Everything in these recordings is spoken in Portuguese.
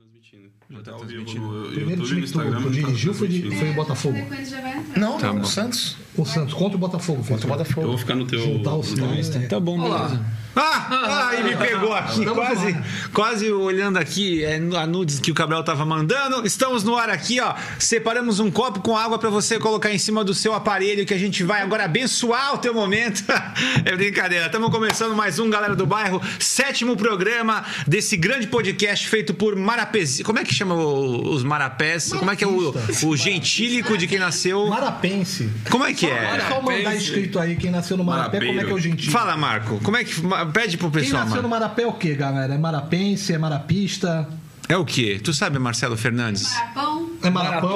transmitindo. Já tá tá transmitindo. O primeiro time que tu, tu tá dirigiu foi, de, foi o Botafogo. Não, Tá não, bom. o Santos. O Santos contra o Botafogo. Contra o foi. Eu Botafogo. vou ficar no teu, Juntar os. Insta. Tá bom, beleza. Ah, ah, aí me pegou aqui, Estamos quase, quase olhando aqui é, a nudes que o Cabral tava mandando. Estamos no ar aqui, ó. Separamos um copo com água pra você colocar em cima do seu aparelho que a gente vai agora abençoar o teu momento. é brincadeira. Estamos começando mais um Galera do Bairro, sétimo programa desse grande podcast feito por Marapés. Como é que chama o- os marapés? Como é que é o, o gentílico de quem nasceu? Marapense. Como é que É só mandar escrito aí quem nasceu no Marapé, como é que é o gentil. Fala, Marco. Como é que pede pro Quem pessoal, nasceu no Marco? Marapé é o quê, galera? É Marapense, é Marapista, É o quê? Tu sabe, Marcelo Fernandes? Marapão. é Marapão?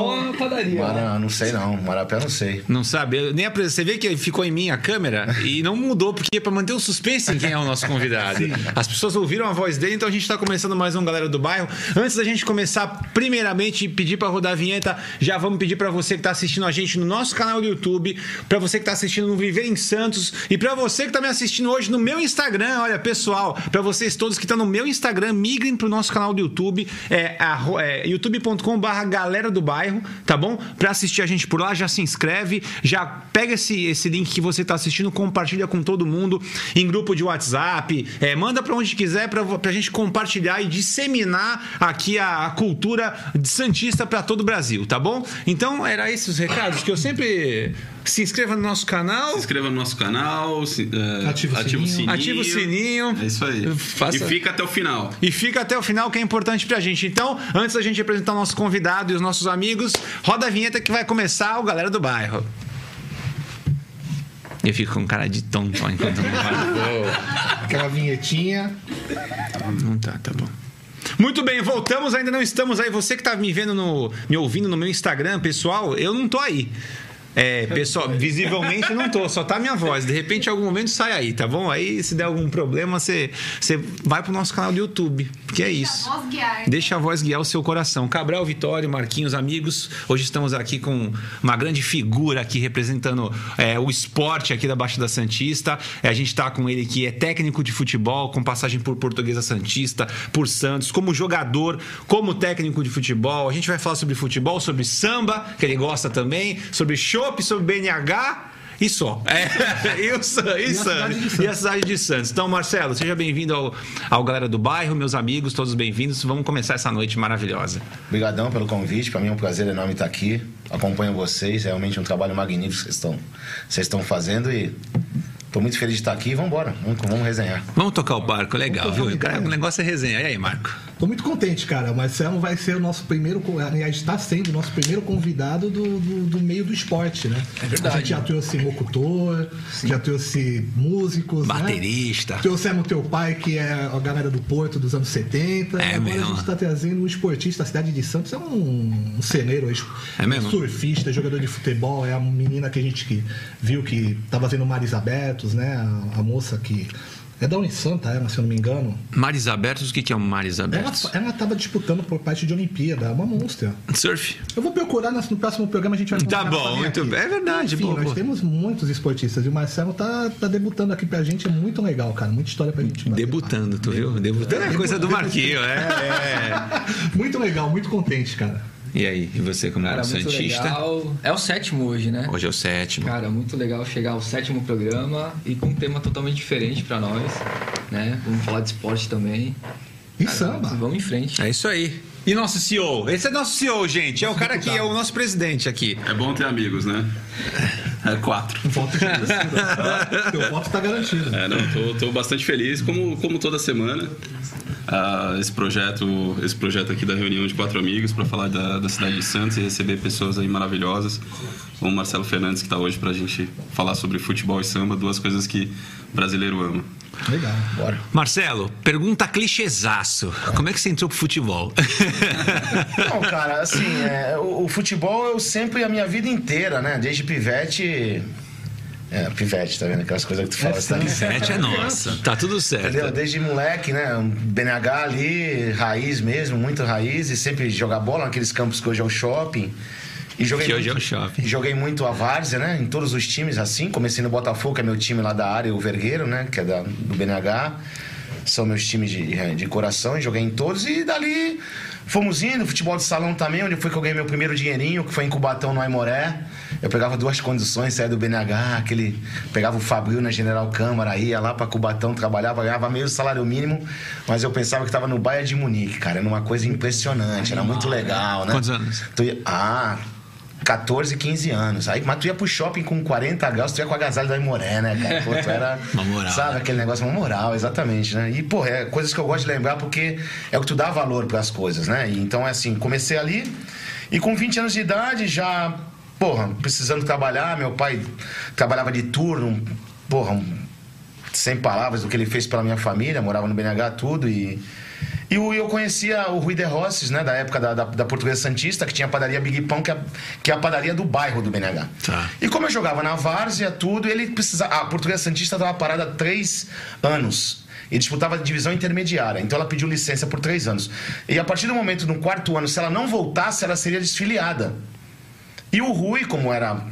Marapão é uma padaria. Mara, não sei não. Marapé eu não sei. Não sabe? Eu nem apre- Você vê que ficou em mim a câmera e não mudou, porque é pra manter o suspense em quem é o nosso convidado. As pessoas ouviram a voz dele, então a gente tá começando mais um Galera do Bairro. Antes da gente começar, primeiramente, pedir pra rodar a vinheta, já vamos pedir pra você que tá assistindo a gente no nosso canal do YouTube, pra você que tá assistindo no Viver em Santos e pra você que tá me assistindo hoje no meu Instagram. Olha, pessoal, pra vocês todos que estão no meu Instagram, migrem pro nosso canal do YouTube, é, é, youtube.com/barra Galera do Bairro, tá bom? Pra assistir a gente por lá, já se inscreve, já pega esse, esse link que você tá assistindo, compartilha com todo mundo em grupo de WhatsApp, é, manda pra onde quiser pra, pra gente compartilhar e disseminar aqui a, a cultura Santista pra todo o Brasil, tá bom? Então, era esses os recados que eu sempre se inscreva no nosso canal. Se inscreva no nosso canal, se, é, Ativa o ativa o sininho. Ativa o sininho. É isso aí. Faça- E fica até o final. E fica até o final que é importante pra gente. Então, antes da gente apresentar o nosso convidado e os nossos amigos, roda a vinheta que vai começar o Galera do Bairro. Eu fico com cara de tonto enquanto não fala. Aquela vinhetinha. Não tá, tá bom. Muito bem, voltamos, ainda não estamos aí. Você que tá me vendo no. me ouvindo no meu Instagram, pessoal, eu não tô aí. É, pessoal, visivelmente não tô, só tá a minha voz. De repente, em algum momento sai aí, tá bom? Aí, se der algum problema, você, você vai pro nosso canal do YouTube, porque é isso. A voz guiar. Deixa a voz guiar o seu coração. Cabral, Vitório, Marquinhos, amigos. Hoje estamos aqui com uma grande figura aqui representando é, o esporte aqui da Baixa da Santista. É, a gente está com ele que é técnico de futebol, com passagem por Portuguesa Santista, por Santos, como jogador, como técnico de futebol. A gente vai falar sobre futebol, sobre samba, que ele gosta também, sobre chopp, sobre BNH. E só. É, e, o, San- e a cidade de Santos. E a cidade de Santos. Então, Marcelo, seja bem-vindo ao, ao Galera do Bairro, meus amigos, todos bem-vindos. Vamos começar essa noite maravilhosa. Obrigadão pelo convite. Para mim é um prazer enorme estar aqui. Acompanho vocês. É realmente um trabalho magnífico que vocês estão, vocês estão fazendo e estou muito feliz de estar aqui. Vamos embora. Vamos, vamos resenhar. Vamos tocar o barco, legal, viu? o negócio é resenha. E aí, Marco? Tô muito contente, cara. O Marcelo vai ser o nosso primeiro, aliás, está sendo o nosso primeiro convidado do, do, do meio do esporte, né? É verdade. A gente já trouxe locutor, já trouxe músicos, Baterista. né? Trouxemos teu pai, que é a galera do Porto dos anos 70. É Agora mesmo. a gente tá trazendo um esportista, a cidade de Santos é um, um ceneiro, É mesmo? surfista, jogador de futebol, é a menina que a gente que viu que tá fazendo mares né? A, a moça que é da Unisanta, ela, se eu não me engano. Mares abertos, o que que é um mares abertos? ela tava disputando por parte de Olimpíada, é uma monstra. Surf. Eu vou procurar no no próximo programa, a gente vai Tá bom, muito aqui. bem. É verdade, Enfim, boa, nós boa. temos muitos esportistas e o Marcelo tá, tá debutando aqui pra gente, é muito legal, cara. Muita história pra gente. Debutando, tu viu? Debutando é coisa do Marquinho, é, é. Muito legal, muito contente, cara. E aí, e você como Cara, muito Santista? legal. É o sétimo hoje, né? Hoje é o sétimo. Cara, muito legal chegar ao sétimo programa e com um tema totalmente diferente pra nós, né? Vamos falar de esporte também. E Cara, samba. Vamos em frente. É isso aí. E nosso CEO? Esse é nosso CEO, gente. É o cara que é o nosso presidente aqui. É bom ter amigos, né? É quatro. Voto de torcida. Teu voto tá garantido. É, não, tô, tô bastante feliz, como, como toda semana. Ah, esse projeto esse projeto aqui da reunião de quatro amigos para falar da, da cidade de Santos e receber pessoas aí maravilhosas como o Marcelo Fernandes que está hoje para a gente falar sobre futebol e samba duas coisas que brasileiro ama Legal. Bora. Marcelo, pergunta clichêzaço. Como é que você entrou pro futebol? Não, cara, assim, é, o, o futebol eu sempre, a minha vida inteira, né? Desde pivete. É, pivete, tá vendo? Aquelas coisas que tu fala. Essa- assim, Sete é nossa. Tá tudo certo. Entendeu? Desde moleque, né? Um BNH ali, raiz mesmo, muito raiz, e sempre jogar bola naqueles campos que hoje é o shopping. E joguei Que hoje muito, é o shopping. Joguei muito a várzea, né? Em todos os times, assim. Comecei no Botafogo, que é meu time lá da área, o Vergueiro, né? Que é da, do BNH. são meus times de, de coração, e joguei em todos. E dali fomos indo, futebol de salão também, onde foi que eu ganhei meu primeiro dinheirinho, que foi em Cubatão, no Aimoré. Eu pegava duas condições, saía do BNH, aquele, pegava o Fabril na General Câmara, ia lá pra Cubatão, trabalhava, ganhava meio salário mínimo, mas eu pensava que tava no Baia de Munique, cara, era uma coisa impressionante, era muito legal, né? Quantos anos? Ah, 14, 15 anos. Aí, mas tu ia pro shopping com 40 graus, tu ia com a agasalho da Imoré, né, cara? Pô, tu era. Uma moral, Sabe, né? aquele negócio, uma moral, exatamente, né? E, pô, é coisas que eu gosto de lembrar porque é o que tu dá valor pras coisas, né? E, então, é assim, comecei ali e com 20 anos de idade já, porra, precisando trabalhar. Meu pai trabalhava de turno, porra, sem palavras do que ele fez pela minha família, morava no BNH, tudo. E, e eu conhecia o Rui de Rosses, né, da época da, da, da Portuguesa Santista, que tinha a padaria Big Pão, que é, que é a padaria do bairro do BNH. Tá. E como eu jogava na Várzea, tudo, ele precisava. A Portuguesa Santista estava parada há três anos. E disputava a divisão intermediária. Então ela pediu licença por três anos. E a partir do momento, no quarto ano, se ela não voltasse, ela seria desfiliada. E o Rui, como era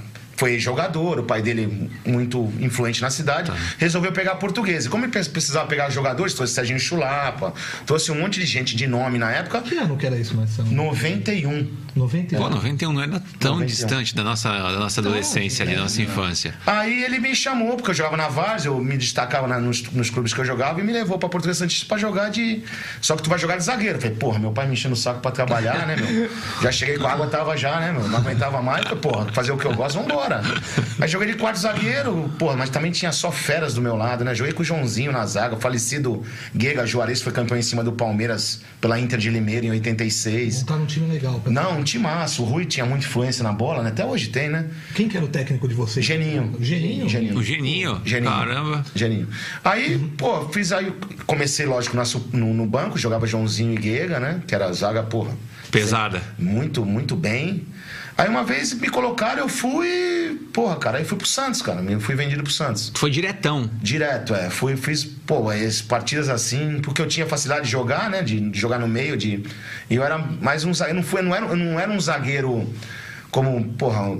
foi jogador, o pai dele muito influente na cidade, resolveu pegar português. E como ele precisava pegar jogadores, trouxe Serginho Chulapa, trouxe um monte de gente de nome na época. Que ano que era isso, Marcelo? 91. 91. Pô, 91 não era tão 91. distante da nossa, da nossa adolescência ali, da nossa infância. Aí ele me chamou, porque eu jogava na Várzea, eu me destacava na- nos, nos clubes que eu jogava e me levou pra Portuguesa Santista pra jogar de. Só que tu vai jogar de zagueiro. Eu falei, porra, meu pai me enchendo o saco pra trabalhar, né, meu? Já cheguei com a água, tava já, né, meu? Não aguentava mais, falei, porra, fazer o que eu gosto, vambora. Aí joguei de quarto zagueiro, porra, mas também tinha só feras do meu lado, né? Joguei com o Joãozinho na zaga, o falecido Guega Juarez foi campeão em cima do Palmeiras pela Inter de Limeira em 86. Não tá num time legal. pra- Não, um timaço. O Rui tinha muita influência na bola, né? Até hoje tem, né? Quem que era o técnico de vocês? Geninho. Geninho? Geninho. O Geninho, Geninho. caramba. Geninho. Aí, pô, fiz aí. Comecei, lógico, no, no banco, jogava Joãozinho e Guega, né? Que era a zaga, porra. Pesada. Muito, muito bem. Aí uma vez me colocaram, eu fui. Porra, cara, aí fui pro Santos, cara. Eu fui vendido pro Santos. Foi diretão. Direto, é. Fui, fiz, pô, as partidas assim, porque eu tinha facilidade de jogar, né? De, de jogar no meio, de. E eu era mais um zagueiro. Não, fui, não, era, eu não era um zagueiro como, porra,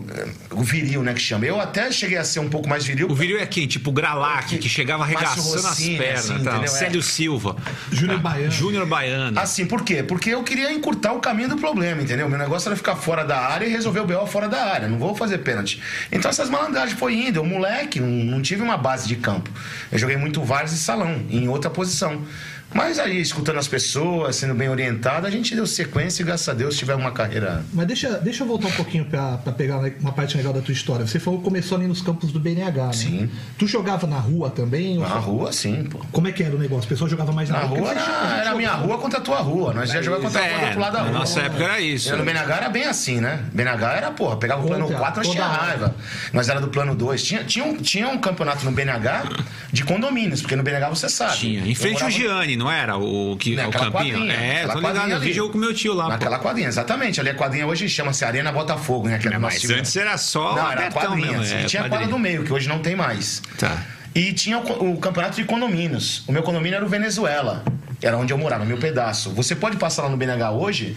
o viril, né? Que chama. Eu até cheguei a ser um pouco mais viril. O vídeo é quem? Tipo o Gralac, que chegava arregaçando as Rossini, pernas. assim, entendeu? É. Célio Silva. Júnior Baiano. Júnior Baiano. Assim, por quê? Porque eu queria encurtar o caminho do problema, entendeu? Meu negócio era ficar fora da área e resolver o BO fora da área. Não vou fazer pênalti. Então essas malandragens foi indo. Eu, moleque, não, não tive uma base de campo. Eu joguei muito vários e salão, em outra posição. Mas aí, escutando as pessoas, sendo bem orientado, a gente deu sequência e, graças a Deus, tive uma carreira. Mas deixa, deixa eu voltar um pouquinho pra, pra pegar uma parte legal da tua história. Você falou que começou ali nos campos do BNH, né? Sim. Tu jogava na rua também? Na rua, sim, pô. Como é que era o negócio? O pessoal jogava mais na, Na rua? rua era, a minha rua contra a tua rua. Nós ia jogar contra a rua do É, outro lado da na rua. nossa época era isso. Eu no BNH era bem assim, né? BNH era, porra, pegava o plano Contra, 4, nós tinha raiva. Nós era do plano 2. Tinha, tinha, um, tinha um campeonato no BNH de condomínios, porque no BNH você sabe. Tinha. Em frente ao morava- Gianni, não era? O, que, o campinho? quadrinha, É, tô ligado. Eu vi jogo com meu tio lá. pô. Naquela quadrinha, exatamente. Ali a quadrinha hoje chama-se Arena Botafogo, né? Que era o nosso Mas antes era só Não, era quadrinha. mesmo. é, tinha a quadra do meio, que hoje não tem mais. Tá. E tinha o, o campeonato de condomínios. O meu condomínio era o Venezuela. Era onde eu morava, meu pedaço. Você pode passar lá no BNH hoje,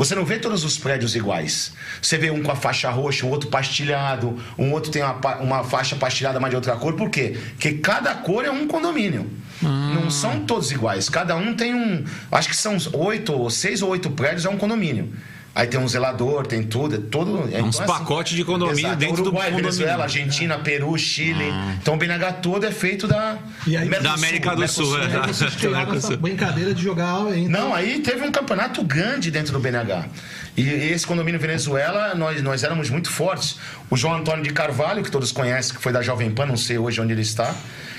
você não vê todos os prédios iguais. Você vê um com a faixa roxa, um outro pastilhado, um outro tem uma, uma faixa pastilhada, mas de outra cor. Por quê? Porque cada cor é um condomínio. Não são todos iguais. Cada um tem um. Acho que são oito, ou seis ou oito prédios, é um condomínio. Aí tem um zelador, tem tudo, é todo. É, Uns pacotes de condomínio dentro do Uruguai, condomínio. Venezuela, Argentina, Peru, Chile. Então o BNH todo é feito da. E aí- Mercosul, Da América do Sul, Mercosul, é. Vocês essa brincadeira de jogar entre... Não, aí teve um campeonato grande dentro do BNH. E esse condomínio Venezuela, nós, nós éramos muito fortes. O João Antônio de Carvalho, que todos conhecem, que foi da Jovem Pan, não sei hoje onde ele está,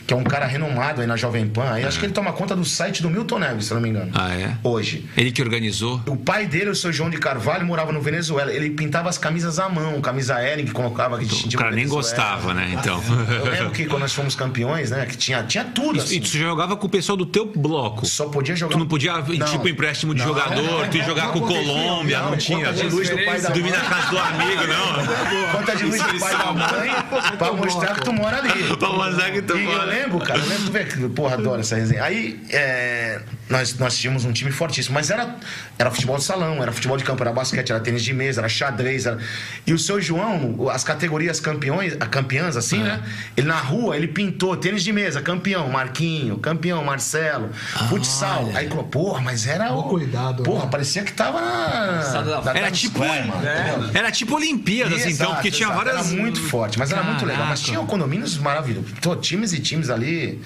que é um cara renomado aí na Jovem Pan. Aí acho que ele toma conta do site do Milton Neves, se eu não me engano. Ah, é? Hoje. Ele que organizou. O pai dele, o seu João de Carvalho, morava no Venezuela. Ele pintava as camisas à mão, camisa Ering que colocava que O distinguia cara nem gostava, né? Então. Eu lembro que quando nós fomos campeões, né? Que tinha, tinha tudo. E Assim. tu jogava com o pessoal do teu bloco. Só podia jogar. Tu não podia, tipo, empréstimo de jogador, tu ia jogar com não Colômbia, não, Não, tinha. Conta de luz do pai da Dormir mãe. na casa do amigo, não. Conta de luz do pai da mãe pra mostrar que tu mora ali. Pra mostrar que tu E eu lembro, cara, eu lembro, tu vê que, porra, adoro essa resenha. Aí, é, nós, nós tínhamos um time fortíssimo, mas era, era futebol de salão, era futebol de campo, era basquete, era tênis de mesa, era xadrez. Era... E o seu João, as categorias campeões, a campeãs, assim, É. né? Ele na rua, ele pintou tênis de mesa, campeão, Marquinho, campeão, Marcelo, futsal. Aí, falou, porra, mas era. Ó, cuidado, Porra, né? parecia que tava na. Era Times tipo, Square, mano, entendeu? era tipo Olimpíadas, então, Exato, porque tinha exato. várias. Era muito forte, mas era muito legal. Mas Caraca. tinha condomínios maravilhosos. Times e times ali.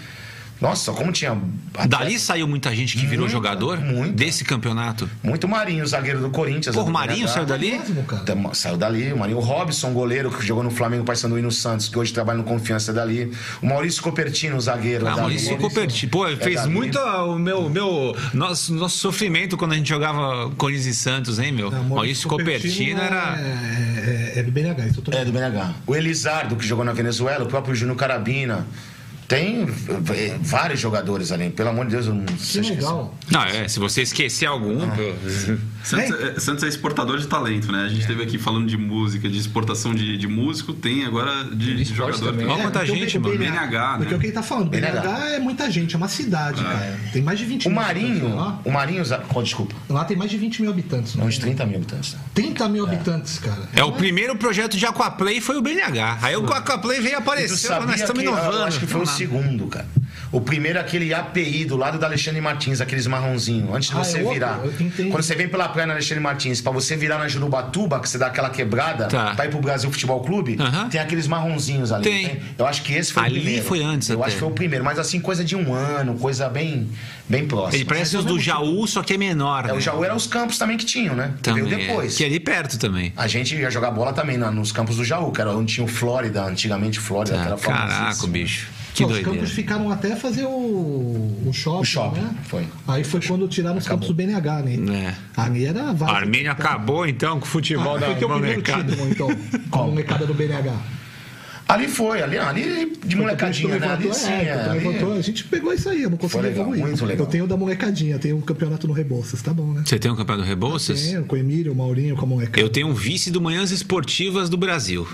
Nossa, como tinha. Dali saiu muita gente que virou Muita, jogador muita. desse campeonato. Muito Marinho, zagueiro do Corinthians. Pô, o do Marinho saiu dali? Mesmo, cara. Da- Saiu dali, o Marinho. O Robson, goleiro, que jogou no Flamengo, Paysandu e no Santos, que hoje trabalha no Confiança é dali. O Maurício Copertino, zagueiro. é Ah, dali. Maurício Coperti. Pô, ele fez dali. muito o meu, meu nosso, nosso sofrimento quando a gente jogava Corinthians e Santos, hein, meu? Ah, Maurício Copertino era. É, é, é do BNH, isso eu tô É, do BNH. O Elizardo, que jogou na Venezuela, o próprio Júnior Carabina. Tem vários jogadores ali. Pelo amor de Deus, eu não Que sei esquecer. legal. Não, é, se você esquecer algum. Ah. pô. Santos é, Santos é exportador de talento, né? A gente esteve aqui falando de música, de exportação de, de músico, tem agora de, De jogador. também. Olha quanta porque o gente, mano. BNH, né? Porque o que ele tá falando, BNH. BNH é muita gente, é uma cidade, cara. Tem mais de 20 O mil Marinho, habitantes lá. o Marinho, oh, desculpa, Lá tem mais de 20 mil habitantes. é Né? uns 30 mil habitantes. né? 30 mil habitantes, cara. É o primeiro projeto de Aquaplay foi o BNH. Aí o Aquaplay veio aparecer, nós estamos que, inovando. acho que foi o Não. Segundo, cara. O primeiro é aquele API do lado da Alexandre Martins, aqueles marronzinhos, antes de Ah, você é virar. Eu. Quando você vem pela praia na Alexandre Martins, pra você virar na Jurubatuba, que você dá aquela quebrada, Tá. pra ir pro Brasil Futebol Clube, Aham. tem aqueles marronzinhos ali. Tem. Eu acho que esse foi Ali o primeiro. foi antes Eu até. acho que foi o primeiro, mas assim, coisa de um ano, coisa bem, bem próxima. Ele parece os do Jaú, só que é menor. É, né? o Jaú era os campos também que tinham, né? também. Veio depois. É, que é ali perto também. A gente ia jogar bola também na- nos campos do Jaú, que era onde tinha o Flórida, antigamente Flórida, Tá, era caraca, bicho. Que Pô, os campos ficaram até fazer o, o shopping. O shopping, né? foi. Aí foi quando tiraram os campos do BNH, né? É. Ali era. Armênia acabou então com o futebol Ah, da foi teu primeiro molecada. título, então, com a molecada do BNH. Ali foi, ali, ali de molecadinha, né? Ali levantou, sim, é, é, ali- levantou, a gente pegou isso aí, eu não consegui legal, evoluir. muito legal. Eu tenho o da molecadinha, tenho um campeonato no Rebouças, tá bom, né? Você tem um campeonato do Rebouças? Tenho, com o Emílio, o Maurinho, com a molecada. Eu tenho um vice do Manhãs Esportivas do Brasil.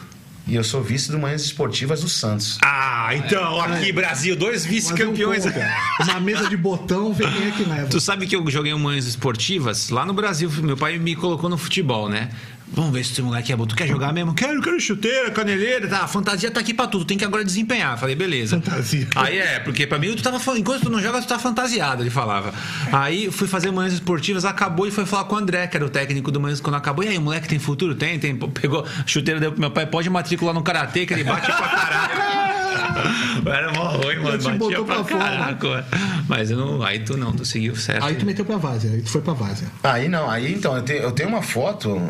E eu sou vice do Manhãs Esportivas do Santos. Ah, então, aqui, Brasil, dois vice-campeões. não conta. Uma mesa de botão, vê quem é que leva. Tu sabe que eu joguei um Manhãs Esportivas lá no Brasil. Meu pai me colocou no futebol, né? Vamos ver se esse moleque é bom. Tu quer jogar mesmo? Quero, quero chuteira, caneleira, tá? A fantasia tá aqui pra tudo. Tem que agora desempenhar. Falei, beleza. Fantasia. Aí é, porque pra mim tu tava falando, enquanto tu não joga, tu tá fantasiado, ele falava. Aí fui fazer manhãs esportivas, acabou e foi falar com o André, que era o técnico do manhãs quando acabou. E aí, o moleque tem futuro? Tem, tem. Pegou chuteira, deu pro meu pai, pode matricular no karatê, que ele bate pra caraca. Era mó ruim, mano. te Batia botou pra pra fora. caraca. Mas eu não. Aí tu não, tu seguiu certo. Aí tu meteu pra Várzea, aí tu foi pra Várzea. Aí não, aí então, eu tenho, eu tenho uma foto,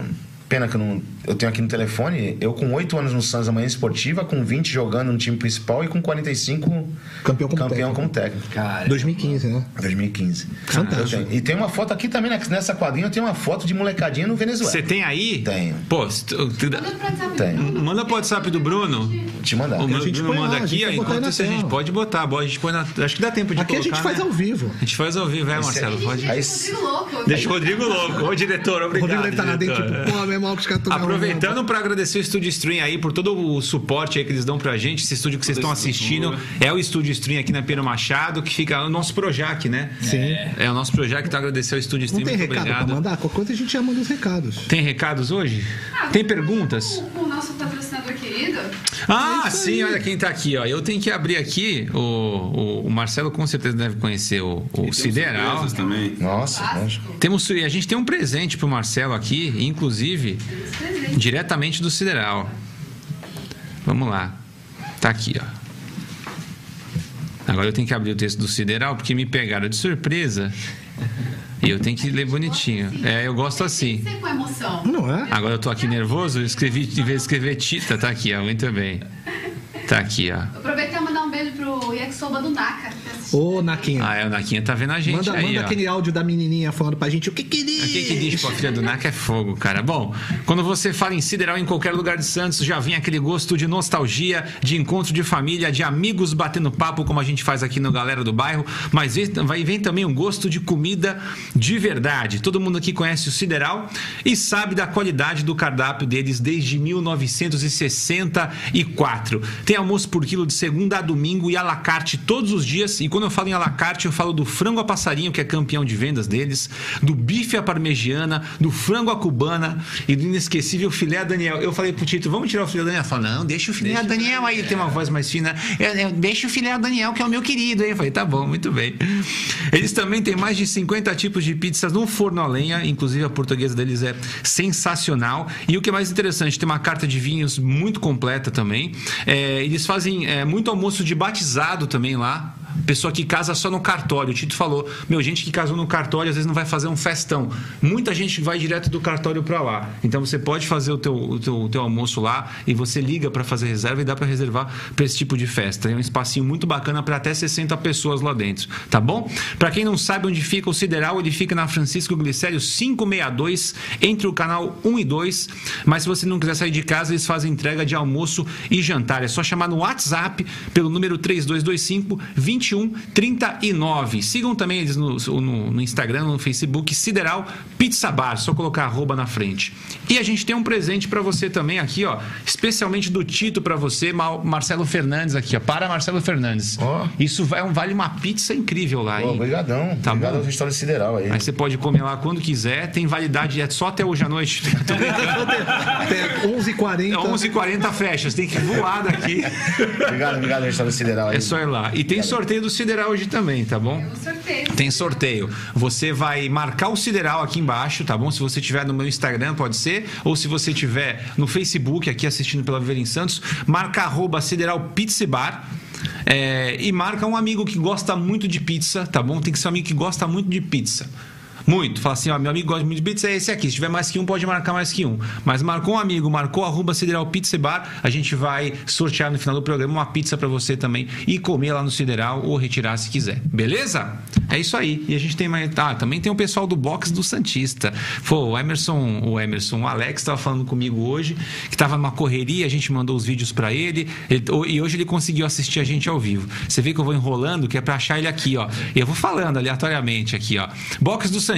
pena que eu não. Eu tenho aqui no telefone, eu com 8 anos no Santos da Manhã Esportiva, com 20 jogando no time principal e com 45 Campeão como campeão técnico. como técnico. Cara, 2015, né? 2015. Fantástico. E tem uma foto aqui também, né, nessa quadrinha, eu tenho uma foto de molecadinha no Venezuela. Você tem aí? Tenho. Pô, se tu- tu- Manda pro WhatsApp. Tem. manda pro WhatsApp do Bruno. Te mandar. O meu a gente Bruno põe manda lá, a aqui, gente aí enquanto isso a gente pode botar. bom, A gente põe na, acho que dá tempo de Aqui a colocar, gente faz né? ao vivo. A gente faz ao vivo, é, Marcelo? Gente, Pode. deixa o Rodrigo louco. Deixa o Rodrigo louco. Ô, diretor, O obrigado. Rodrigo deve estar lá dentro, tipo, pô, meu irmão, que os caras Aproveitando para agradecer o Estúdio Stream aí por todo o suporte aí que eles dão pra gente. Esse estúdio que vocês estão assistindo é o Estúdio Stream aqui na Pedro Machado, que fica o nosso Projac, né? Sim. É o nosso Projac, então agradecer ao Estúdio Não Stream. tem Muito recado obrigado. pra mandar? Qualquer coisa a gente já manda os recados. Tem recados hoje? Ah, Tem perguntas? Com o nosso patrocinador querido. Ah, É sim, aí. olha quem tá aqui, ó. Eu tenho que abrir aqui, o, o, o Marcelo com certeza deve conhecer o, o Sideral. também. Nossa, lógico. Clássico. Temos, a gente tem um presente pro Marcelo aqui, inclusive, diretamente do Sideral. Vamos lá. Tá aqui, ó. Agora eu tenho que abrir o texto do Sideral porque me pegaram de surpresa. E eu tenho que ler bonitinho. É, eu gosto assim. Com emoção. Não é? Agora eu tô aqui nervoso, eu escrevi, em vez de escrever Tita, tá aqui, ó. Muito bem. Tá aqui, ó. Aproveitar e pro Yakisoba soba do Naka. tá. Ô, Naquinha. Ah, é, o Naquinha tá vendo a gente manda aí, manda ó. aquele áudio da menininha falando pra gente o que que diz. O que, que diz pra filha do Naka é fogo, cara. Bom, quando você fala em Sideral em qualquer lugar de Santos, já vem aquele gosto de nostalgia, de encontro de família, de amigos batendo papo, como a gente faz aqui no Galera do Bairro, mas vem, vai, vem também um gosto de comida de verdade. Todo mundo aqui conhece o Sideral e sabe da qualidade do cardápio deles desde 1964. Tem almoço por quilo de segunda a domingo e à la carte todos os dias. E quando eu falo em à la carte, eu falo do frango a passarinho, que é campeão de vendas deles, do bife à parmegiana, do frango à cubana e do inesquecível filé a Daniel. Eu falei pro Tito, vamos tirar o filé a Daniel? Ele falou, não, deixa o filé a Daniel aí. Ele tem uma voz mais fina. Eu, eu, deixa o filé a Daniel, que é o meu querido. Aí eu falei, tá bom, muito bem. Eles também têm mais de 50 tipos de pizzas no forno a lenha, inclusive a portuguesa deles é sensacional. E o que é mais interessante, tem uma carta de vinhos muito completa também. É, eles fazem é, muito almoço de batizado também lá. Pessoa que casa só no cartório. O Tito falou: Meu, gente que casou no cartório às vezes não vai fazer um festão. Muita gente vai direto do cartório para lá. Então você pode fazer o teu, o teu, o teu almoço lá e você liga para fazer reserva e dá para reservar para esse tipo de festa. É um espacinho muito bacana para até 60 pessoas lá dentro. Tá bom? Para quem não sabe onde fica o Sideral, ele fica na Francisco Glicério 562, entre o canal 1 e 2. Mas se você não quiser sair de casa, eles fazem entrega de almoço e jantar. É só chamar no WhatsApp pelo número 3225 2139. Sigam também eles no, no, no Instagram, no Facebook, Sideral Pizza Bar. Só colocar arroba na frente. E a gente tem um presente para você também aqui, ó. Especialmente do Tito para você, Mar- Marcelo Fernandes aqui, ó. Para Marcelo Fernandes. Ó. Isso vai, vale uma pizza incrível lá, hein? obrigadão. Tá Obrigado bom. restaurante Sideral aí. Aí você pode comer lá quando quiser. Tem validade é só até hoje à noite. Até 11h40. É 11h40 fecha. Você tem que voar daqui. Obrigado, obrigado restaurante Sideral aí. É só ir lá. E tem sorteio do Sideral hoje também, tá bom? O sorteio. Tem sorteio. Você vai marcar o Sideral aqui embaixo, tá bom? Se você tiver no meu Instagram, pode ser. Ou se você tiver no Facebook, aqui assistindo pela Viver em Santos, marca arroba Sideral Pizza Bar. É, e marca um amigo que gosta muito de pizza, tá bom? Tem que ser um amigo que gosta muito de pizza. Muito. Fala assim, ó, meu amigo gosta muito de pizza, é esse aqui. Se tiver mais que um, pode marcar mais que um. Mas marcou um amigo, marcou arroba Sideral Pizza Bar, a gente vai sortear no final do programa uma pizza pra você também e comer lá no Sideral ou retirar se quiser. Beleza? É isso aí. E a gente tem mais. Ah, também tem o pessoal do box do Santista. Pô, o Emerson, o Emerson, o Alex tava falando comigo hoje, que tava numa correria, a gente mandou os vídeos pra ele, ele- e hoje ele conseguiu assistir a gente ao vivo. Você vê que eu vou enrolando, que é pra achar ele aqui, ó. E eu vou falando aleatoriamente aqui, ó. Box do Santista,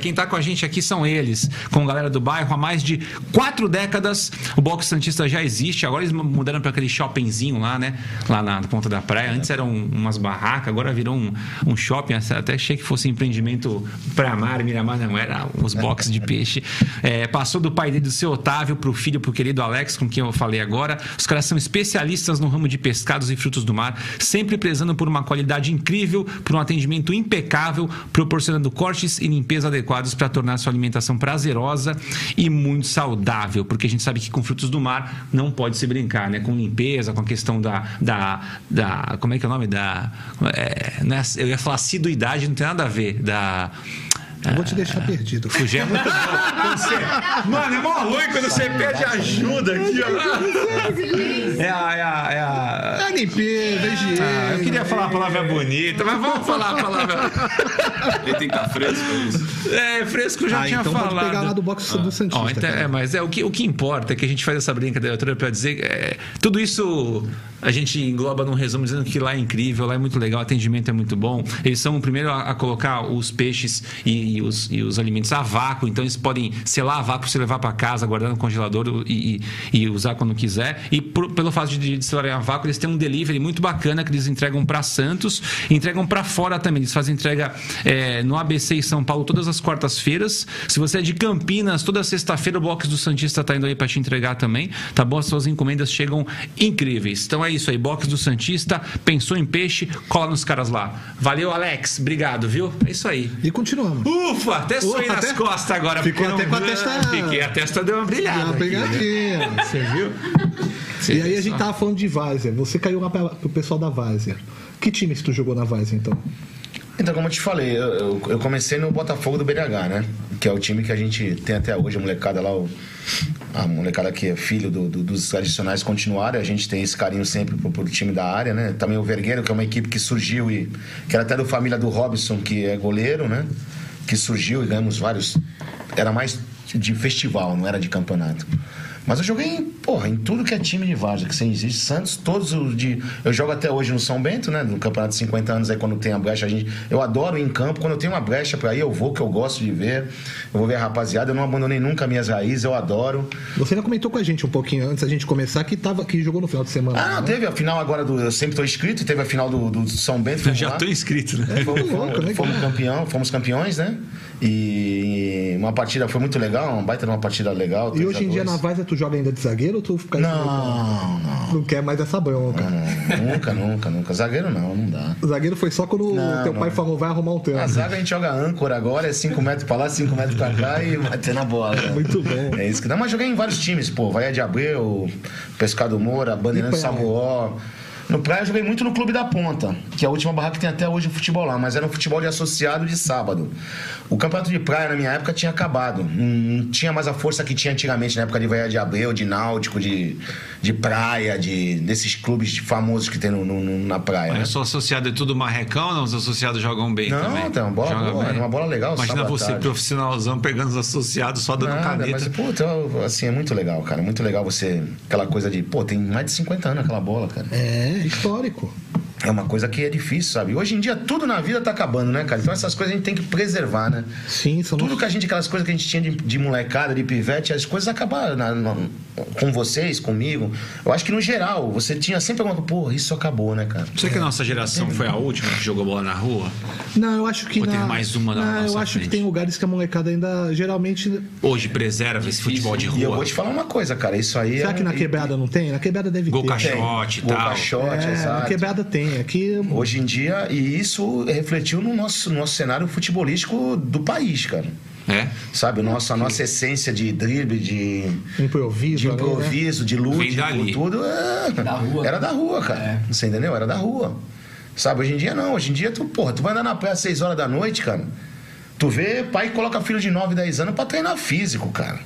quem tá com a gente aqui são eles, com a galera do bairro há mais de quatro décadas. O Box Santista já existe, agora eles mudaram para aquele shoppingzinho lá, né? Lá na ponta da praia. Antes eram umas barracas, agora virou um, um shopping. Até achei que fosse empreendimento pra mar, Miramar, não, era os boxes de peixe. É, passou do pai dele, do seu Otávio, pro filho, pro querido Alex, com quem eu falei agora. Os caras são especialistas no ramo de pescados e frutos do mar, sempre prezando por uma qualidade incrível, por um atendimento impecável, proporcionando cortes e limpeza adequados para tornar sua alimentação prazerosa e muito saudável, porque a gente sabe que com frutos do mar não pode se brincar, né? Com limpeza, com a questão da. da, da como é que é o nome? Da. é, não é- eu ia falar assiduidade, não tem nada a ver. Da. Eu vou te deixar perdido. Fugir é muito bom. Você- Mano, é mó ruim quando você pede ajuda aqui, ó. É a. É a, é a... A limpeza, a higiene. Ah, eu queria falar a palavra bonita, mas vamos falar a palavra. Ele tem que estar fresco é isso. É, fresco eu já Ah, tinha então falado. pode pegar lá do box do Santista. Ó, então, é, mas é, o, que, o que importa é que a gente faz essa brincadeira toda pra dizer. é, tudo isso a gente engloba num resumo dizendo que lá é incrível, lá é muito legal, o atendimento é muito bom. Eles são o primeiro a, a colocar os peixes e, e os, e os alimentos a vácuo, então eles podem selar a vácuo você levar pra casa, guardar no congelador e, e- usar quando quiser. E por- pelo fato de, de selarem a vácuo, eles têm um delivery muito bacana que eles entregam pra Santos, entregam pra fora também. Eles fazem entrega é, no ABC em São Paulo todas as quartas-feiras. Se você é de Campinas, toda sexta-feira o Box do Santista tá indo aí pra te entregar também, tá bom? As suas encomendas chegam incríveis. Então é isso aí, Box do Santista, pensou em peixe, cola nos caras lá. Valeu, Alex. Obrigado, viu? É isso aí. E continuamos. Ufa, até suei nas até- costas agora. Ficou até com a testa- Fiquei, a testa deu uma brilhada. Deu uma aqui, né? Você viu? E aí a gente tava falando de Várzea. Você caiu lá pro pessoal da Várzea. Que time que tu jogou na Várzea, então? Então, como eu te falei, eu, eu- comecei no Botafogo do BNH, né? Que é o time que a gente tem até hoje, a molecada lá, o a molecada que é filho do- do- dos tradicionais continuarem. A gente tem esse carinho sempre pro, pro time da área, né? Também o Vergueiro, que é uma equipe que surgiu e que era até da família do Robson, que é goleiro, né? Que surgiu e ganhamos vários. Era mais de festival, não era de campeonato. Mas eu joguei em, porra, em tudo que é time de Várzea, que sem existe. Santos, todos os de. Eu jogo até hoje no São Bento, né? No campeonato de 50 anos, aí quando tem a brecha, a gente. Eu adoro ir em campo. Quando eu tenho uma brecha pra ir, eu vou, que eu gosto de ver. Eu vou ver a rapaziada. Eu não abandonei nunca minhas raízes, eu adoro. Você ainda comentou com a gente um pouquinho antes da gente começar que, tava, que jogou no final de semana. Ah, não, né? teve a final agora do. Eu sempre tô inscrito, teve a final do, do São Bento. Eu fomos já lá. tô inscrito, né? Fomos, louco, fomos- né, fomos cara? campeão, fomos campeões, né? E uma partida foi muito legal, uma baita de uma partida legal. E 3 a hoje em dia 2. na Várzea tu joga ainda de zagueiro ou tu fica aí Não, não. Não quer mais essa bronca. não, Nunca, nunca, nunca. Zagueiro não, não dá. Zagueiro foi só quando Não, teu pai não. falou vai arrumar um tempo. zaga a gente joga âncora agora, é 5 metros pra lá, 5 metros pra cá e bater na bola. né? Muito bom. É isso que dá. Mas joguei em vários times, pô. Vaia de Abreu, Pescado Moura, Bandeirante praia? Sabuó. No praia eu joguei muito no Clube da Ponta, que é a última barraca que tem até hoje o futebol lá, mas era um futebol de associado de sábado. O campeonato de praia na minha época tinha acabado. Não não tinha mais a força que tinha antigamente, na época de Vaia de Abreu, de Náutico, de, de praia, de, desses clubes famosos que tem no, no- na praia. né? Eu sou associado é tudo marrecão, não? Os associados jogam bem Não, também. tem uma bola Joga boa, bem. uma bola legal, Imagina você, tarde. profissionalzão, pegando os associados só dando Nada, caneta. mas, puta, eu- assim, é muito legal, cara. Muito legal você. Aquela coisa de, pô, tem mais de 50 anos aquela bola, cara. É, histórico. É uma coisa que é difícil, sabe? Hoje em dia tudo na vida tá acabando, né, cara? Então essas coisas a gente tem que preservar, né? Sim, são Tudo que a gente, aquelas coisas que a gente tinha de, de molecada, de pivete, as coisas acabaram na- na- com vocês, comigo. Eu acho que no geral, você tinha sempre alguma coisa, pô, isso acabou, né, cara? Será que a nossa geração foi a última que jogou bola na rua? Não, eu acho que Ou na... teve mais uma na Não, eu acho frente? que tem lugares que a molecada ainda geralmente. Hoje preserva esse futebol de E eu rua. vou te falar uma coisa, cara. Isso aí Será é. que na e- quebrada não tem? Na quebrada deve Gol ter. Tem. Caixote e Gol tal. caixote, É, na exato. quebrada tem. Aqui. Hoje em dia, e isso refletiu no nosso, nosso cenário futebolístico do país, cara. É? Sabe, o nosso, a nossa essência de drible, de, Improviso. de ali, né? improviso, de lúdico, tudo. é- Da rua. Era da rua, cara. É. Você entendeu? Era da rua. Sabe, hoje em dia não. Hoje em dia, tu, porra, tu vai andar na praia às 6 horas da noite, cara. Tu vê pai que coloca filho de 9, 10 anos pra treinar físico, cara.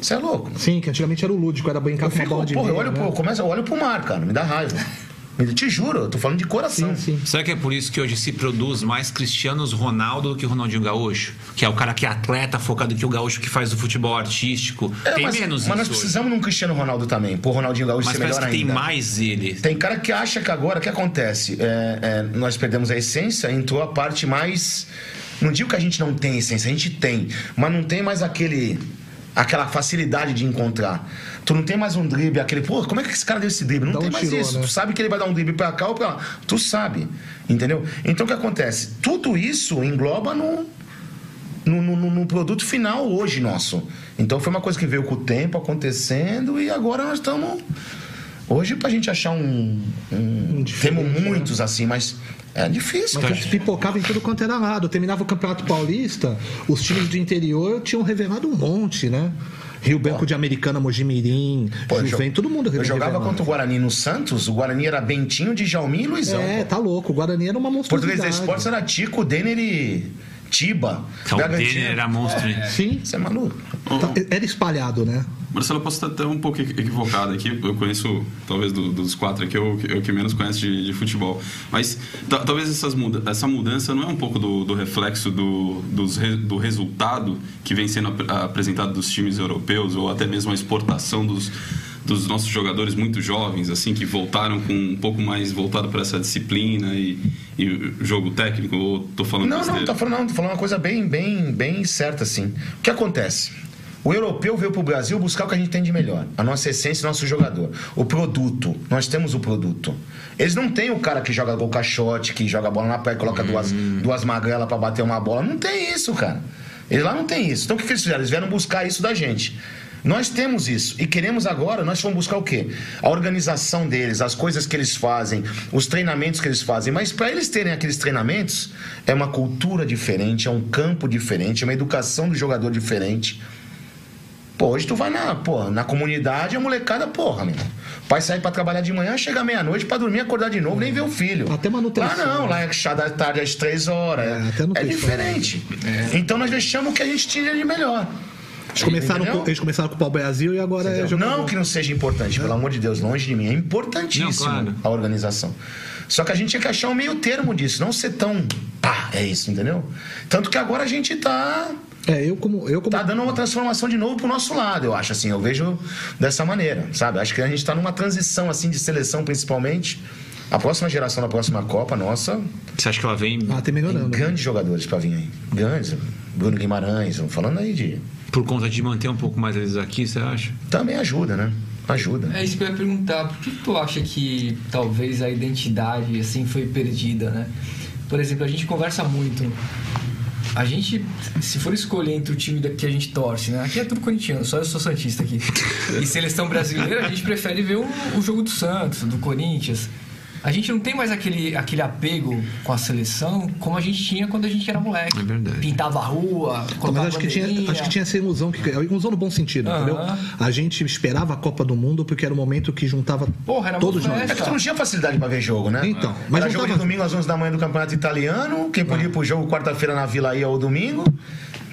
Você é louco. Sim, que antigamente era o lúdico, era brincar Eu com fico, bola de porra, eu meia, olho, né? pro, eu começo, eu olho pro mar, cara. Me dá raiva. Me- Te juro, eu tô falando de coração. Sim, sim. Será que é por isso que hoje se produz mais Cristianos Ronaldo do que Ronaldinho Gaúcho? Que é o cara que é atleta focado que o Gaúcho que faz o futebol artístico. É, tem mas, menos mas nós isso. hoje. precisamos de um Cristiano Ronaldo também, por Ronaldinho Gaúcho Mas ser melhor que tem ainda. mais ele. Tem cara que acha que agora o que acontece? É, é, nós perdemos a essência, entrou a parte mais. Não digo que a gente não tem essência, a gente tem, mas não tem mais aquele. aquela facilidade de encontrar. Tu não tem mais um drible, aquele, pô, como é que esse cara deu esse drible? Não Da tem mais tirou, isso. né? Tu sabe que ele vai dar um drible pra cá ou pra lá. Tu sabe. Entendeu? Então o que acontece? Tudo isso engloba no, no, no- no- produto final hoje nosso. Então foi uma coisa que veio com o tempo acontecendo e agora nós estamos. Hoje, pra gente achar um. um temos né? muitos assim, mas é difícil. Mas cara. eles pipocavam em tudo quanto era lado. Terminava o Campeonato Paulista, os times do interior tinham revelado um monte, né? Rio Branco de Americana, Mojimirim, Pô, Juventus, jo- todo mundo Eu jogava contra o Guarani no Santos, o Guarani era Bentinho, Djalmin e Luizão. É, pô. tá louco. O Guarani era uma monstruosidade. Português da Esportes era Tico, Denner e Tiba. O dele era monstro. hein? Sim, Você é maluco? tá- era espalhado, né? Marcelo, eu posso estar até um pouco equi- equivocado aqui. Eu conheço, talvez, do- dos quatro aqui, eu, eu que menos conheço de, de futebol. Mas ta- talvez essas muda essa mudança não é um pouco do, do reflexo do, dos re- do resultado que vem sendo ap- apresentado dos times europeus, ou até mesmo a exportação dos, dos nossos jogadores muito jovens, assim, que voltaram com um pouco mais voltado para essa disciplina e, e jogo técnico, ou tô falando Não, não, tô falando, não, tô falando uma coisa bem, bem, bem certa, assim. O que acontece? O europeu veio pro Brasil buscar o que a gente tem de melhor. A nossa essência, o nosso jogador. O produto. Nós temos o produto. Eles não têm o cara que joga gol caixote, que joga bola na praia, coloca duas, duas magrelas pra bater uma bola. Não tem isso, cara. Eles lá não tem isso. Então o que que eles fizeram? Eles vieram buscar isso da gente. Nós temos isso e queremos agora, nós vamos buscar o quê? A organização deles, as coisas que eles fazem, os treinamentos que eles fazem. Mas para eles terem aqueles treinamentos, é uma cultura diferente, é um campo diferente, é uma educação do jogador diferente. Pô, hoje tu vai na, pô, na comunidade, a molecada, porra, meu. O pai sai pra trabalhar de manhã, chega meia-noite pra dormir, acordar de novo, nem ver o filho. Até manutenção. Lá não, lá é chá da tarde às três horas. É, É, diferente. Então nós deixamos o que a gente tinha de melhor. Eles começaram, com, eles começaram com o pau Brasil e agora é jogador. Não que não seja importante, pelo amor de Deus, longe de mim. É importantíssimo Não, claro. a organização. Só que a gente tinha que achar um meio termo disso, não ser tão. Pá, é isso, entendeu? Tanto que agora a gente tá. É, eu como. Eu como Tá dando uma transformação de novo pro nosso lado, eu acho, assim. Eu vejo dessa maneira, sabe? Acho que a gente tá numa transição, assim, de seleção, principalmente. A próxima geração da próxima Copa, nossa, Você acha que ela vem Ah, tem tem melhorando. né? grandes jogadores pra vir aí. Grandes. Bruno Guimarães, falando aí de. Por conta de manter um pouco mais eles aqui, você acha? Também ajuda, né? Ajuda. É isso que eu ia perguntar. Por que tu acha que talvez a identidade assim foi perdida, né? Por exemplo, a gente conversa muito. A gente, se for escolher entre o time que a gente torce, né? Aqui é tudo corintiano, só eu sou santista aqui. E seleção brasileira, a gente prefere ver o, o jogo do Santos, do Corinthians. A gente não tem mais aquele, aquele apego com a seleção como a gente tinha quando a gente era moleque. É verdade. Pintava a rua, colocava Mas acho que, tinha, acho que tinha essa ilusão, que, ilusão no bom sentido, Aham. entendeu? A gente esperava a Copa do Mundo porque era o momento que juntava Porra, era todos nós. É que tu não tinha facilidade pra ver jogo, né? Então, mas Era não jogo de domingo às 11 da manhã do Campeonato Italiano. Quem podia ir pro jogo quarta-feira na Vila ia ou domingo.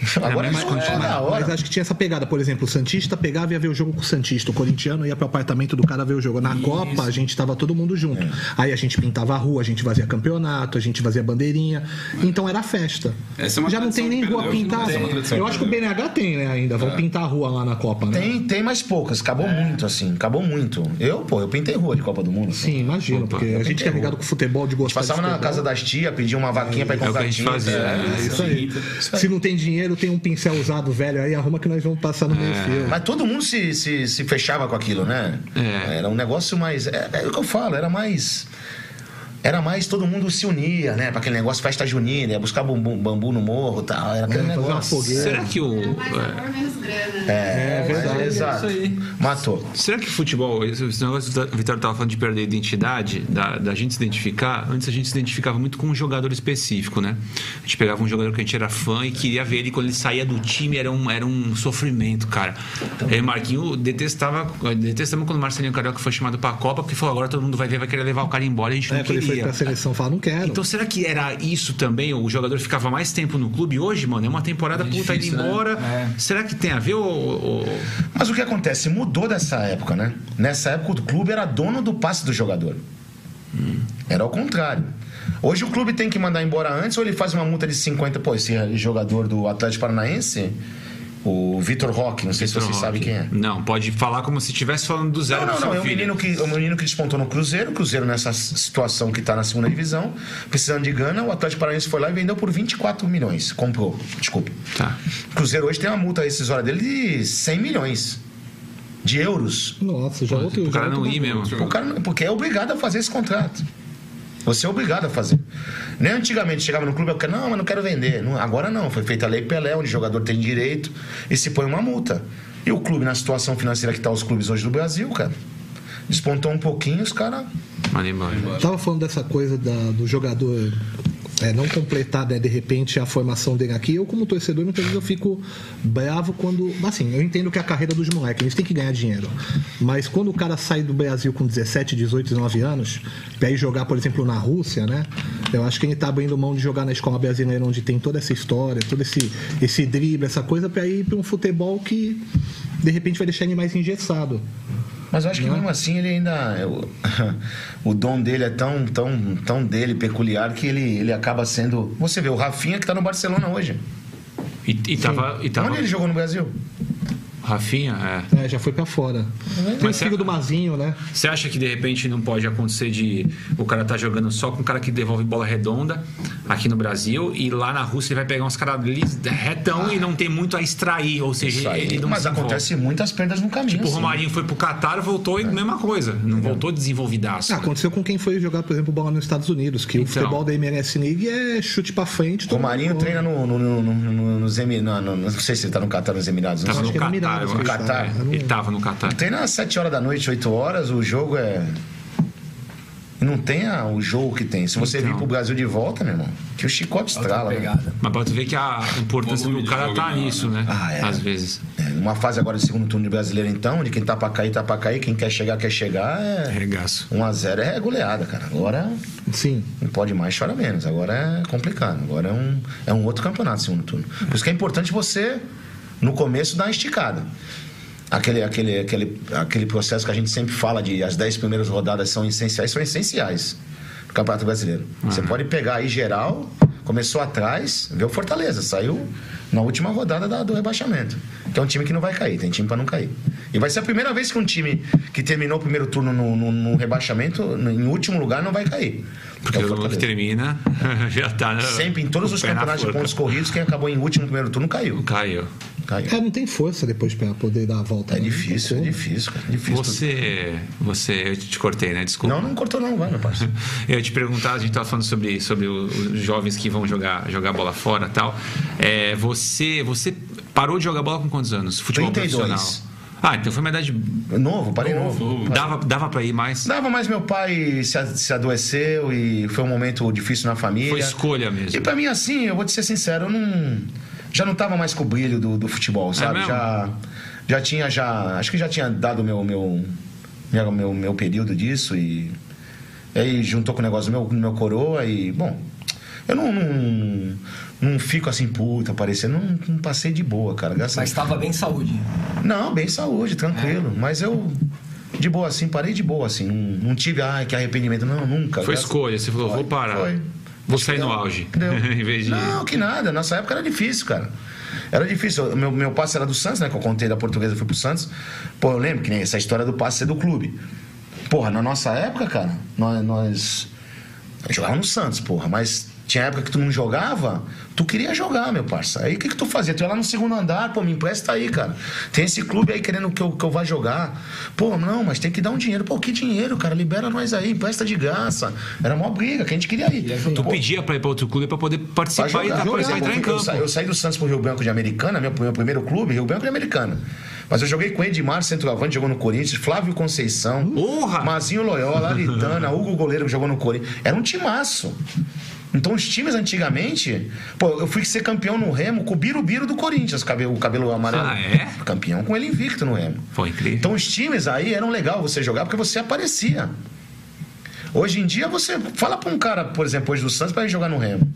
Agora é mais jogo condição, toda Mas acho que tinha essa pegada, por exemplo, o Santista pegava e ia ver o jogo com o Santista, o corintiano ia pro apartamento do cara ver o jogo. Na Copa, a gente tava todo mundo junto. É. Aí a gente pintava a rua, a gente fazia campeonato, a gente fazia bandeirinha. Então era festa. Essa é uma Já não tem nem rua perdeu, pintada. é Eu acho que o BNH tem, né, ainda. Vão pintar a rua lá na Copa, né? Tem, tem mais poucas. Acabou muito, assim. Acabou muito. Eu, pô, eu pintei rua de Copa do Mundo. Sim, imagino, Opa, porque a gente é ligado com futebol de gostar Passava de na futebol. casa das tia, pedia uma vaquinha pra ir É o que a gente fazia, É, né? Isso aí. Se não tem dinheiro, tem um pincel usado velho aí, arruma que nós vamos passar no meio fio. Mas todo mundo se, se, se fechava com aquilo, né? É. Era um negócio mais. É, é o que eu falo, era mais. Era mais todo mundo se unia, né? Pra aquele negócio, festa junina, ia buscar bambu, bambu no morro e tal. Era aquele É, negócio. fogueira. Será que o. Era mais é, amor, menos grana. É, verdade. Exato. É isso aí. Matou. Será que futebol, esse negócio que o Vitório estava falando de perder a identidade, da, da gente se identificar, antes a gente se identificava muito com um jogador específico, né? A gente pegava um jogador que a gente era fã e queria ver ele quando ele saía do time, era um, era um sofrimento, cara. É, Marquinho detestava, detestamos quando o Marcelinho Carioca foi chamado pra Copa, porque falou, agora todo mundo vai ver, vai querer levar o cara embora e a gente É, não quando ele foi queria. Pra seleção, fala, não quero. Então será que era isso também? O jogador ficava mais tempo no clube hoje, mano? É uma temporada, É puta, indo difícil, né? embora. É. Será que tem a ver ou. Mas o que acontece? Mudou dessa época, né? Nessa época o clube era dono do passe do jogador. Era ao contrário. Hoje o clube tem que mandar embora antes ou ele faz uma multa de 50. Pô, esse jogador do Atlético Paranaense, o Vitor Roque, não sei se você sabe quem é. Não, pode falar como se estivesse falando do zero Não, não, não. É um filho. menino que, é um menino que despontou no Cruzeiro. Cruzeiro nessa situação que está na segunda divisão, precisando de grana. O Atlético Paranaense foi lá e vendeu por 24 milhões. Comprou, desculpa. Tá. O Cruzeiro hoje tem uma multa rescisória dele de 100 milhões de euros. Nossa, já outro. O cara não ir mesmo. O cara, porque é obrigado a fazer esse contrato. Você é obrigado a fazer. Nem antigamente chegava no clube, eu quero, não, mas não quero vender. Não, agora não, foi feita a Lei Pelé, onde o jogador tem direito e se põe uma multa. E o clube, na situação financeira que está os clubes hoje do Brasil, cara, despontou um pouquinho, os caras. Tava falando dessa coisa da- do jogador é, não completar, né, de repente, a formação dele aqui. Eu, como torcedor, muitas vezes eu fico bravo quando. Assim, eu entendo que é a carreira dos moleques, eles têm que ganhar dinheiro. Mas quando o cara sai do Brasil com 17, 18, 19 anos, pra ir jogar, por exemplo, na Rússia, né? Eu acho que ele tá abrindo mão de jogar na escola brasileira, onde tem toda essa história, todo esse, esse drible, essa coisa, pra ir pra um futebol que de repente vai deixar ele mais engessado. Mas eu acho que mesmo assim ele ainda. eu- o dom dele é tão, tão, tão dele, peculiar, que ele, ele acaba sendo. Você vê, o Rafinha que tá no Barcelona hoje. E, e tava. E tava Onde ele jogou no Brasil? Rafinha, é. É, já foi pra fora. Tem o Mas filho você- do Mazinho, né? Você acha que de repente não pode acontecer de o cara tá jogando só com um cara que devolve bola redonda aqui no Brasil e lá na Rússia ele vai pegar uns caras retão e não tem muito a extrair, ou seja, Isso aí. ele não Mas acontece muitas perdas no caminho. Tipo, o. Romarinho foi pro Catar, voltou e mesma coisa. Não voltou desenvolvidaço. Ah, aconteceu com quem foi jogar, por exemplo, bola nos Estados Unidos, que o Então. futebol da MLS League é chute pra frente. Romarinho treina no, no, no, no, no, nos no- Não sei se ele tá no Catar nos Emirados. Não Tava sei. no acho é Catar, ele tá. É, Eu não- Ele tava no Catar. Treina às 7 horas da noite, 8 horas, o jogo é. Não tem a- o jogo que tem. Se você Então. vir pro Brasil de volta, meu irmão, que o chicote estrala. né? Mas tu ver que a importância do cara tá menor, nisso, né? Ah, é. Às vezes. É, numa fase agora do segundo turno de brasileiro, então, de quem tá pra cair, tá pra cair, quem quer chegar, quer chegar, é. Regaço. 1x0 é goleada, cara. Agora Sim. não pode mais, chora menos. Agora é complicado. Agora é um, é um outro campeonato segundo turno. Por isso que é importante você no começo dá uma esticada. Aquele, aquele, aquele, aquele processo que a gente sempre fala de as 10 primeiras rodadas são essenciais, são essenciais no Campeonato Brasileiro. Você pode pegar aí geral, começou atrás, vê o Fortaleza, saiu na última rodada da- do rebaixamento. Que é um time que não vai cair, tem time para não cair. E vai ser a primeira vez que um time que terminou o primeiro turno no, no- no rebaixamento, no- em último lugar, não vai cair. Porque É o que termina já tá na- Sempre, em todos os campeonatos de pontos corridos, quem acabou em último no primeiro turno caiu. Caiu. Caiu. É, não tem força depois pra poder dar a volta. É né? Difícil, é difícil, cara. Difícil. Você, você, eu te cortei, né? Desculpa. Não, não cortou não, vai, meu parceiro. Eu ia te perguntar, a gente estava falando sobre, sobre os jovens que vão jogar, jogar bola fora e tal. É, você, você parou de jogar bola com quantos anos? Futebol 32. profissional. Ah, então foi uma idade. Novo, parei novo. Dava, dava pra ir mais? Dava, mas meu pai se, se adoeceu e foi um momento difícil na família. Foi escolha mesmo. E pra mim, assim, eu vou te ser sincero, eu não. Já não tava mais com o brilho do, do futebol, sabe? É já, já tinha, já. Acho que já tinha dado meu, meu, meu, meu, meu período disso e. aí juntou com o negócio do meu, do meu coroa e. Bom, eu não. não não fico assim, puta, parecendo. Não, não passei de boa, cara. Graças Mas estava bem saúde. não, bem saúde, tranquilo. Mas eu, de boa assim, parei de boa assim. Não, não tive, ai, que arrependimento. Não, nunca. Foi Graças- escolha, você falou, Foi, vou parar. foi. Vou sair no auge. Em vez de. Não, que nada. Nossa época era difícil, cara. Era difícil. Meu, meu passe era do Santos, né? Que eu contei da portuguesa, fui pro Santos. Pô, eu lembro que nem essa história do passe ser do clube. Porra, na nossa época, cara, nós, nós jogávamos no Santos, porra, mas tinha época que tu não jogava, tu queria jogar, meu parça. Aí o que, que tu fazia? Tu ia lá no segundo andar, pô, me empresta aí, cara. Tem esse clube aí querendo que eu, que eu vá jogar. Pô, não, mas tem que dar um dinheiro. Pô, que dinheiro, cara? Libera nós aí, empresta de graça. Era mó briga, que a gente queria ir. Tu Pô, pedia pra ir pra outro clube pra poder Pra participar e jogar, depois jogar, pra entrar em eu, campo. sa- eu saí do Santos pro Rio Branco de Americana, meu, meu primeiro clube, Rio Branco de Americana. Mas eu joguei com Edmar, centroavante, jogou no Corinthians, Flávio Conceição, Porra! Mazinho Loyola, Aritana, Hugo Goleiro, que jogou no Corinthians. Era um timaço. Então os times antigamente, pô, eu fui ser campeão no Remo com o Birubiru do Corinthians, cabelo, o cabelo amarelo. Ah, é? Campeão com ele invicto no Remo. Foi incrível. Então os times aí eram legal você jogar porque você aparecia. Hoje em dia você fala pra um cara, por exemplo, hoje do Santos pra ir jogar no Remo.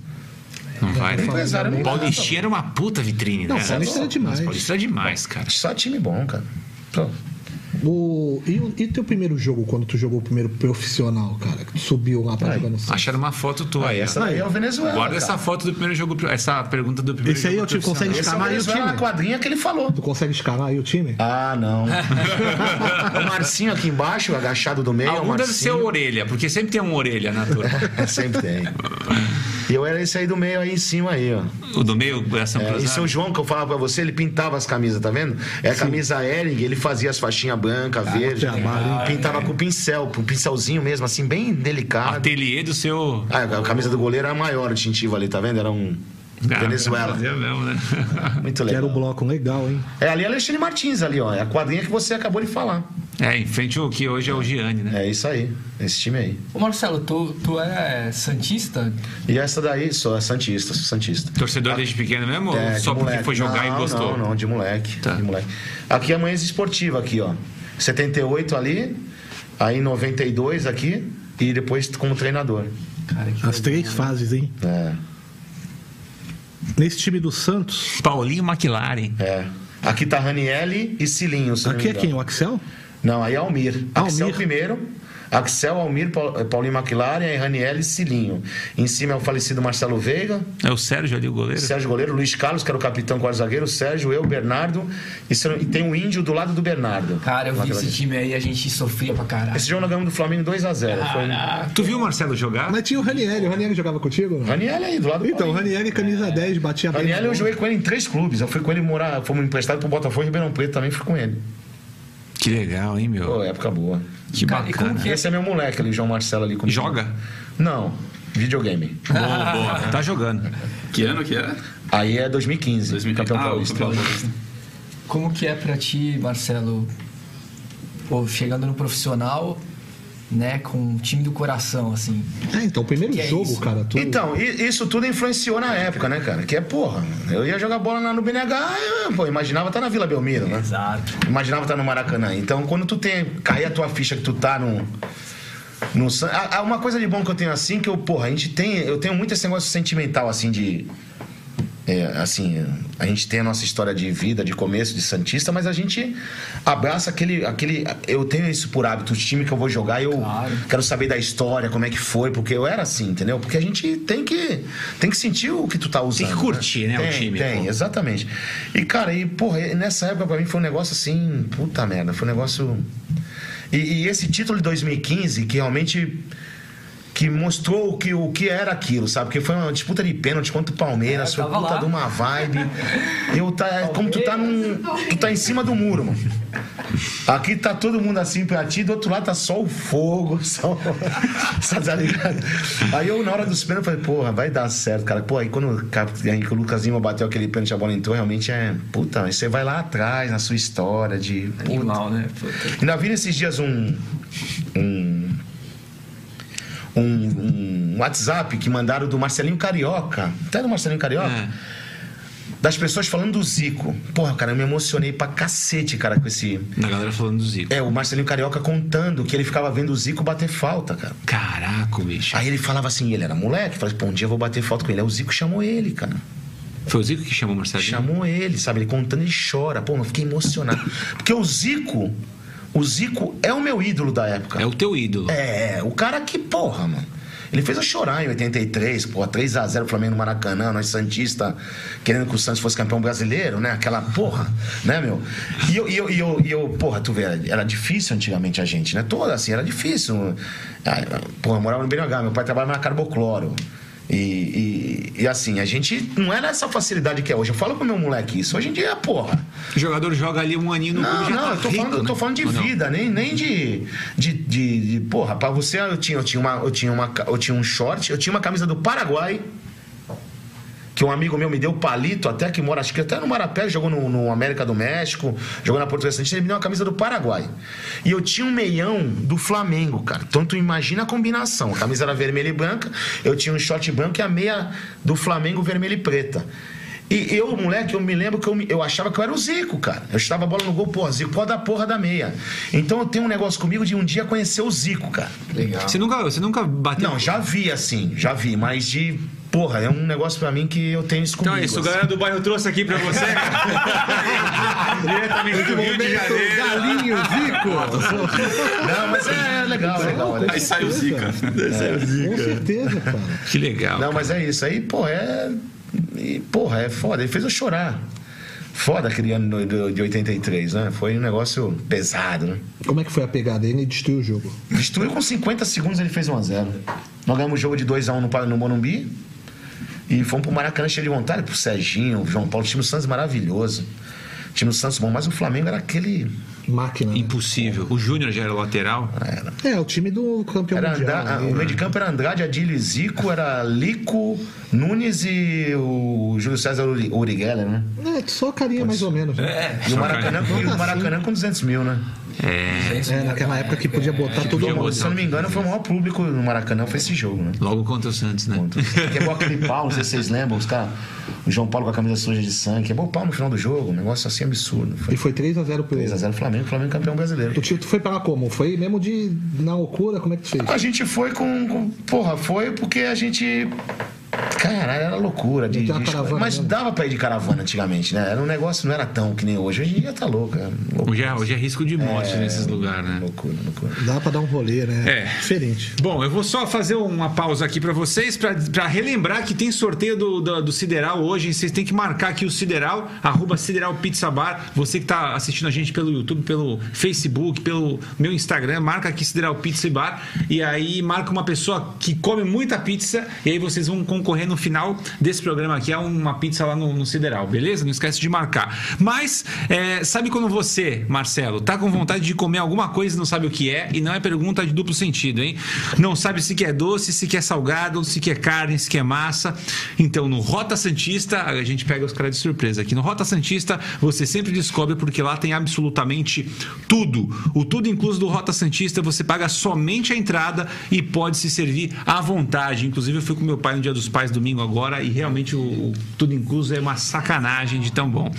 Não vai. O empresário não Paulistinha era uma puta vitrine, Não, né? Paulista era demais. Paulista era demais, cara. Só time bom, cara. Pô. O, e, o- e teu primeiro jogo, quando tu jogou o primeiro profissional, cara? Que tu subiu lá pra Ai, jogar no Santos? Acharam uma foto tua Aí, aí. essa ó. daí é o Venezuela. Guarda cara. essa foto do primeiro jogo, essa pergunta do primeiro Esse aí jogo eu te consegue Esse é escalar aí o time? na quadrinha que ele falou. Tu consegue escalar aí o time? Ah, não. o Marcinho aqui embaixo, agachado do meio. é o Algum deve ser o orelha, porque sempre tem um orelha na turma. Sempre tem. E eu era esse aí do meio aí em cima aí, ó. o do meio, essa É, e seu João, que eu falava pra você, ele pintava as camisas, tá vendo? É a camisa Ering, ele fazia as faixinhas branca, verde. trabalho, hein? pintava com pincel, com um pincelzinho mesmo, assim, bem delicado. Ateliê do seu. Ah, a camisa do goleiro era maior, o tintivo ali, tá vendo? Era um Venezuela. É mesmo, né? Muito Que era legal. bloco legal, hein? É ali é Alexandre Martins ali, ó. É a quadrinha que você acabou de falar. É, em frente ao que hoje é o Gianni, né? É isso aí, esse time aí. Ô Marcelo, tu, tu é Santista? E essa daí, sou Santista, sou Santista. Torcedor desde pequeno mesmo? É, ou de só porque moleque. foi jogar não, e gostou? Não, não, de moleque. Tá. De moleque. Aqui é Manhãs Esportiva, aqui, ó. 78 ali, aí 92 aqui, e depois como treinador. Cara, As três fases, hein? É, Nesse time do Santos, Paulinho McLaren. é. Aqui tá Ranielli e não aqui é quem? O Axel? Não, aí é Almir. Axel Almir. primeiro. Axel, Almir, Paul- Paulinho McLaren, e Cilinho. Em cima é o falecido Marcelo Veiga, É o Sérgio ali, o goleiro? Sérgio Goleiro, Luiz Carlos, que era o capitão quarto zagueiro, Sérgio, eu, Bernardo. E, tem um índio do lado do Bernardo. Cara, eu vi esse vez. time aí, a gente sofria pra caralho. Esse jogo nós ganhamos do Flamengo 2x0. Foi... Tu viu o Marcelo jogar? Mas tinha o Ranieri. O Ranieri jogava contigo? Raniel aí, do lado do Então, o. Ranieri, camisa 10, batia bem. Raniel, eu joguei com ele em três clubes. Eu fui com ele morar, fomos emprestados pro Botafogo e Ribeirão Preto também, fui com ele. Que legal, hein, meu? Pô, época boa. que Cara, e como bacana. que é? Esse é meu moleque ali, João Marcelo ali comigo. Joga? Não, videogame. Boa, boa. Tá jogando. Que ano que é? Aí é 2015, 2015. campeão Ah, paulista. campeão paulista. Como que é pra ti, Marcelo, pô, chegando no profissional, né, com um time do coração, assim. É, então, o primeiro Que é jogo, isso? cara, tu... Então, isso tudo influenciou na época, né, cara? Que é porra. Eu ia jogar bola lá no BNH, eu, pô, imaginava estar na Vila Belmiro, né? Exato. Imaginava estar no Maracanã. Então, quando tu tem. cair a tua ficha que tu tá no. no uma coisa de bom que eu tenho assim, que eu, porra, a gente tem. Eu tenho muito esse negócio sentimental, assim, de. É, assim, a gente tem a nossa história de vida, de começo de Santista, mas a gente abraça aquele. aquele eu tenho isso por hábito, o time que eu vou jogar, eu Claro. quero saber da história, como é que foi, porque eu era assim, entendeu? Porque a gente tem que, tem que sentir o que tu tá usando. que curtir, né, o Tem, time, Tem, pô. exatamente. E, cara, e, porra, nessa época pra mim foi um negócio assim, puta merda, foi um negócio. E, e esse título de 2015, que realmente que mostrou o que, o que era aquilo, sabe? Porque foi uma disputa de pênalti contra o Palmeiras, É, foi puta lá. de uma vibe. Eu tá, é como tu tá num. Tu tá em cima do muro, mano. Aqui tá todo mundo assim pra ti, do outro lado tá só o fogo, só. Tá ligado? Aí eu, na hora dos pênaltis, falei, porra, vai dar certo, cara. Pô, aí quando o Lucas Lima bateu aquele pênalti, a bola entrou, realmente é. Puta, aí você vai lá atrás na sua história de. puta, Animal, né? Puta. Ainda vi nesses dias um. Um. Um, um WhatsApp que mandaram do Marcelinho Carioca. Até do Marcelinho Carioca. É. Das pessoas falando do Zico. Porra, cara, eu me emocionei pra cacete, cara, com esse. Da galera falando do Zico. É, o Marcelinho Carioca contando que ele ficava vendo o Zico bater falta, cara. Caraca, bicho. Aí ele falava assim, ele era moleque, falava, pô, um dia eu vou bater falta com ele. Aí o Zico chamou ele, cara. Foi o Zico que chamou o Marcelinho? Chamou ele, sabe? Ele contando, ele chora. Pô, eu fiquei emocionado. Porque o Zico, o Zico é o meu ídolo da época. É o teu ídolo. É, o cara que, porra, mano. Ele fez eu chorar em 83, porra, 3x0 Flamengo no Maracanã, nós Santista querendo que o Santos fosse campeão brasileiro, né? Aquela porra, né, meu? E eu, e eu, e eu, e eu, porra, tu vê, era difícil antigamente a gente, né? Toda assim, era difícil. Ah, Porra, eu morava no BNH, meu pai trabalhava na Carbocloro. E, e, e assim, a gente não era essa facilidade que é hoje. Eu falo pro meu moleque isso. Hoje em dia, porra. O jogador joga ali um aninho no Não, não, tá eu tô rico, falando, eu tô né? falando de Ou não? vida, nem, nem de, de, de, de- Porra, pra você eu tinha, eu, tinha uma, eu, tinha uma, eu tinha um short, eu tinha uma camisa do Paraguai. Que um amigo meu me deu palito, até que mora, acho que até no Marapé, jogou no, no América do México, jogou na Portuguesa Santista, ele me deu uma camisa do Paraguai. E eu tinha um meião do Flamengo, cara. Então tu imagina a combinação. A camisa era vermelha e branca, eu tinha um short branco e a meia do Flamengo vermelha e preta. E eu, moleque, eu me lembro que eu, me- eu achava que eu era o Zico, cara. Eu estava a bola no gol, porra, Zico, pode dar porra da meia. Então eu tenho um negócio comigo de um dia conhecer o Zico, cara. Legal. Você nunca, você nunca bateu. Não, já vi assim, já vi, mas de. Porra, é um negócio pra mim que eu tenho isso comigo. Então é isso, o assim. galera do bairro trouxe aqui pra você. Diretamente do Rio de Janeiro. Galinho, Zico. Não, mas é legal, legal. Aí sai o Zica. Com certeza, cara. Que legal. Não, mas é isso. Aí, pô, é. E, porra, é foda. Ele fez eu chorar. Foda aquele ano de 83, né? Foi um negócio pesado, né? Como é que foi a pegada? Ele destruiu o jogo. Destruiu com 50 segundos, ele fez 1x0. Nós ganhamos o jogo de 2x1 no, no Morumbi. E fomos pro Maracanã cheio de vontade, pro Serginho, João Paulo. O time do Santos maravilhoso. O time do Santos bom, mas o Flamengo era aquele. Máquina. né? Impossível. O Júnior já era lateral. Era, É, o time do campeão era mundial. Andra- né? o meio de campo era Andrade, Adílio e Zico, era Lico, Nunes e o Júlio César Uriguela, né? É, só a carinha mais ou menos. né? E o Maracanã, e o Maracanã com 200 mil, né? É, naquela época que podia botar todo podia mundo. Se eu não me engano, foi o maior público no Maracanã, foi esse jogo, né? Logo contra o Santos, né? Quebrou aquele pau, não sei se vocês lembram, os caras, o João Paulo com a camisa suja de sangue, quebrou o pau no final do jogo, um negócio assim absurdo. Foi E foi 3x0 pro 3x0 Flamengo, Flamengo campeão brasileiro. O tio, tu foi pra lá como? Foi mesmo de na loucura? Como é que tu fez? A gente foi com, com- Porra, foi porque a gente. Caralho, era loucura. De, de- caravana mas mesmo. dava pra ir de caravana antigamente, né? Era um negócio, não era tão que nem hoje. Hoje em dia tá louco. Loucura. Hoje é, hoje é risco de morte nesses lugares, né? Loucura, loucura. Dá pra dar um rolê, né? É. Diferente. Bom, eu vou só fazer uma pausa aqui pra vocês, pra pra relembrar que tem sorteio do, do, do Sideral hoje. Vocês têm que marcar aqui o Sideral, arroba Sideral Pizza Bar. Você que tá assistindo a gente pelo YouTube, pelo Facebook, pelo meu Instagram, marca aqui Sideral Pizza e Bar. E aí marca uma pessoa que come muita pizza. E aí vocês vão concorrer no final desse programa aqui a uma pizza lá no, no Sideral, beleza? Não esquece de marcar. Mas, é, sabe quando você, Marcelo, tá com vontade de comer alguma coisa e não sabe o que é? E não é pergunta de duplo sentido, hein? Não sabe se quer doce, se quer salgado, se quer carne, se quer massa. Então, no Rota Santista, a gente pega os caras de surpresa aqui. No Rota Santista, você sempre descobre porque lá tem absolutamente tudo. O tudo incluso do Rota Santista, você paga somente a entrada e pode se servir à vontade. Inclusive, eu fui com meu pai no Dia dos Pais domingo agora e realmente o, o tudo incluso é uma sacanagem de tão bom.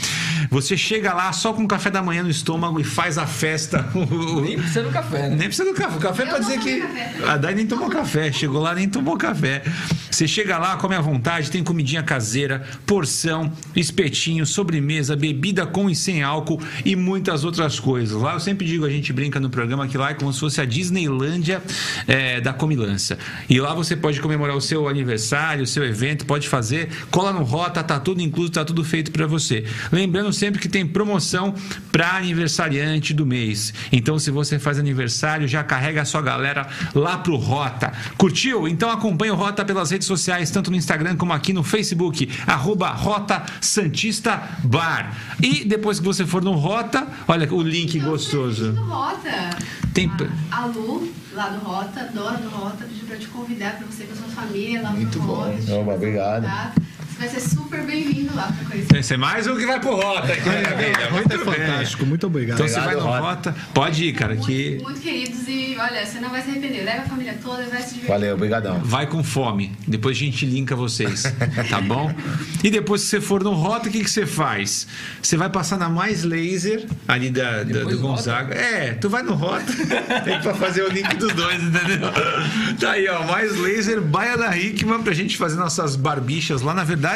Você chega lá só com café da manhã no estômago e faz a festa. Nem precisa do café, né? Nem precisa do café. O café Eu pode dizer não que. café. A Dai nem tomou café. Chegou lá, nem tomou café. Você chega lá, come à vontade, tem comidinha caseira, porção, espetinho, sobremesa, bebida com e sem álcool e muitas outras coisas. Lá eu sempre digo, a gente brinca no programa que lá é como se fosse a Disneylândia é, da comilança. E lá você pode comemorar o seu aniversário, o seu evento, pode fazer, cola no Rota, tá tudo incluso, tá tudo feito para você. Lembrando sempre que tem promoção para aniversariante do mês. Então, se você faz aniversário, já carrega a sua galera lá pro Rota. Curtiu? Então acompanhe o Rota pelas redes sociais, tanto no Instagram como aqui no Facebook, arroba Rota Santista Bar. E depois que você for no Rota, olha o link Então, gostoso. do Rota. Tem- A, a Lu, lá do Rota, adora do Rota, pediu pra te convidar pra você com a sua família lá Muito pro bom. Rota. te Oba, obrigado. convidar. Vai ser super bem-vindo lá pra conhecer. Esse é mais um que vai pro Rota aqui, É, maravilha. Rota é Muito bem. fantástico, muito obrigado. Então você vai no Rota. Rota, pode ir, cara, que Muito, muito queridos e olha, você não vai se arrepender. Leva a família toda, vai se divertir. Valeu, obrigadão. vai com fome. Depois a gente linka vocês, tá bom? E depois que você for no Rota, o que, que você faz? Você vai passar na Mais Laser, ali da, da- do Gonzaga. É, tu vai no Rota, tem pra fazer o link dos dois, entendeu? Tá aí, ó, Mais Laser, Baia da Hickman, pra gente fazer nossas barbichas lá. Na verdade,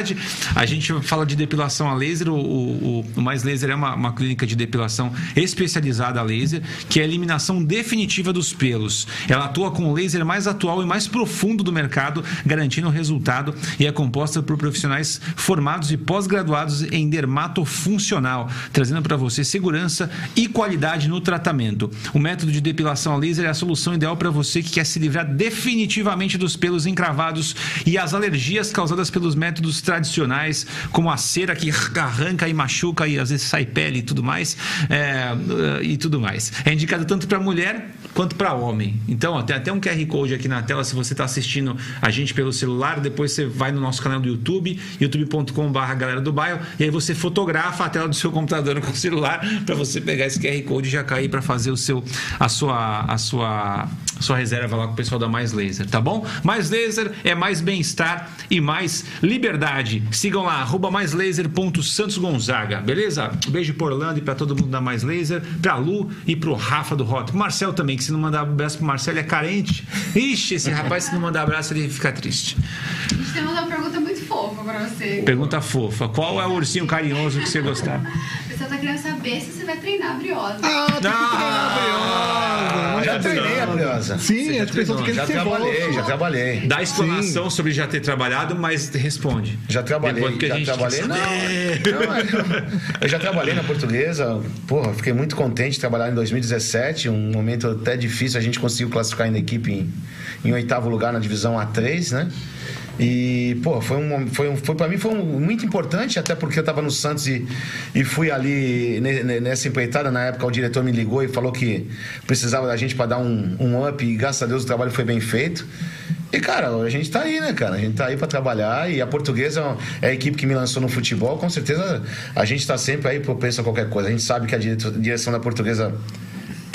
a gente fala de depilação a laser, o, o- o Mais Laser é uma, uma clínica de depilação especializada a laser, que é a eliminação definitiva dos pelos. Ela atua com o laser mais atual e mais profundo do mercado, garantindo o resultado e é composta por profissionais formados e pós-graduados em dermatofuncional, trazendo para você segurança e qualidade no tratamento. O método de depilação a laser é a solução ideal para você que quer se livrar definitivamente dos pelos encravados e as alergias causadas pelos métodos tradicionais, como a cera que arranca e machuca e às vezes sai pele e tudo mais, é, e tudo mais. É indicado tanto para mulher quanto para homem. Então, ó, tem até um QR Code aqui na tela se você está assistindo a gente pelo celular, depois você vai no nosso canal do YouTube, youtube.com/barra galera do bairro, e aí você fotografa a tela do seu computador com o celular para você pegar esse QR Code e já cair para fazer o seu a sua a sua a sua reserva lá com o pessoal da Mais Laser, tá bom? Mais Laser é mais bem-estar e mais liberdade. Sigam lá, arroba maislaser.santosgonzaga, beleza? Beijo por Orlando e pra todo mundo da Mais Laser, pra Lu e pro Rafa do. Pro Marcel também, que se não mandar abraço pro Marcel, ele é carente. Ixi, esse rapaz, se não mandar abraço, ele fica triste. A gente tem uma pergunta muito fofa pra você. Pergunta fofa: qual é o ursinho carinhoso que você gostar? O pessoal tá querendo saber se você vai treinar a briosa. Ah, tem que treinar a briosa. já treinei a briosa. Sim, as pessoas querem Já que você trabalhei, volte. já trabalhei. Dá explanação sobre já ter trabalhado, mas responde. Já trabalhei, já trabalhei. Não, não, eu já trabalhei na portuguesa. Porra, fiquei muito contente de trabalhar em 2017, um momento até difícil. A gente conseguiu classificar ainda a equipe em, em oitavo lugar na divisão A3, né? E, pô, foi um, foi um, foi para mim foi um, muito importante, até porque eu tava no Santos e, e fui ali ne- ne- nessa empreitada. Na época, o diretor me ligou e falou que precisava da gente para dar um, um up. E graças a Deus o trabalho foi bem feito. E, cara, a gente tá aí, né, cara? A gente tá aí para trabalhar. E a portuguesa é a equipe que me lançou no futebol. Com certeza a gente tá sempre aí propenso a qualquer coisa. A gente sabe que a direção da portuguesa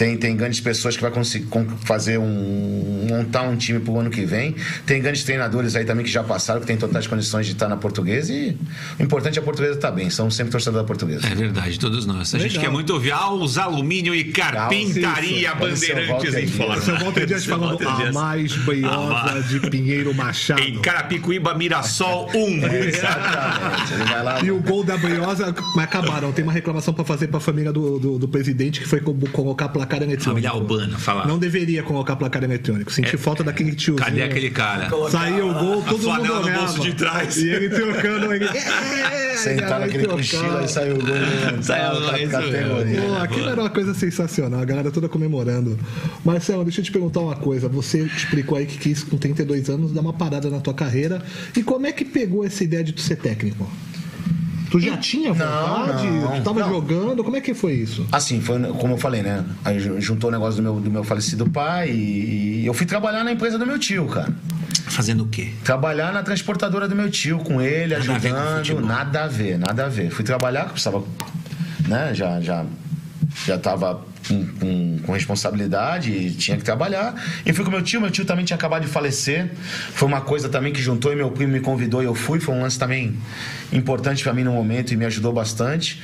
tem, tem grandes pessoas que vai conseguir con- fazer um montar um time pro ano que vem. Tem grandes treinadores aí também que já passaram, que tem totais condições de estar na portuguesa. E o importante é a portuguesa estar bem. Somos sempre torcedores da portuguesa. É verdade, todos nós. A gente Legal. quer muito ouvir Aos Alumínio e Carpintaria Isso. Bandeirantes Walter em forma. Seu Walter Dias Seu falando a mais A mais- de Pinheiro Machado. Em Carapicuíba, Mirassol 1. Exatamente. Ele vai lá. E o gol da Briosa, mas acabaram. Tem uma reclamação pra fazer pra família do, do, do presidente que foi co- colocar placar eletrônico. Família Albana, fala. Não deveria colocar placar eletrônico. Senti falta daquele tiozinho. Cadê aquele cara? Saiu o gol, todo mundo flanela no olhava. bolso de trás. E ele trocando. Ele... É, Sentar ele naquele e saiu o gol. né? Saiu o gol, Tá- categoria. mesmo. Pô, aquilo era uma coisa sensacional, a galera toda comemorando. Marcelo, deixa eu te perguntar uma coisa. Você explicou aí que quis, com 32 anos, dar uma parada na tua carreira. E como é que pegou essa ideia de tu ser técnico? Tu já tinha vontade? não, tu tava não. jogando? Como é que foi isso? Assim, foi como eu falei, né? Aí ju- juntou o negócio do meu, do meu falecido pai e, e eu fui trabalhar na empresa do meu tio, cara. Fazendo o quê? Trabalhar na transportadora do meu tio, com ele, Nada a ver com ajudando. nada a ver, nada a ver. Fui trabalhar, que eu precisava, né? Já, já Já tava com, com, com responsabilidade e tinha que trabalhar. E fui com meu tio, meu tio também tinha acabado de falecer. Foi uma coisa também que juntou e meu primo me convidou e eu fui. Foi um lance também importante para mim no momento e me ajudou bastante.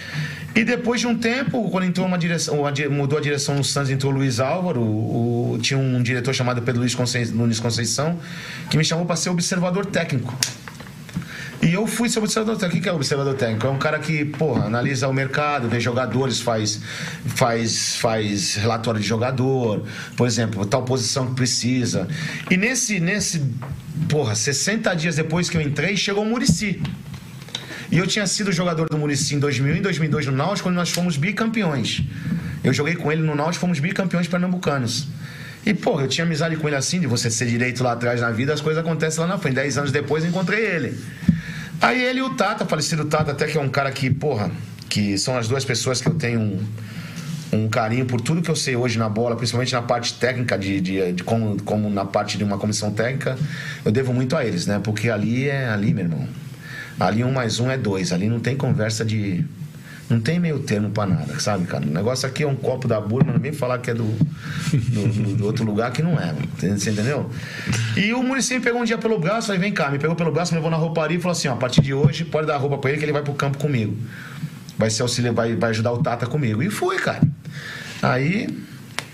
E depois de um tempo, quando entrou uma direção, mudou a direção no Santos, entrou o Luiz Álvaro, o- tinha um diretor chamado Pedro Luiz Nunes Conceição, que me chamou para ser observador técnico. E eu fui ser observador técnico. O que é observador técnico? É um cara que, porra, analisa o mercado, vê jogadores, faz, faz, faz relatório de jogador, por exemplo, tal posição que precisa. E nesse, nesse, porra, 60 dias depois que eu entrei, chegou o Murici. E eu tinha sido jogador do Murici em 2001 e 2002 no Náutico, quando nós fomos bicampeões. Eu joguei com ele no Náutico, fomos bicampeões pernambucanos. E, porra, eu tinha amizade com ele assim, de você ser direito lá atrás na vida, as coisas acontecem lá na frente. Dez anos depois encontrei ele. Aí ele e o Tata, falecido Tata, até que é um cara que, porra, que são as duas pessoas que eu tenho um, um carinho por tudo que eu sei hoje na bola, principalmente na parte técnica, de, de, de como, como na parte de uma comissão técnica, eu devo muito a eles, né? Porque ali é ali, meu irmão. Ali um mais um é dois. Ali não tem conversa de. Não tem meio termo pra nada, sabe, cara? O negócio aqui é um copo da burma, não vem falar que é do, do, do- outro lugar que não é, mano. Você entendeu? E o me pegou um dia pelo braço, falei, vem cá, me pegou pelo braço, me levou na rouparia e falou assim: ó, a partir de hoje pode dar roupa pra ele que ele vai pro campo comigo. Vai ser auxiliar, vai, vai ajudar o Tata comigo. E fui, cara. Aí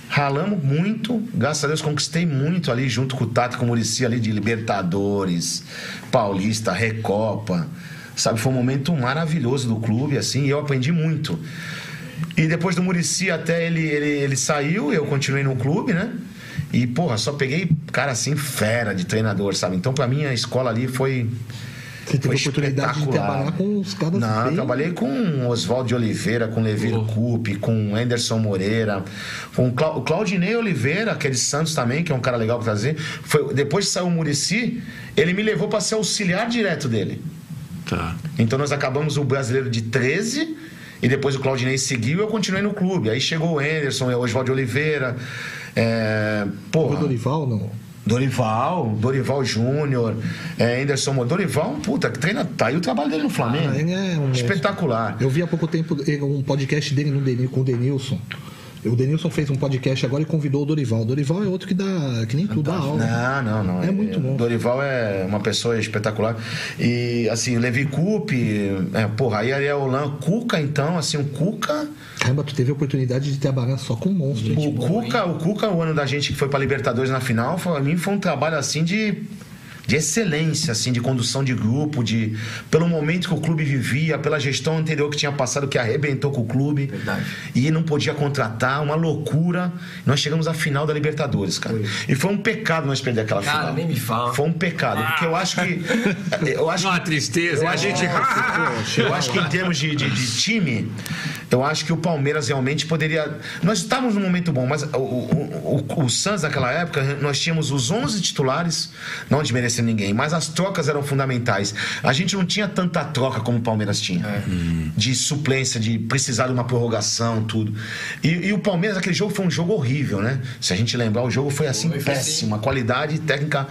ralamos muito, graças a Deus conquistei muito ali junto com o Tata com o Murici ali de Libertadores, Paulista, Recopa. Sabe, foi um momento maravilhoso do clube, assim, e eu aprendi muito. E depois do Murici até ele, ele, ele saiu, eu continuei no clube, né? E, porra, só peguei cara assim, fera de treinador, sabe? Então, pra mim, a escola ali foi. Você teve foi a oportunidade de trabalhar com os caras Não, eu bem- trabalhei com Oswaldo de Oliveira, com Levir Coupe, com Anderson Moreira, com o Clau- o Claudinei Oliveira, que é de Santos também, que é um cara legal pra trazer. Foi, depois que saiu o Murici, ele me levou pra ser auxiliar direto dele. Tá. Então nós acabamos o brasileiro de 13 e depois o Claudinei seguiu e eu continuei no clube. Aí chegou o Anderson, o Oswaldo Oliveira. É, porra, O Dorival, não. Dorival, Dorival Júnior, é, Anderson Mo- Dorival, puta, que treina. Tá aí o trabalho dele no Flamengo. Ah, ele é um- Espetacular. Eu vi há pouco tempo um podcast dele no Denil, com o Denilson. O Denilson fez um podcast agora e convidou o Dorival. O Dorival é outro que dá, que nem tudo dá aula. Não, não, não. É muito bom. Dorival é uma pessoa espetacular. E, assim, Levi Coupe, é, porra, aí Ariel Holan, Cuca, então, assim, o Cuca. Caramba, tu teve a oportunidade de trabalhar só com monstros. O Cuca, o Cuca, o ano da gente que foi pra Libertadores na final, pra mim foi um trabalho assim de. De excelência, assim, de condução de grupo, de pelo momento que o clube vivia, pela gestão anterior que tinha passado, que arrebentou com o clube. Verdade. E não podia contratar, uma loucura. Nós chegamos à final da Libertadores, cara. E foi um pecado nós perder aquela Cara, final. nem me fala. Foi um pecado, porque eu acho que. Eu acho Uma que tristeza. A gente. eu acho que em termos de, de- de time, eu acho que o Palmeiras realmente poderia. Nós estávamos num momento bom, mas o, o, o, o Santos naquela época, nós tínhamos os 11 titulares, não desmerecendo ninguém, mas as trocas eram fundamentais. A gente não tinha tanta troca como o Palmeiras tinha. De suplência, de precisar de uma prorrogação, tudo. E, e o Palmeiras, aquele jogo foi um jogo horrível, né? Se a gente lembrar, o jogo foi assim Foi, foi péssimo. A qualidade técnica.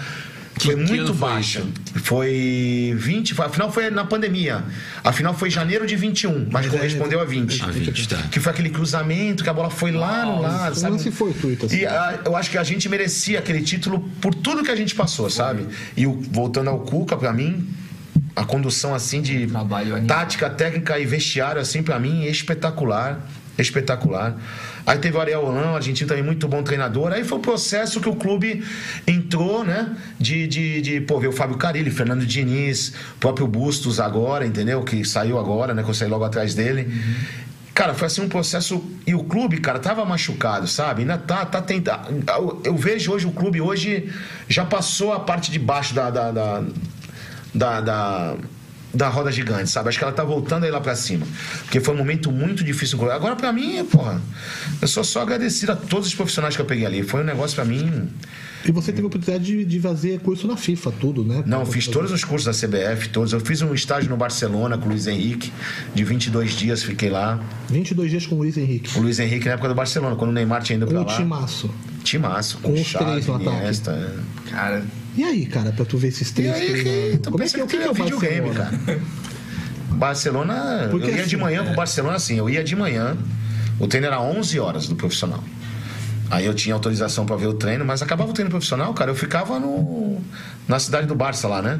Que- Foi muito foi baixa. isso? Foi 20, foi- a final foi na pandemia. A final foi janeiro de 21, mas é- correspondeu a 20. A 20, tá. Que foi aquele cruzamento que a bola foi lá no lado, foi sabe? lance fortuito, assim. E a- eu acho que a gente merecia aquele título por tudo que a gente passou, sabe? E o- voltando ao Cuca, pra mim, a condução assim de tática, técnica e vestiário, assim, pra mim, espetacular. Espetacular. Aí teve o Ariel Holan, argentino também muito bom treinador. Aí foi o processo que o clube entrou, né? De, de, de pô, ver o Fábio Carilli, Fernando Diniz, próprio Bustos agora, entendeu? Que saiu agora, né? Que eu saí logo atrás dele. Cara, foi assim um processo. E o clube, cara, tava machucado, sabe? Ainda tá, tá tentando. Eu, eu vejo hoje o clube, hoje já passou a parte de baixo da- da- da, da, da, da roda gigante, sabe? Acho que ela tá voltando aí lá pra cima. Porque foi um momento muito difícil. Agora, pra mim, porra, eu sou só agradecido a todos os profissionais que eu peguei ali. Foi um negócio pra mim. E você teve a oportunidade de, de fazer curso na FIFA, tudo, né? Não, fiz todos os cursos da CBF, todos. Eu fiz um estágio no Barcelona com o Luiz Henrique, de 22 dias, fiquei lá. 22 dias com o Luiz Henrique. O Luiz Henrique na época do Barcelona, quando o Neymar tinha ido Com pra o lá. timaço. Timaço, Com os Xavi, três no ataque. É. Cara, E aí, cara, pra tu ver esses E três aí que tu Como é que, que, o que, que é o videogame, cara. Barcelona, Porque eu ia assim, de manhã pro Barcelona assim, eu ia de manhã, O treino era 11 horas do profissional. Aí eu tinha autorização para ver o treino, mas acabava o treino profissional, cara, eu ficava no, na cidade do Barça lá, né?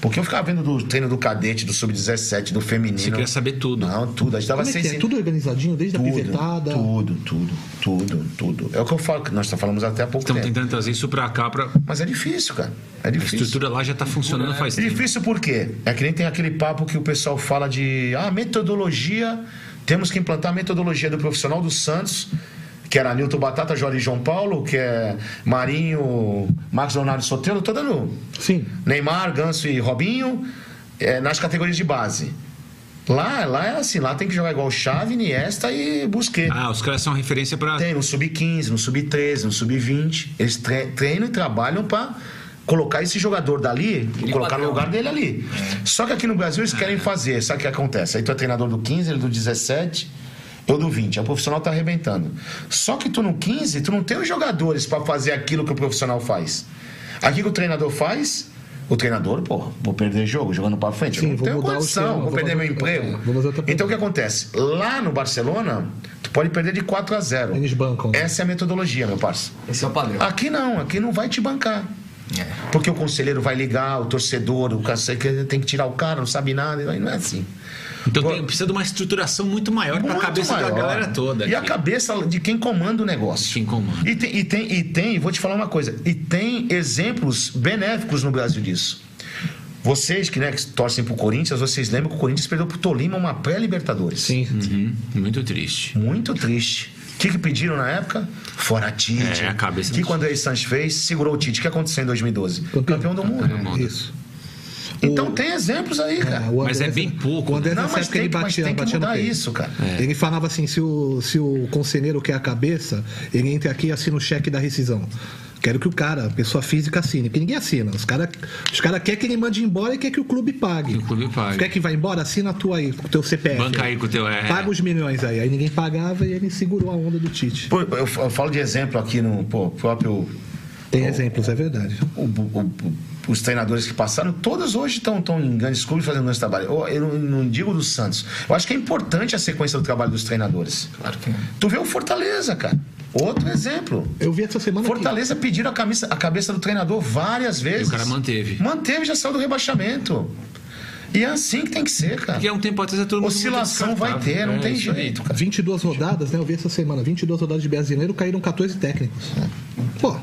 Porque eu ficava vendo do treino do cadete, do sub-17, do feminino. Você queria saber tudo. Não, tudo. A gente dava Como é é? Tudo organizadinho, desde a tudo, pivetada. tudo, tudo, tudo, tudo. É o que eu falo, que nós falamos até há pouco Estamos tempo. tentando trazer isso pra cá, pra... Mas é difícil, cara. É a difícil. estrutura lá já tá funcionando faz É tempo. difícil por quê? É que nem tem aquele papo que o pessoal fala de ah, metodologia, temos que implantar a metodologia do profissional do Santos, que era Nilton Batata, Jorge João Paulo, que é Marinho, Marcos Leonardo Sotelo, tô dando Sim. Neymar, Ganso e Robinho, é, nas categorias de base. Lá, lá é assim, lá tem que jogar igual Chave, Iniesta e Busquets. Ah, os caras são referência pra. Tem no sub-15, no sub-13, no sub-20. Eles tre- treinam e trabalham para colocar esse jogador dali e colocar no padrão. lugar dele ali. Só que aqui no Brasil eles querem fazer. Sabe o que acontece? Aí tu é treinador do 15, ele do 17, eu do 20. Aí o profissional tá arrebentando. Só que tu no 15, tu não tem os jogadores para fazer aquilo que o profissional faz. Aqui que o treinador faz. O treinador, pô, vou perder jogo jogando para frente. Sim, eu não vou tenho mudar o condição, vou vou perder fazer meu emprego. é, Então o que acontece? Lá no Barcelona, tu pode perder de 4 a 0. Eles bancam. né? Essa é a metodologia, meu parceiro. Esse é o padrão. Aqui não, aqui não vai te bancar. É. Porque o conselheiro vai ligar, o torcedor, o cara que tem que tirar o cara, não sabe nada, não é assim. Então tem- precisa de uma estruturação muito maior pra Muito cabeça maior. da galera toda. E a aqui. cabeça de quem comanda o negócio. Quem comanda. E tem, e tem, e tem, vou te falar uma coisa, e tem exemplos benéficos no Brasil disso. Vocês que, né, que torcem pro Corinthians, vocês lembram que o Corinthians perdeu pro Tolima uma pré-Libertadores. Sim. Uhum, muito triste. Muito triste. O que, que pediram na época? Fora Tite. É, a cabeça O que do- que o André Santos fez? Segurou o Tite. O que aconteceu em 2012? Campeão, do mundo. Isso. Então O- tem exemplos aí, cara. É, Mas é bem pouco, O André, Não, mas tem, ele que- mas batia, tem que mudar peito. isso, cara. Ele falava assim: se o, se o conselheiro quer a cabeça, ele entra aqui e assina o cheque da rescisão. Quero que o cara, a pessoa física, assine, porque ninguém assina. Os caras os cara querem que ele mande embora e quer que o clube pague. Que o clube pague. Quer que vá embora? Assina a tua aí, com o teu CPF. Banca aí com o teu. É, Paga os milhões aí. Aí ninguém pagava e ele segurou a onda do Tite. Pô, eu, eu falo de exemplo aqui no pô, próprio. Tem exemplos, é verdade. o- o- o- os treinadores que passaram, todos hoje estão em grandes clubes fazendo grande trabalho. Eu, eu não, digo dos Santos. Eu acho que é importante a sequência do trabalho dos treinadores. Claro que é. Tu vê o Fortaleza, cara. Outro exemplo. Eu vi essa semana que- Fortaleza pediram a, camisa, a cabeça do treinador várias vezes. E o cara manteve. Manteve, já saiu do rebaixamento. E é assim que tem que ser, cara. Porque é um tempo atrás é todo mundo Oscilação vai ter, não É, tem jeito, cara. 22 rodadas, né? Eu vi essa semana. 22 rodadas de brasileiro, caíram 14 técnicos. Pô, é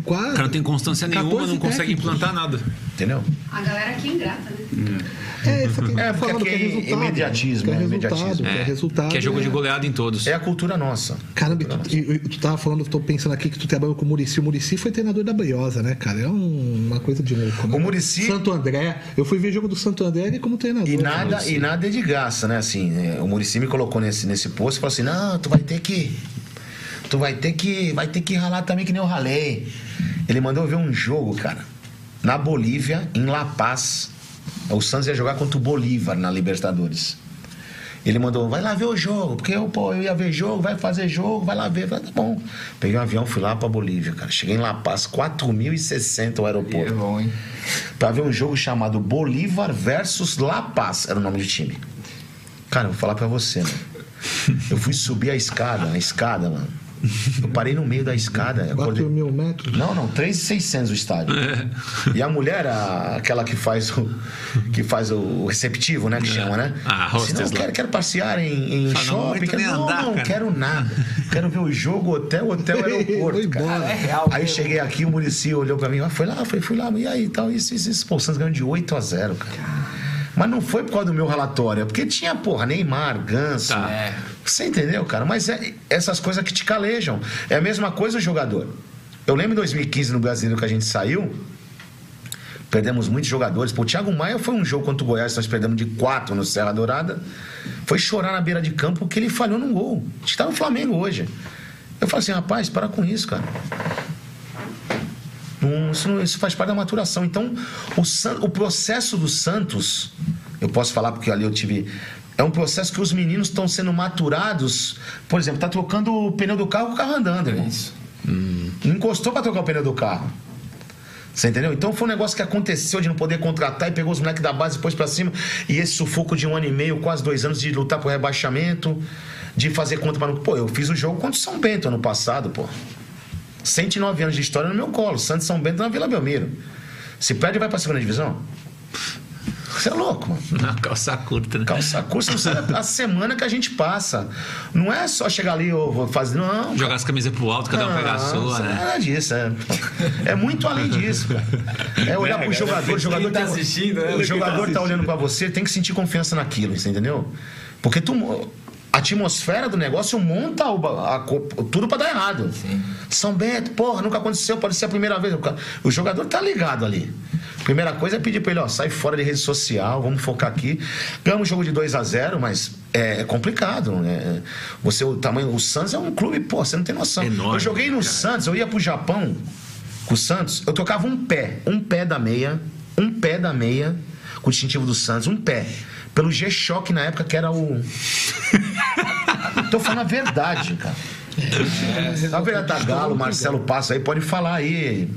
quase. O cara não tem constância nenhuma, 14 não consegue técnicos. implantar nada. Entendeu? A galera aqui é ingrata, né? É, isso aqui, É, porque falando que é é resultado. imediatismo, Que é é resultado, imediatismo. que é, resultado. Que é jogo é- de goleada em todos. É a cultura nossa. Caramba, e tu, e tu tava falando, tô pensando aqui que tu trabalhou com o Murici. O Murici foi treinador da Briosa, né, cara? É um- uma coisa de louco, né? O Muricy- Santo André. Eu fui ver jogo do Santo André ele como treinador. E né? nada, e nada é de graça, né? Assim, é, o Murici me colocou nesse, nesse posto e falou assim: não, tu vai ter que. Tu vai ter que. Vai ter que ralar também que nem eu ralei. Ele mandou ver um jogo, cara, na Bolívia, em La Paz. O Santos ia jogar contra o Bolívar na Libertadores. Ele mandou, vai lá ver o jogo, porque eu, pô, eu ia ver jogo, vai fazer jogo, vai lá ver. Eu Falei, tá bom. Peguei um avião, fui lá pra Bolívia, cara. Cheguei em La Paz, 4.060 o E é aeroporto bom, hein? pra ver um jogo chamado Bolívar versus La Paz, era o nome do time. Cara, eu vou falar pra você, mano. Eu fui subir a escada, a escada, mano. Eu parei no meio da escada. 4 acordei- mil metros. Não, não, 3,600 o estádio. E a mulher, a- aquela que faz o que faz o receptivo, né, que chama, né? Ah, hostess não, quero, quero passear em, em shopping. Quero, não, andar, não, cara. quero nada. Quero ver o jogo, hotel, hotel, aeroporto, cara. É real. Aí mesmo. cheguei aqui, o Murici olhou pra mim, ah, foi lá, foi, fui lá, e aí, tal, isso, isso, isso. Pô, o Santos ganhou de 8 a 0, cara. Mas não foi por causa do meu relatório, é porque tinha, porra, Neymar, Ganso. Tá. É. Você entendeu, cara? Mas é essas coisas que te calejam. É a mesma coisa o jogador. Eu lembro em 2015 no Brasileiro que a gente saiu, perdemos muitos jogadores. Pô, o Thiago Maia foi um jogo contra o Goiás, nós perdemos de 4 no Serra Dourada. Foi chorar na beira de campo porque ele falhou num gol. A gente tá no Flamengo hoje. Eu falei assim, rapaz, para com isso, cara. Isso, não- isso faz parte da maturação. Então, o, San- o processo do Santos, eu posso falar porque ali eu tive. É um processo que os meninos estão sendo maturados. Por exemplo, tá trocando o pneu do carro, o carro andando, irmão. Isso. Não encostou para trocar o pneu do carro. Você entendeu? Então foi um negócio que aconteceu de não poder contratar e pegou os moleques da base depois pra cima. E esse sufoco de um ano e meio, quase dois anos, de lutar por rebaixamento, de fazer conta para Pô, eu fiz o jogo contra o São Bento ano passado, pô. 109 anos de história no meu colo. Santos São Bento na Vila Belmiro. Se perde, vai pra segunda divisão. Você é louco. Na calça curta, né? Calça curta, você não sabe a semana que a gente passa. Não é só chegar ali ou fazer. Não, Jogar as camisas pro alto, cada um pegar a não, sua, não é né? nada disso. É, é muito além disso, cara. É olhar pro jogador, o jogador tá tem- assistindo, né? O jogador tá tá olhando pra você, tem que sentir confiança naquilo, você entendeu? Porque tu, a atmosfera do negócio monta o ba- a co- tudo pra dar errado. São Bento, porra, nunca aconteceu, pode ser a primeira vez. O O jogador tá ligado ali. Primeira coisa é pedir pra ele, ó, sai fora de rede social, vamos focar aqui. Ganhamos um jogo de 2 a 0 mas é, é complicado. Né? Você, o tamanho. O Santos é um clube, pô, você não tem noção. Enorme, eu joguei no Santos, eu ia pro Japão com o Santos, eu tocava um pé, um pé da meia, um pé da meia, com o distintivo do Santos, um pé. Pelo G-Shock na época, que era o. Tô falando a verdade, cara. A verdade da Galo, Marcelo Passa aí, pode falar aí.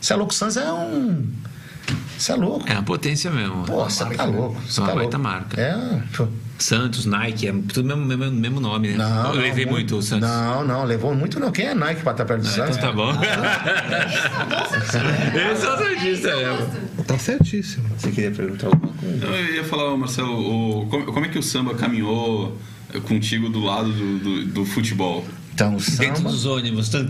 Você é louco, o Santos é um. Você é louco. É uma potência mesmo. Pô, você tá louco. Você Uma tá baita louco. marca. É, pô. Santos, Nike, é tudo mesmo, mesmo, mesmo nome, né? Não, eu não, levei muito, o Santos. Não, não, levou muito não. Quem é Nike pra estar perto do Santos? Então tá bom. Eu sou santista mesmo. Tá certíssimo. Você queria perguntar alguma coisa? Eu ia falar, Marcelo, o- como, como é que o samba caminhou contigo do lado do, do, do futebol? Então, o Dentro samba. dos ônibus. Não,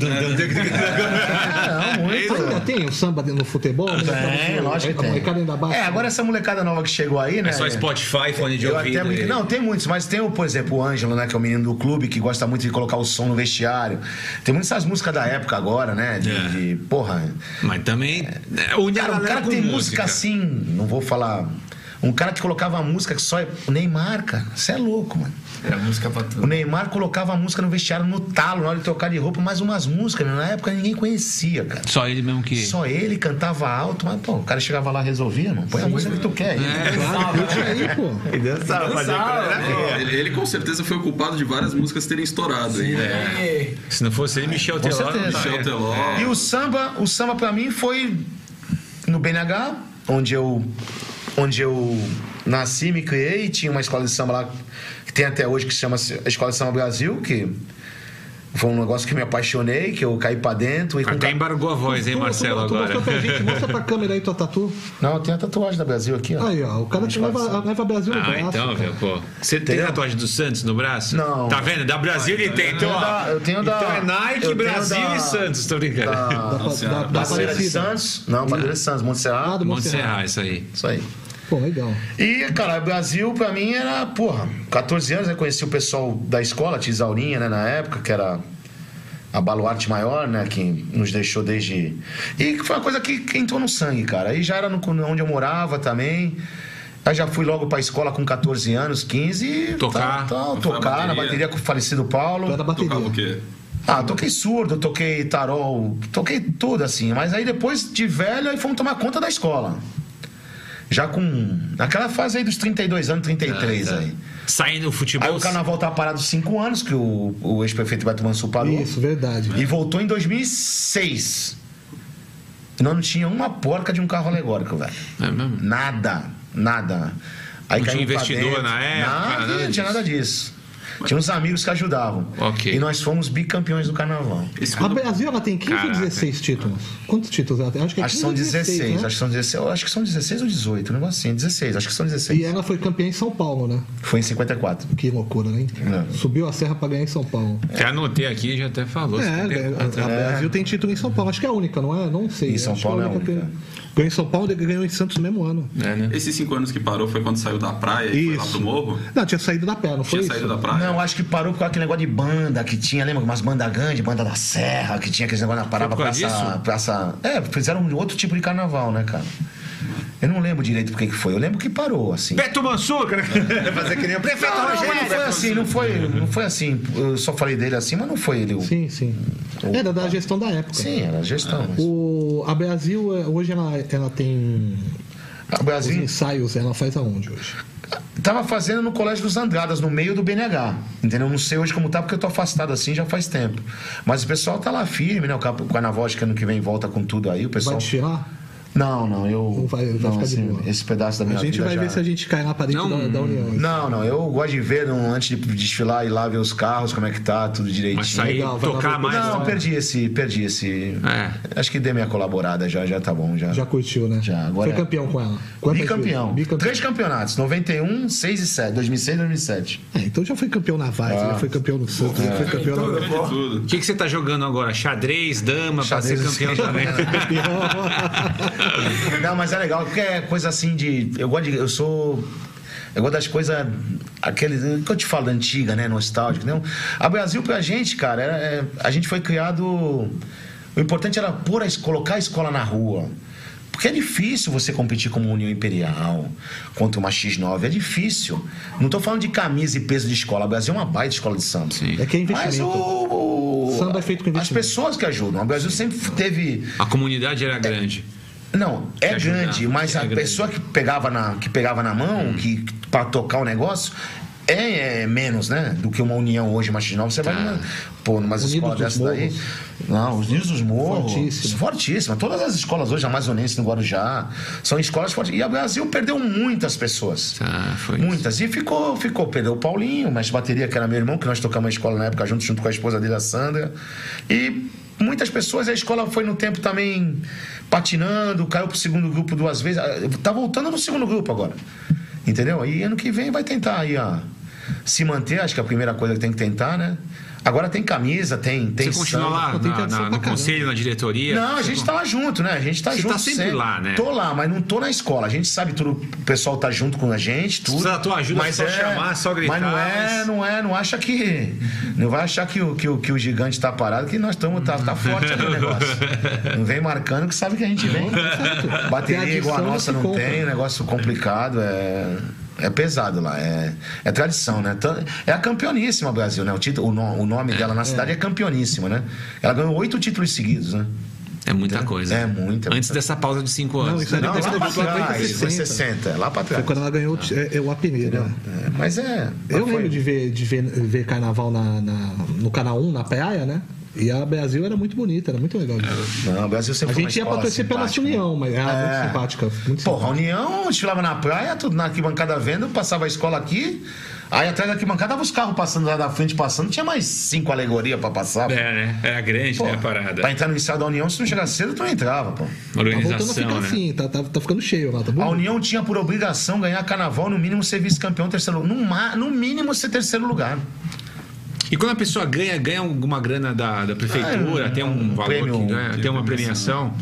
muito. Ainda tem o samba no futebol? né? Tem, lógico que tem. molecada ainda baixa. É, agora essa molecada nova que chegou aí, né? É só Spotify, fone de ouvido. Não, tem muitos, mas tem, o, por exemplo, o Ângelo, né? Que é o menino do clube, que gosta muito de colocar o som no vestiário. Tem muitas essas músicas da época agora, né? De, É. de- porra. Mas também. é, Cara, galera cara tem música assim, não vou falar. Um cara que colocava uma música que só é. O Neymar, cara. Você é louco, mano. Era música pra O tudo. Neymar colocava a música no vestiário no talo, na hora de trocar de roupa, mais umas músicas, meu. Na época ninguém conhecia, cara. Só ele mesmo que. Só ele cantava alto, mas, pô, o cara chegava lá e resolvia, não. Põe a música que tu quer. Claro, curte aí, pô. E dançava, É, Ele, ele com certeza foi o culpado de várias músicas terem estourado. hein? É. Se não fosse ele, Michel Teló. Michel Teló. E o samba, o samba pra mim foi no BNH, onde eu onde eu nasci, me criei, tinha uma escola de samba lá tem até hoje que se chama a Escola de Samba Brasil, que foi um negócio que me apaixonei, que eu caí pra dentro e Até ca- embargou a voz, hein, Tu- tu- Marcelo, tu agora. pra gente, mostra pra câmera aí tua tatu. Não, tem a tatuagem da Brasil aqui, ó. Aí, ó, o cara te leva, leva Brasil no Ah, braço. então, cara. velho, pô. Você tem Entendeu? tatuagem do Santos no braço? Não. Tá vendo? Da Brasil ele tem. Então, ó. da- eu tenho da- Então é Nike, Brasil da- e Santos, tô brincando. Da, Da, da, da da Aparecida. Santos. Não, Bandeira de Santos, Ah, Montserrat. do Monte Monserrat. Serra, isso aí. Isso aí. Pô, legal. E, cara, Brasil pra mim era, porra, 14 anos eu conheci o pessoal da escola, a tia Isaurinha, né, na época, que era a baluarte maior, né, que nos deixou desde. E foi uma coisa que, que entrou no sangue, cara. Aí já era no, onde eu morava também. Aí já fui logo pra escola com 14 anos, 15 e. Tocar. tal, tal, tocar na bateria? bateria com o falecido Paulo. Era bateria. Tocava o quê? Ah, toquei surdo, toquei tarol, toquei tudo assim. Mas aí depois de velho, aí fomos tomar conta da escola. Já com. Naquela fase aí dos 32 anos, 33 Ah, tá. aí. Saindo do futebol. Aí o carnaval tá parado 5 anos, que o, o ex-prefeito Beto Mansur parou. Isso, verdade. E voltou em 2006. E nós não tinha uma porca de um carro alegórico, velho. É mesmo? Nada, nada. Aí Não tinha investidor dentro. na época, Nada, nada não tinha disso. nada disso. Tinha uns amigos que ajudavam. Ok. E nós fomos bicampeões do carnaval. Esse A quando- Brasil, ela tem 15 Caraca. ou 16 títulos? Quantos títulos ela tem? Acho que, é Acho que 15 são ou 16, né? acho que são 16, eu acho que são 16 ou 18, um negócio assim, 16, acho que são 16. E ela foi campeã em São Paulo, né? Foi em 54. Que loucura, né? É. Subiu a serra pra ganhar em São Paulo. Até anotei aqui, já até falou. É, a, a Brasil tem título em São Paulo. Acho que é a única, não é? Não sei. Em São Acho Paulo que é a única única. Ganhou em São Paulo e ganhou em Santos no mesmo ano. É, né? Esses cinco anos que parou foi quando saiu da praia e foi lá pro morro? Não, tinha saído da pé, não foi Tinha isso? saído da praia? Não, acho que parou por causa daquele negócio de banda que tinha, lembra? Umas bandas grandes, banda da Serra, que tinha aqueles negócios na parada praça, praça. É, fizeram um outro tipo de carnaval, né, cara? Eu não lembro direito por que que foi. Eu lembro que parou, assim. Beto Mansur, cara. Fazer que nem o prefeito Não, Rogério. não foi assim, não foi, não foi assim. Eu só falei dele assim, mas não foi ele. o- Sim, sim. Era da gestão da época. Sim, era a gestão. mas- O, a Brasil, é, hoje ela, ela tem. O Os Brasil ensaios, ela faz aonde hoje? tava fazendo no Colégio dos Andradas, no meio do BNH. Entendeu? Não sei hoje como tá, porque eu tô afastado assim já faz tempo. Mas o pessoal tá lá firme, né? O o carnaval acho que ano que vem volta com tudo aí. O Vai pessoal. te tirar? Não, não, eu. Ou vai- vai não, ficar de assim, boa? esse pedaço da A minha gente vida vai já... ver se a gente cai lá pra dentro Não, da, da União. Não, não, eu gosto de ver não, antes de desfilar e lá ver os carros, como é que tá, tudo direitinho. Mas sair, Legal, vai tocar mais. Não, né? perdi esse, perdi esse. É. Acho que dei minha colaborada já, já tá bom. Já. Já curtiu, né? Já, agora Foi é. campeão com ela. Quantas Bicampeão. Bicampeão. Três campeonatos, 91, 6 e 7. 2006 e 2007. É, então já foi campeão na Vaz, Ah. já foi campeão no Santos, já foi campeão na... De tudo. O que, que você tá jogando agora? Xadrez, dama, Xadrez, pra ser campeão também. Não, mas é legal, porque é coisa assim de. Eu gosto de. Eu sou. Eu gosto das coisas. Aquele. que eu te falo, antiga, né? Nostálgico. Não? A Brasil, pra gente, cara, era- é- a gente foi criado. O importante era pôr a, colocar a escola na rua. Porque é difícil você competir como União Imperial contra uma X9. É difícil. Não tô falando de camisa e peso de escola. O Brasil é uma baita escola de samba. Sim. É que é Mas investimento. o, o- Samba é feito com As investimento. pessoas que ajudam. O Brasil sempre teve. A comunidade era grande. Não, é ajudar, grande, mas a grande. Hum. pessoa que pegava na, que pegava na mão, que para tocar o negócio, é, é menos, né? Do que uma união hoje, X9. Você vai Tá. numa, pô, numa Unidos escolas daí. Não, os Unidos dos Morros. Fortíssimo. Fortíssima. Todas as escolas hoje, amazonenses no Guarujá, são escolas fortes. E o Brasil perdeu muitas pessoas. Tá, foi Muitas. E ficou, ficou. Perdeu o Paulinho, mas bateria, que era meu irmão, que nós tocamos a escola na época junto, junto com a esposa dele, a Sandra. E muitas pessoas, a escola foi no tempo também patinando, caiu pro segundo grupo duas vezes. Ah, Tá voltando no segundo grupo agora. Entendeu? E ano que vem vai tentar aí, ó, se manter, acho que é a primeira coisa que tem que tentar, né? Agora tem camisa, tem, tem Você continua lá Pô, na- na- no caramba. conselho, na diretoria? Não, a gente tá lá junto, né? A gente tá Você junto. tá sempre lá, né? Tô lá, mas não tô na escola. A gente sabe tudo, o pessoal tá junto com a gente, tudo. precisa da tua ajuda, mas só é, chamar, só gritar, Mas não é, não é, não acha que. Não vai achar que o, que o, que o gigante tá parado, que nós estamos. Tá, tá forte ali o negócio. Não vem marcando que sabe que a gente vem. Bateria igual a nossa não compra. tem, negócio complicado, é. É pesado lá, é, é tradição, né? É a campeoníssima Brasil, né? O, título, o, no- o nome dela na cidade é campeoníssima, né? Ela ganhou oito títulos seguidos, né? É muita coisa. É muita, Antes muita. dessa pausa de cinco Não, anos. isso é Não, Deve lá ter pra voltado pra trás, foi 60. 60, lá pra Foi trás. quando ela ganhou é, é o A primeira. né? É, mas é. Eu foi- lembro de ver, de ver, ver carnaval na, na- no canal 1, na praia, né? E a Brasil era muito bonita, era muito legal. Não, o Brasil A sempre foi uma gente ia torcer pela simpática, União, mas era É. muito simpática. Muito Porra, a simpática. União desfilava na praia, tudo na arquibancada vendo, passava a escola aqui. Aí atrás da arquibancada tava os carros passando lá da frente, passando. Tinha mais cinco alegorias pra passar. É, né? Era grande, Pô, né, a parada. Pra entrar no inicial da União, se não chegasse cedo, tu não entrava, pô. Tá voltando a Organização, ficar né? assim, tá, tá, tá ficando cheio lá, tá bom? A União tinha por obrigação ganhar carnaval, no mínimo ser vice-campeão, terceiro lugar. No, no mínimo ser terceiro lugar. E quando a pessoa ganha, ganha alguma grana da, da prefeitura, Ah, tem um um valor prêmio, que ganha, tem uma premiação.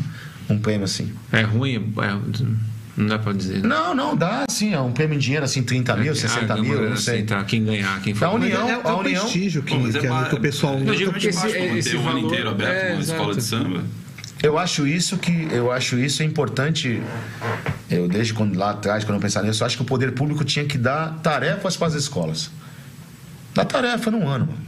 Um prêmio assim. É ruim, é- não dá pra dizer. Não, não, dá sim. É um prêmio em dinheiro, assim, 30 mil, 60 Ah, mil, grana não sei. assim, tá, quem ganhar, quem for. Da União, é, é a União. prestígio que, Pô, mas é que, ba- que o pessoal. Não, digo baixo esse- esse o ano valor- inteiro aberto é, uma escola de samba. Eu acho isso que eu acho isso importante. Eu desde quando lá atrás, quando eu pensava nisso, eu acho que o poder público tinha que dar tarefas para as escolas. Dá tarefa num ano. mano.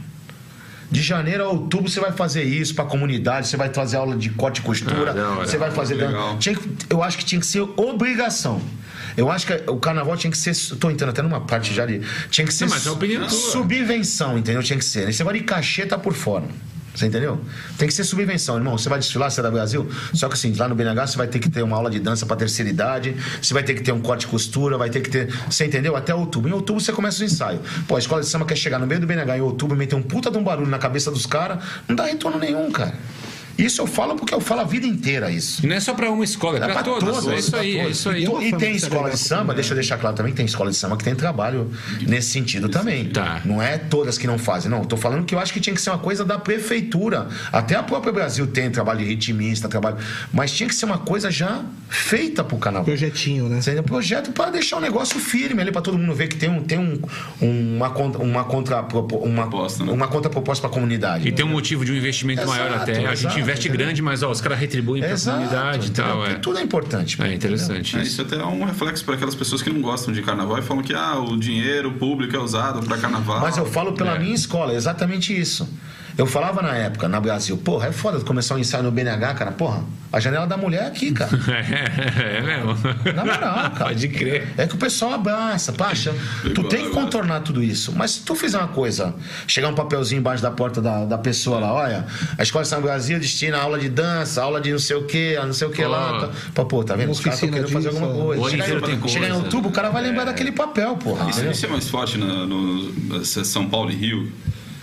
De janeiro a outubro você vai fazer isso para a comunidade, você vai fazer aula de corte e costura, Ah, da hora. você vai fazer. Tinha que- eu acho que tinha que ser obrigação. Eu acho que o carnaval tinha que ser. Estou entrando até numa parte já de. Tinha que ser. Não, mas é opinião subvenção, entendeu? Tinha que ser. Esse negócio de cachê tá por fora. Você entendeu? Tem que ser subvenção, irmão. Você vai desfilar, você é da Brasil. Só que assim, lá no BNH você vai ter que ter uma aula de dança para terceira idade, você vai ter que ter um corte e costura, vai ter que ter. Você entendeu? Até outubro. Em outubro você começa o ensaio. Pô, a escola de samba quer chegar no meio do BNH em outubro e meter um puta de um barulho na cabeça dos caras, não dá retorno nenhum, cara. Isso eu falo porque eu falo a vida inteira isso. E não é só pra uma escola, é, É pra, pra todas. todas, é isso aí, é isso aí. E, e tem escola de samba, deixa eu deixar claro também, tem escola de samba que tem trabalho nesse sentido também. Tá. Não é todas que não fazem, não. Tô falando que eu acho que tinha que ser uma coisa da prefeitura. Até a própria Brasil tem trabalho de ritmista, trabalho. Mas tinha que ser uma coisa já feita pro canal. Projetinho, né? Seria um projeto para deixar o negócio firme ali para todo mundo ver que tem um tem um, uma contra uma contra uma Proposta, né? uma contraproposta para a comunidade. E tem um motivo de um investimento Exato, maior até. A gente exato, investe entendeu? grande, mas ó, os caras retribuem pra Exato, comunidade e tal. Porque É, Tudo é importante. é interessante É, isso. isso até é um reflexo para aquelas pessoas que não gostam de carnaval e falam que ah, o dinheiro público é usado para carnaval. Mas eu falo pela É. minha escola, é exatamente isso. Eu falava na época, na Brasil, porra, é foda começar um ensaio no BNH, cara. Porra, a janela da mulher é aqui, cara. É, é mesmo. Na moral, cara. Pode crer. É que o pessoal abraça, pacha. Tu tem que contornar tudo isso. Mas se tu fizer uma coisa, chegar um papelzinho embaixo da porta da, da pessoa lá, olha, a Escola de São Brasil destina aula de dança, aula de não sei o que, não sei o que lá. Tá. Pô, pô, tá vendo? Os caras estão querendo fazer alguma é. coisa. O ano Chegar em, chegar em coisa. outubro, o cara vai lembrar daquele papel, porra. Isso, isso é mais forte na, no, São Paulo e Rio.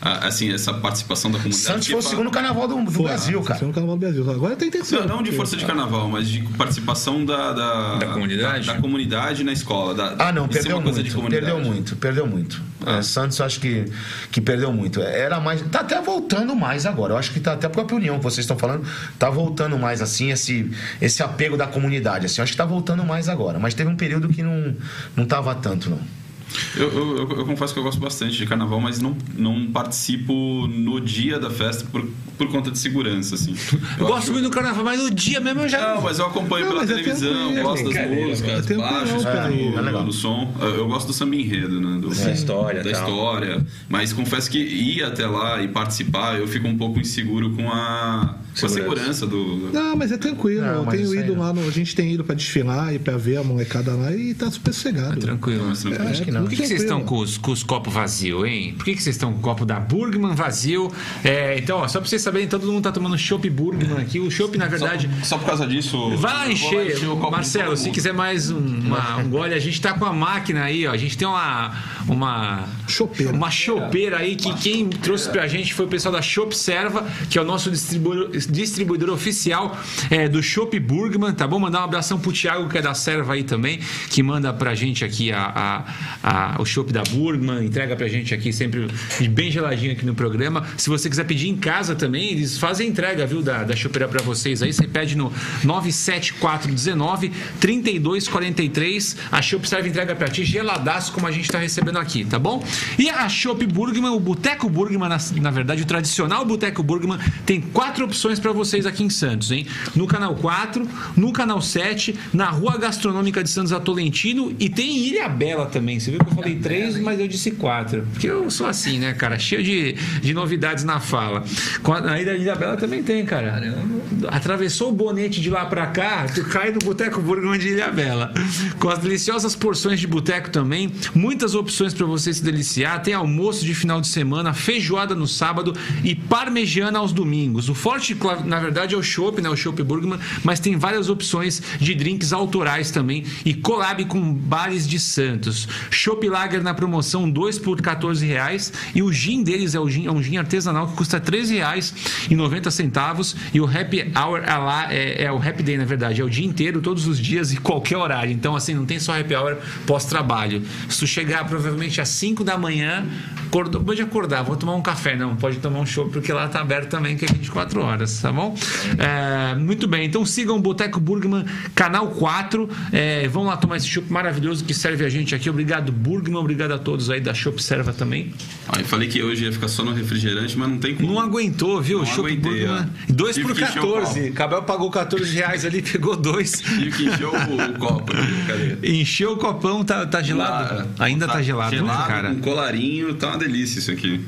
Assim, essa participação da comunidade. Santos foi o segundo carnaval do, do Foi, Brasil, cara. No Carnaval do Brasil. Agora tem terceiro. Não, não de força de carnaval, mas de participação da, da, Da comunidade? Da, da comunidade na escola. Da, Ah, não, perdeu uma coisa de muito. comunidade. Perdeu muito, perdeu muito. Ah. É, Santos acho que, que perdeu muito. Era mais. Tá até voltando mais agora. Eu acho que tá até a própria união que vocês estão falando, tá voltando mais assim, esse, esse apego da comunidade. Assim, eu acho que tá voltando mais agora. Mas teve um período que não, não tava tanto, não. Eu, eu, eu- eu confesso que eu gosto bastante de carnaval, mas não, não participo no dia da festa por, por conta de segurança, assim. Eu gosto acho- muito do carnaval, mas no dia mesmo eu já. Não, mas eu acompanho Não, pela é televisão, gosto das músicas, é baixos, é, é legal. no som. Eu gosto do samba enredo, né? Do, Da história, Da tal. história. Mas confesso que ir até lá e participar, eu fico um pouco inseguro com a, com a segurança do. Não, mas é tranquilo. Não, eu tenho ido não. lá, no- a gente tem ido pra desfilar e pra ver a molecada lá e tá super sossegado. Tranquilo. Mas tranquilo. acho que não. Por que, que vocês estão com os, com os copos vazios, hein? Por que, que vocês estão com o copo da Burgman vazio? É, então, ó, só pra vocês saberem, todo mundo tá tomando chopp Burgman aqui. O chopp, na verdade. Só, só por causa disso. Vai encher. Marcelo, se quiser mais um, uma- um gole, a gente tá com a máquina aí, ó. A gente tem uma. Uma Chopeira. Uma chopeira aí que quem trouxe pra gente foi o pessoal da Shop Serva, que é o nosso distribuidor, distribuidor oficial é, do Shop Burgman, tá bom? Mandar um abração pro Thiago, que é da Serva aí também, que manda pra gente aqui a, a- a- o Shop da Burgman, entrega pra gente aqui sempre bem geladinho aqui no programa. Se você quiser pedir em casa também, eles fazem entrega, viu, da, da chopeira pra vocês aí. Você pede no 97419 3243. A Shop Serva entrega pra ti geladaço, como a gente tá recebendo aqui, tá bom? E a Shop Burgman, o Boteco Burgman, na, na verdade, o tradicional Boteco Burgman, tem quatro opções pra vocês aqui em Santos, hein? No canal 4, no canal 7, na Rua Gastronômica de Santos a Tolentino e tem em Ilha Bela também. Você viu que eu falei três, mas eu disse quatro. Porque eu sou assim, né, cara? Cheio de, de novidades na fala. Com a- Na Ilha, Ilha Bela também tem, cara. Atravessou o bonete de lá pra cá, tu cai no Boteco Burgman de Ilha Bela. Com as deliciosas porções de boteco também, muitas opções pra você se deliciar. Tem almoço de final de semana, feijoada no sábado e parmegiana aos domingos. O forte, na verdade, é o chopp, né? O chopp Burgman, mas tem várias opções de drinks autorais também e collab com bares de Santos. Chopp Lager na promoção, 2 por 14 reais e o gin deles é, o gin, é um gin artesanal que custa 13 reais e 90 centavos e o Happy Hour é lá é, é o Happy Day, na verdade, é o dia inteiro, todos os dias e qualquer horário. Então, assim, não tem só Happy Hour pós-trabalho. Se tu chegar provavelmente às 5 da manhã, acordou, pode acordar, vou tomar um café. Não, pode tomar um show porque lá tá aberto também, que é 24 horas, tá bom? É, muito bem, então sigam o Boteco Burgman, canal 4. É, vão lá tomar esse chopp maravilhoso que serve a gente aqui. Obrigado, Burgman, obrigado a todos aí da Shop Serva também. Ah, eu falei que hoje ia ficar só no refrigerante, mas não tem como. Não aguentou, viu? Não Chopp aguentei, Burgman. ó. 2 Tive por que encher o 14. Cabel pagou 14 reais ali, pegou dois. Tive que encher o, o copo. Cadê? Encheu o copão, tá, tá gelado? Ah, Ainda tá, gelado, né, cara? Com colarinho, tá uma delícia isso aqui.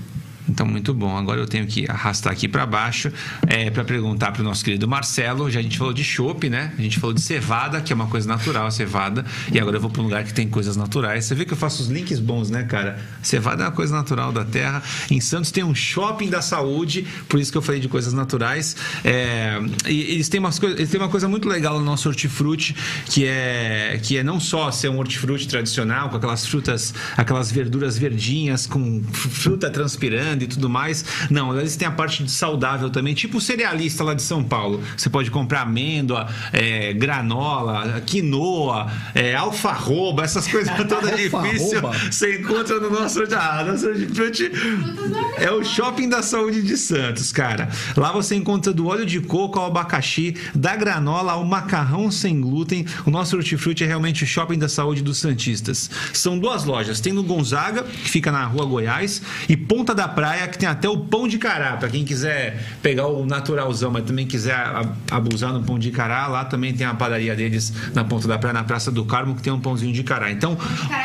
Então, muito bom. Agora eu tenho que arrastar aqui para baixo é, para perguntar para o nosso querido Marcelo. Já a gente falou de chopp, né? A gente falou de cevada, que é uma coisa natural, a cevada. E agora eu vou para um lugar que tem coisas naturais. Você vê que eu faço os links bons, né, cara? Cevada é uma coisa natural da terra. Em Santos tem um shopping da saúde, por isso que eu falei de coisas naturais. É, e eles têm, umas eles têm uma coisa muito legal no nosso hortifruti, que é, que é não só ser um hortifruti tradicional, com aquelas frutas, aquelas verduras verdinhas, com fruta e tudo mais. Não, eles têm a parte de saudável também, tipo o cerealista lá de São Paulo. Você pode comprar amêndoa, é, granola, quinoa, é, alfarroba, essas coisas todas difíceis. Você encontra no nosso ah, nosso. É o shopping da saúde de Santos, cara. Lá você encontra do óleo de coco ao abacaxi, da granola ao macarrão sem glúten. O nosso hortifruti é realmente o shopping da saúde dos Santistas. São duas lojas. Tem no Gonzaga, que fica na rua Goiás, e Ponta da Praia praia que tem até o pão de cará. Pra quem quiser pegar o naturalzão, mas também quiser abusar no pão de cará, lá também tem a padaria deles na ponta da praia, na Praça do Carmo, que tem um pãozinho de cará. Então,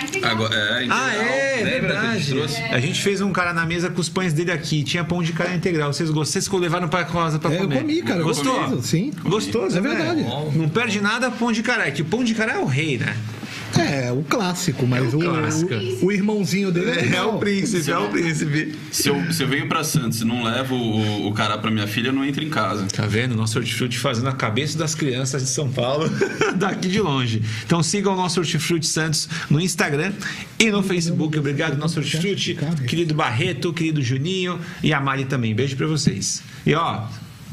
integral. Agora, é, integral. ah, é, verdade. gente trouxe? A gente fez um cara na mesa com os pães dele aqui. Tinha pão de cará integral. Vocês gostaram? Vocês levaram pra casa pra É, eu comer? comi, cara, Gostou? gostoso, sim. Gostoso, É né? verdade. Não perde nada pão de cará. É que o pão de cará é o rei, né? É, o clássico, mas É o o, clássico. o, o irmãozinho dele é, igual. príncipe, é o príncipe. Se eu, se eu venho pra Santos e não levo o, o cará pra minha filha, eu não entro em casa. Tá vendo? Nosso hortifruti fazendo a cabeça das crianças de São Paulo daqui de longe. Então sigam o nosso Hortifruti Santos no Instagram e no Facebook. Obrigado, nosso hortifruti, querido Barreto, querido Juninho e a Mari também. Beijo pra vocês. E ó.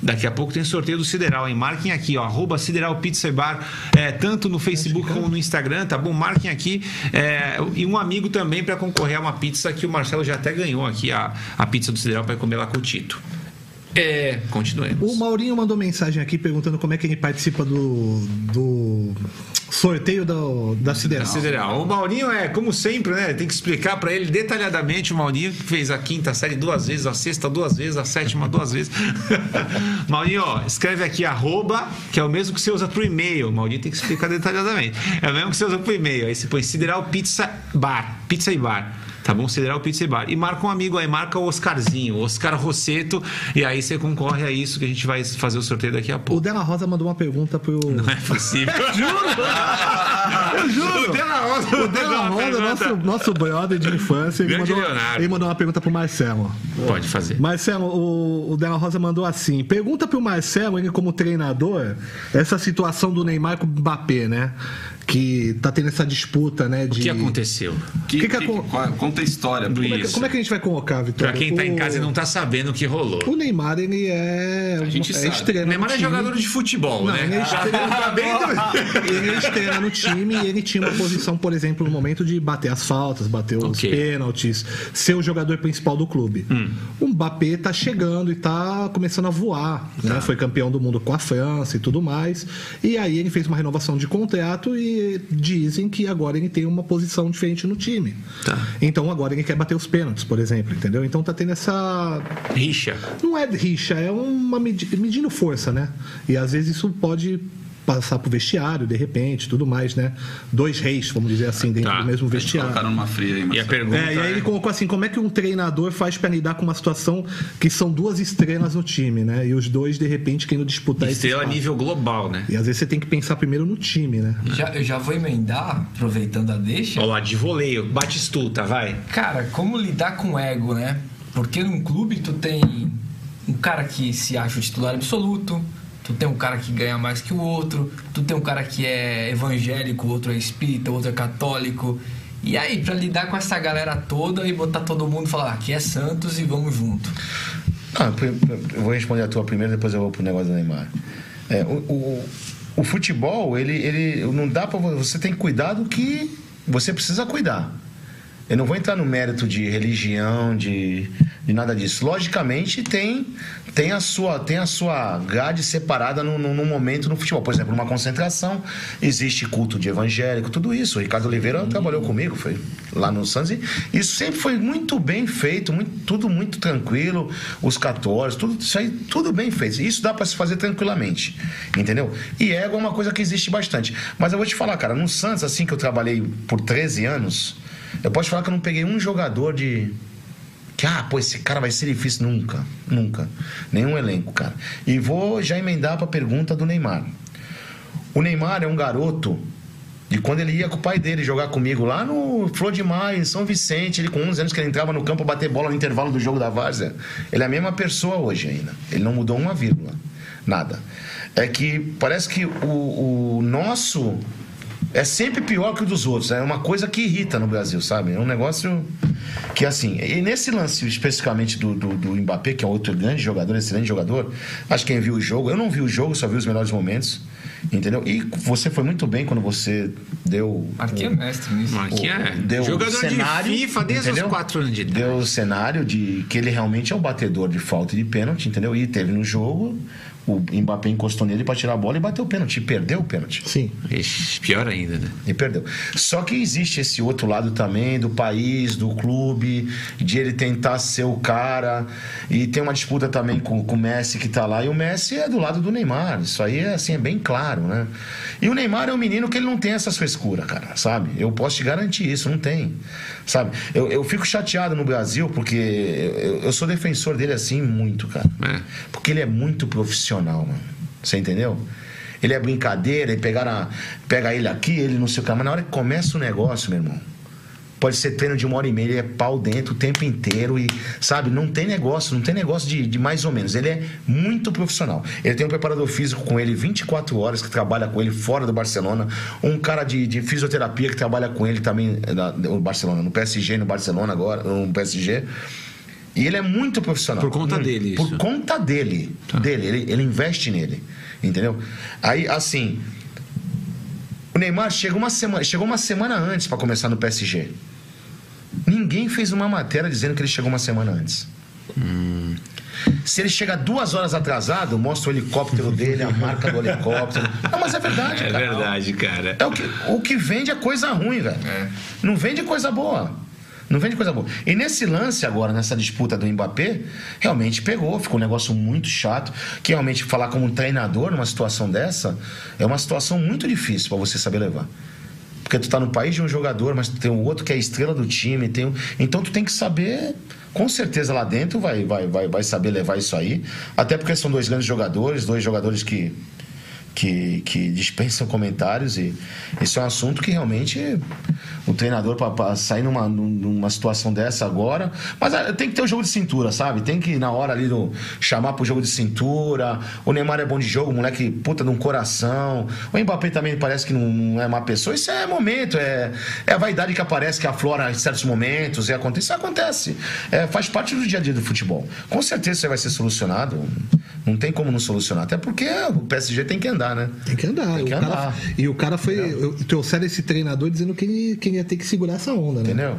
Daqui a pouco tem sorteio do Sideral, hein? Marquem aqui, ó, arroba Sideral Pizza Bar, é, tanto no Facebook como no Instagram, tá bom? Marquem aqui. é, e um amigo também para concorrer a uma pizza que o Marcelo já até ganhou aqui, a, a pizza do Sideral para comer lá com o Tito. É, continuemos. O Maurinho mandou mensagem aqui perguntando como é que ele participa do, do sorteio do, da Sideral. Sideral. O Maurinho é, como sempre, né? Tem que explicar pra ele detalhadamente. O Maurinho que fez a quinta série duas vezes, a sexta duas vezes, a sétima duas vezes. Maurinho, ó, escreve aqui arroba, que é o mesmo que você usa pro e-mail. O Maurinho tem que explicar detalhadamente. É o mesmo que você usa pro e-mail. Aí você põe Sideral Pizza Bar. Pizza e Bar. Tá bom? Sideral Pizza Bar. E marca um amigo aí, marca o Oscarzinho, o Oscar Rosseto. E aí você concorre a isso que a gente vai fazer o sorteio daqui a O pouco. Della Rosa mandou uma pergunta pro. Não é possível. Eu juro! O Della Rosa, O Della Rosa, nosso, nosso brother de infância, ele mandou, ele mandou uma pergunta pro Marcelo. Pode fazer. Marcelo, o, o Della Rosa mandou assim: pergunta pro Marcelo, ele como treinador, essa situação do Neymar com o Mbappé, né? Que tá tendo essa disputa, né? O De... que aconteceu? Que, Que que que- conta a história. Como é, como é que a gente vai colocar, Vitor? Pra quem tá em O- casa e não tá sabendo o que rolou. O Neymar, ele é. gente é sabe. estrela O Neymar é jogador de futebol, Não, né? ele é estrela, Tá vendo? ele é estrela no time e ele tinha uma posição, por exemplo, no momento de bater as faltas, bater os Ok. pênaltis, ser o jogador principal do clube. Hum. O Mbappé tá chegando e tá começando a voar. Tá. Né? Foi campeão do mundo com a França e tudo mais. E aí ele fez uma renovação de contrato e dizem que agora ele tem uma posição diferente no time. Tá. Então agora ele quer bater os pênaltis, por exemplo, entendeu? Então tá tendo essa Rixa. não é rixa, é uma medi medindo força, né? E às vezes isso pode passar pro vestiário, de repente, tudo mais, né? Dois reis, vamos dizer assim, dentro Tá. do mesmo vestiário. Colocaram numa fria aí, E a pergunta É, e aí ele colocou assim, como é que um treinador faz pra lidar com uma situação que são duas estrelas no time, né? E os dois, de repente, querendo disputar esse estrela a espaço. nível global, né? E às vezes você tem que pensar primeiro no time, né? Já, eu já vou emendar, aproveitando a deixa. Olha lá, de voleio, batistuta, vai. Cara, como lidar com ego, né? Porque num clube tu tem um cara que se acha o titular absoluto, tu tem um cara que ganha mais que o outro, tu tem um cara que é evangélico, outro é espírita, outro é católico. E aí, pra lidar com essa galera toda e botar todo mundo e falar, "Ah, aqui é Santos e vamos junto. Ah, eu vou responder a tua primeiro, depois eu vou pro negócio do Neymar. É, o, o, o futebol, ele, ele não dá para você tem que cuidar do que você precisa cuidar. Eu não vou entrar no mérito de religião, de, de nada disso. Logicamente tem tem a sua tem a sua grade separada num, num- num momento no futebol. Por exemplo, numa concentração existe culto de evangélico, tudo isso. O Ricardo Oliveira trabalhou comigo, foi lá no Santos. e Isso sempre foi muito bem feito, muito, tudo muito tranquilo. Os católicos, tudo isso aí, tudo bem feito. Isso dá para se fazer tranquilamente, entendeu? E ego é uma coisa que existe bastante. Mas eu vou te falar, cara, no Santos, assim que eu trabalhei por 13 anos, eu posso falar que eu não peguei um jogador de que, ah, pô, esse cara vai ser difícil. Nunca, nunca. Nenhum elenco, cara. E vou já emendar para a pergunta do Neymar. O Neymar é um garoto de quando ele ia com o pai dele jogar comigo lá no Flor de Maio, em São Vicente, ele com 11 anos que ele entrava no campo bater bola no intervalo do jogo da Várzea. Ele é a mesma pessoa hoje ainda. Ele não mudou uma vírgula. Nada. É que parece que o, o nosso é sempre pior que o dos outros. É uma coisa que irrita no Brasil, sabe? É um negócio que, assim. E nesse lance especificamente do, do, do Mbappé, que é outro grande jogador, excelente jogador, acho que quem viu o jogo, eu não vi o jogo, só vi os melhores momentos. Entendeu? E você foi muito bem quando você deu. Marquinhos é mestre nisso. Marquinhos é deu jogador o cenário, de FIFA desde entendeu? os 4 anos de idade. Deu o cenário de que ele realmente é o batedor de falta e de pênalti, entendeu? E teve no jogo, o Mbappé encostou nele pra tirar a bola e bateu o pênalti. E perdeu o pênalti. Sim. Ixi, pior ainda, né? E perdeu. Só que existe esse outro lado também do país, do clube, de ele tentar ser o cara. E tem uma disputa também com, com o Messi que tá lá. E o Messi é do lado do Neymar. Isso aí é assim, é bem claro, né? E o Neymar é um menino que ele não tem essas frescuras, cara, sabe? Eu posso te garantir isso, não tem. Sabe? Eu, eu fico chateado no Brasil porque eu, eu sou defensor dele assim muito, cara. É. Porque ele é muito profissional, mano. Você entendeu? Ele é brincadeira, e pegar a, pega ele aqui, ele não sei o que. Mas na hora que começa o negócio, meu irmão, pode ser treino de uma hora e meia, ele é pau dentro o tempo inteiro e, sabe, não tem negócio, não tem negócio de, de mais ou menos. Ele é muito profissional. Ele tem um preparador físico com ele 24 horas que trabalha com ele fora do Barcelona, um cara de, de fisioterapia que trabalha com ele também no Barcelona, no PSG, no Barcelona agora, no PSG. E ele é muito profissional. Por conta Hum, dele, Por isso. conta dele. Dele. Ele, ele investe nele. Entendeu? Aí, assim. O Neymar chegou uma semana, chegou uma semana antes para começar no PSG. Ninguém fez uma matéria dizendo que ele chegou uma semana antes. Se ele chega duas horas atrasado, mostra o helicóptero dele, a marca do helicóptero. Não, mas é verdade, É cara. verdade, cara. É o que, o que vende é coisa ruim, velho. Não vende coisa boa. Não vende coisa boa. E nesse lance agora, nessa disputa do Mbappé, realmente pegou, ficou um negócio muito chato. Que realmente falar como um treinador numa situação dessa é uma situação muito difícil para você saber levar. Porque tu tá no país de um jogador, mas tu tem um outro que é estrela do time, tem um... então tu tem que saber, com certeza lá dentro vai, vai, vai, vai saber levar isso aí. Até porque são dois grandes jogadores, dois jogadores que que, que dispensam comentários e isso é um assunto que realmente o treinador para sair numa, numa situação dessa agora, mas ah, tem que ter o jogo de cintura, sabe? Tem que na hora ali do, chamar pro jogo de cintura. O Neymar é bom de jogo, moleque puta de um coração. O Mbappé também parece que não, não é má pessoa. Isso é momento, é, é a vaidade que aparece, que aflora em certos momentos, e acontece, isso acontece. É, faz parte do dia a dia do futebol. Com certeza isso vai ser solucionado. Não tem como não solucionar, até porque o PSG tem que andar, né? Tem que andar. Tem que o cara- andar. e o cara foi. eu- Trouxeram esse treinador dizendo que ele, que ele ia ter que segurar essa onda, né? Entendeu?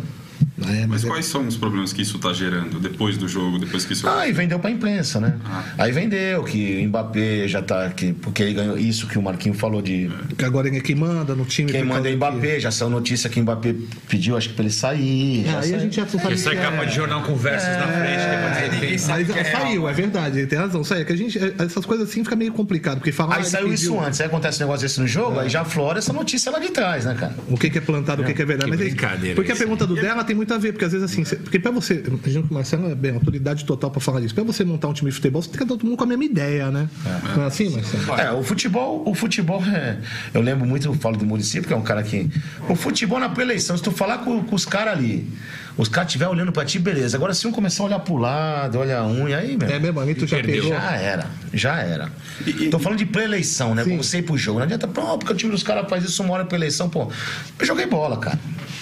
É, Mas mas é- quais são os problemas que isso está gerando depois do jogo, depois que isso. Ah, e vendeu pra imprensa, né? Ah. Aí vendeu que o Mbappé já tá. Que, porque ele ganhou isso que o Marquinho falou de. que agora é quem manda no time. Quem manda é o causa que- Mbappé, já saiu notícia que o Mbappé pediu, acho que pra ele sair. É, aí a saiu. gente já sabe. Isso é capa de jornal com versos na frente, que é sabe que é saiu, né? é verdade, ele tem razão. Saiu, é que a gente, essas coisas assim fica meio complicado, porque falar. Aí saiu isso antes, aí acontece um negócio desse no jogo, aí já flora essa notícia lá de trás, né, cara? O que que é plantado, o que que é verdade. Que Mas é- brincadeira porque a pergunta do dela tem muito a ver, porque às vezes assim, porque pra você, imagino que o Marcelo é bem autoridade total pra falar disso. Pra você montar um time de futebol, você tem que ter todo mundo com a mesma ideia, né? Não é assim, Marcelo? É, o futebol, o futebol é. Eu lembro muito, eu falo do município, que é um cara que. O futebol na pré-eleição, se tu falar com, com os caras ali, os caras estiverem olhando pra ti, beleza. Agora, se um começar a olhar pro lado, olhar a unha, aí, meu. É mesmo, ali tu já Perdeu. pegou. Já era, já era. E- e- Tô falando de pré-eleição, né? Sim. Como você ir pro jogo. Não adianta, pô, porque o time dos caras faz isso uma hora pré-eleição, pô. Eu joguei bola, cara.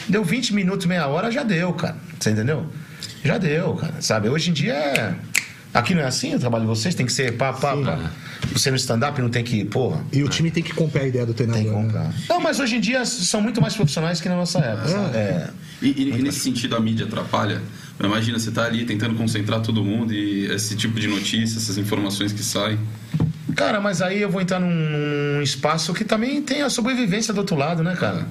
Deu 20 minutos, meia hora, já deu, cara. Você entendeu? Já deu, cara. Sabe? Hoje em dia é. Aqui não é assim o trabalho de vocês? Tem que ser pá, pá, pá. Você no stand-up não tem que. Porra. E o time tem que comprar a ideia do treinador. Tem que né? comprar. Não, mas hoje em dia são muito mais profissionais que na nossa época. sabe? É. E, e- e nesse sentido a mídia atrapalha? Imagina, você tá ali tentando concentrar todo mundo e esse tipo de notícias, essas informações que saem. Cara, mas aí eu vou entrar num, num espaço que também tem a sobrevivência do outro lado, né, cara?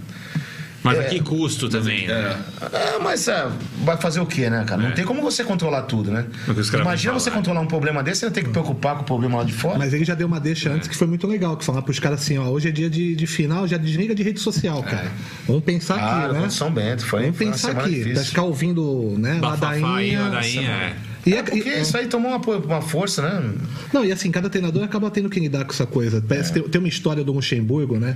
Mas a que custo também, né? É, É, mas é, vai fazer o quê, né, cara? Não É. tem como você controlar tudo, né? É Imagina você controlar um problema desse, você tem que preocupar com o problema lá de fora. Mas ele já deu uma deixa antes que foi muito legal, que falar pros caras assim, ó, hoje é dia de, de final, já desliga de rede social, cara. Vamos pensar ah, aqui, né? São Bento, foi, Vamos pensar aqui, difícil. pra ficar ouvindo, né, Bafafá ladainha. ladainha, é. E É porque e- isso aí tomou uma, uma força, né? Não, e assim, cada treinador acaba tendo que lidar com essa coisa. Parece que tem, tem uma história do Luxemburgo, né?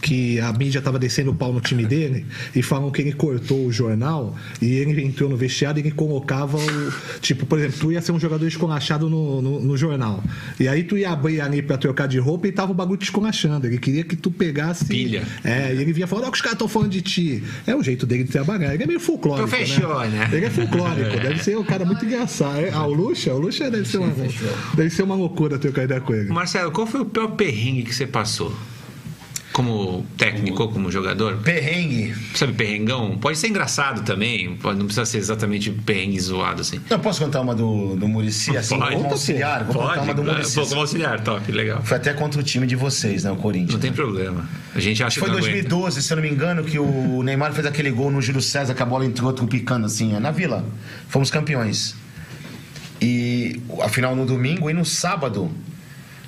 Que a mídia tava descendo o pau no time dele e falam que ele cortou o jornal e ele entrou no vestiário e ele colocava o. Tipo, por exemplo, tu ia ser um jogador esculachado no, no, no jornal. E aí tu ia abrir ali pra trocar de roupa e tava o bagulho te esculachando. Ele queria que tu pegasse. Pilha. É, e ele vinha falando, ó, que os caras estão falando de ti. É o jeito dele de trabalhar. Ele é meio folclórico. Professor, né? Ele é folclórico, deve ser um cara muito engraçado. É, Ah, o Luxa? O Luxa deve ser uma, deve ser uma loucura trocar ideia com ele. Marcelo, qual foi o pior perrengue que você passou? Como técnico, como jogador? Perrengue. Sabe, perrengão? Pode ser engraçado também, pode- não precisa ser exatamente perrengue zoado assim. Não, posso contar uma do, do Murici, assim, Pode. como auxiliar? Vou contar uma do Pode, Murici. Pô, como auxiliar, top, legal. Foi até contra o time de vocês, né, o Corinthians. Não tem problema. A gente acha Foi que aguenta. 2012, se eu não me engano, que o Neymar fez aquele gol no Júlio César, que a bola entrou picando assim, na Vila. Fomos campeões. E a final no domingo e no sábado.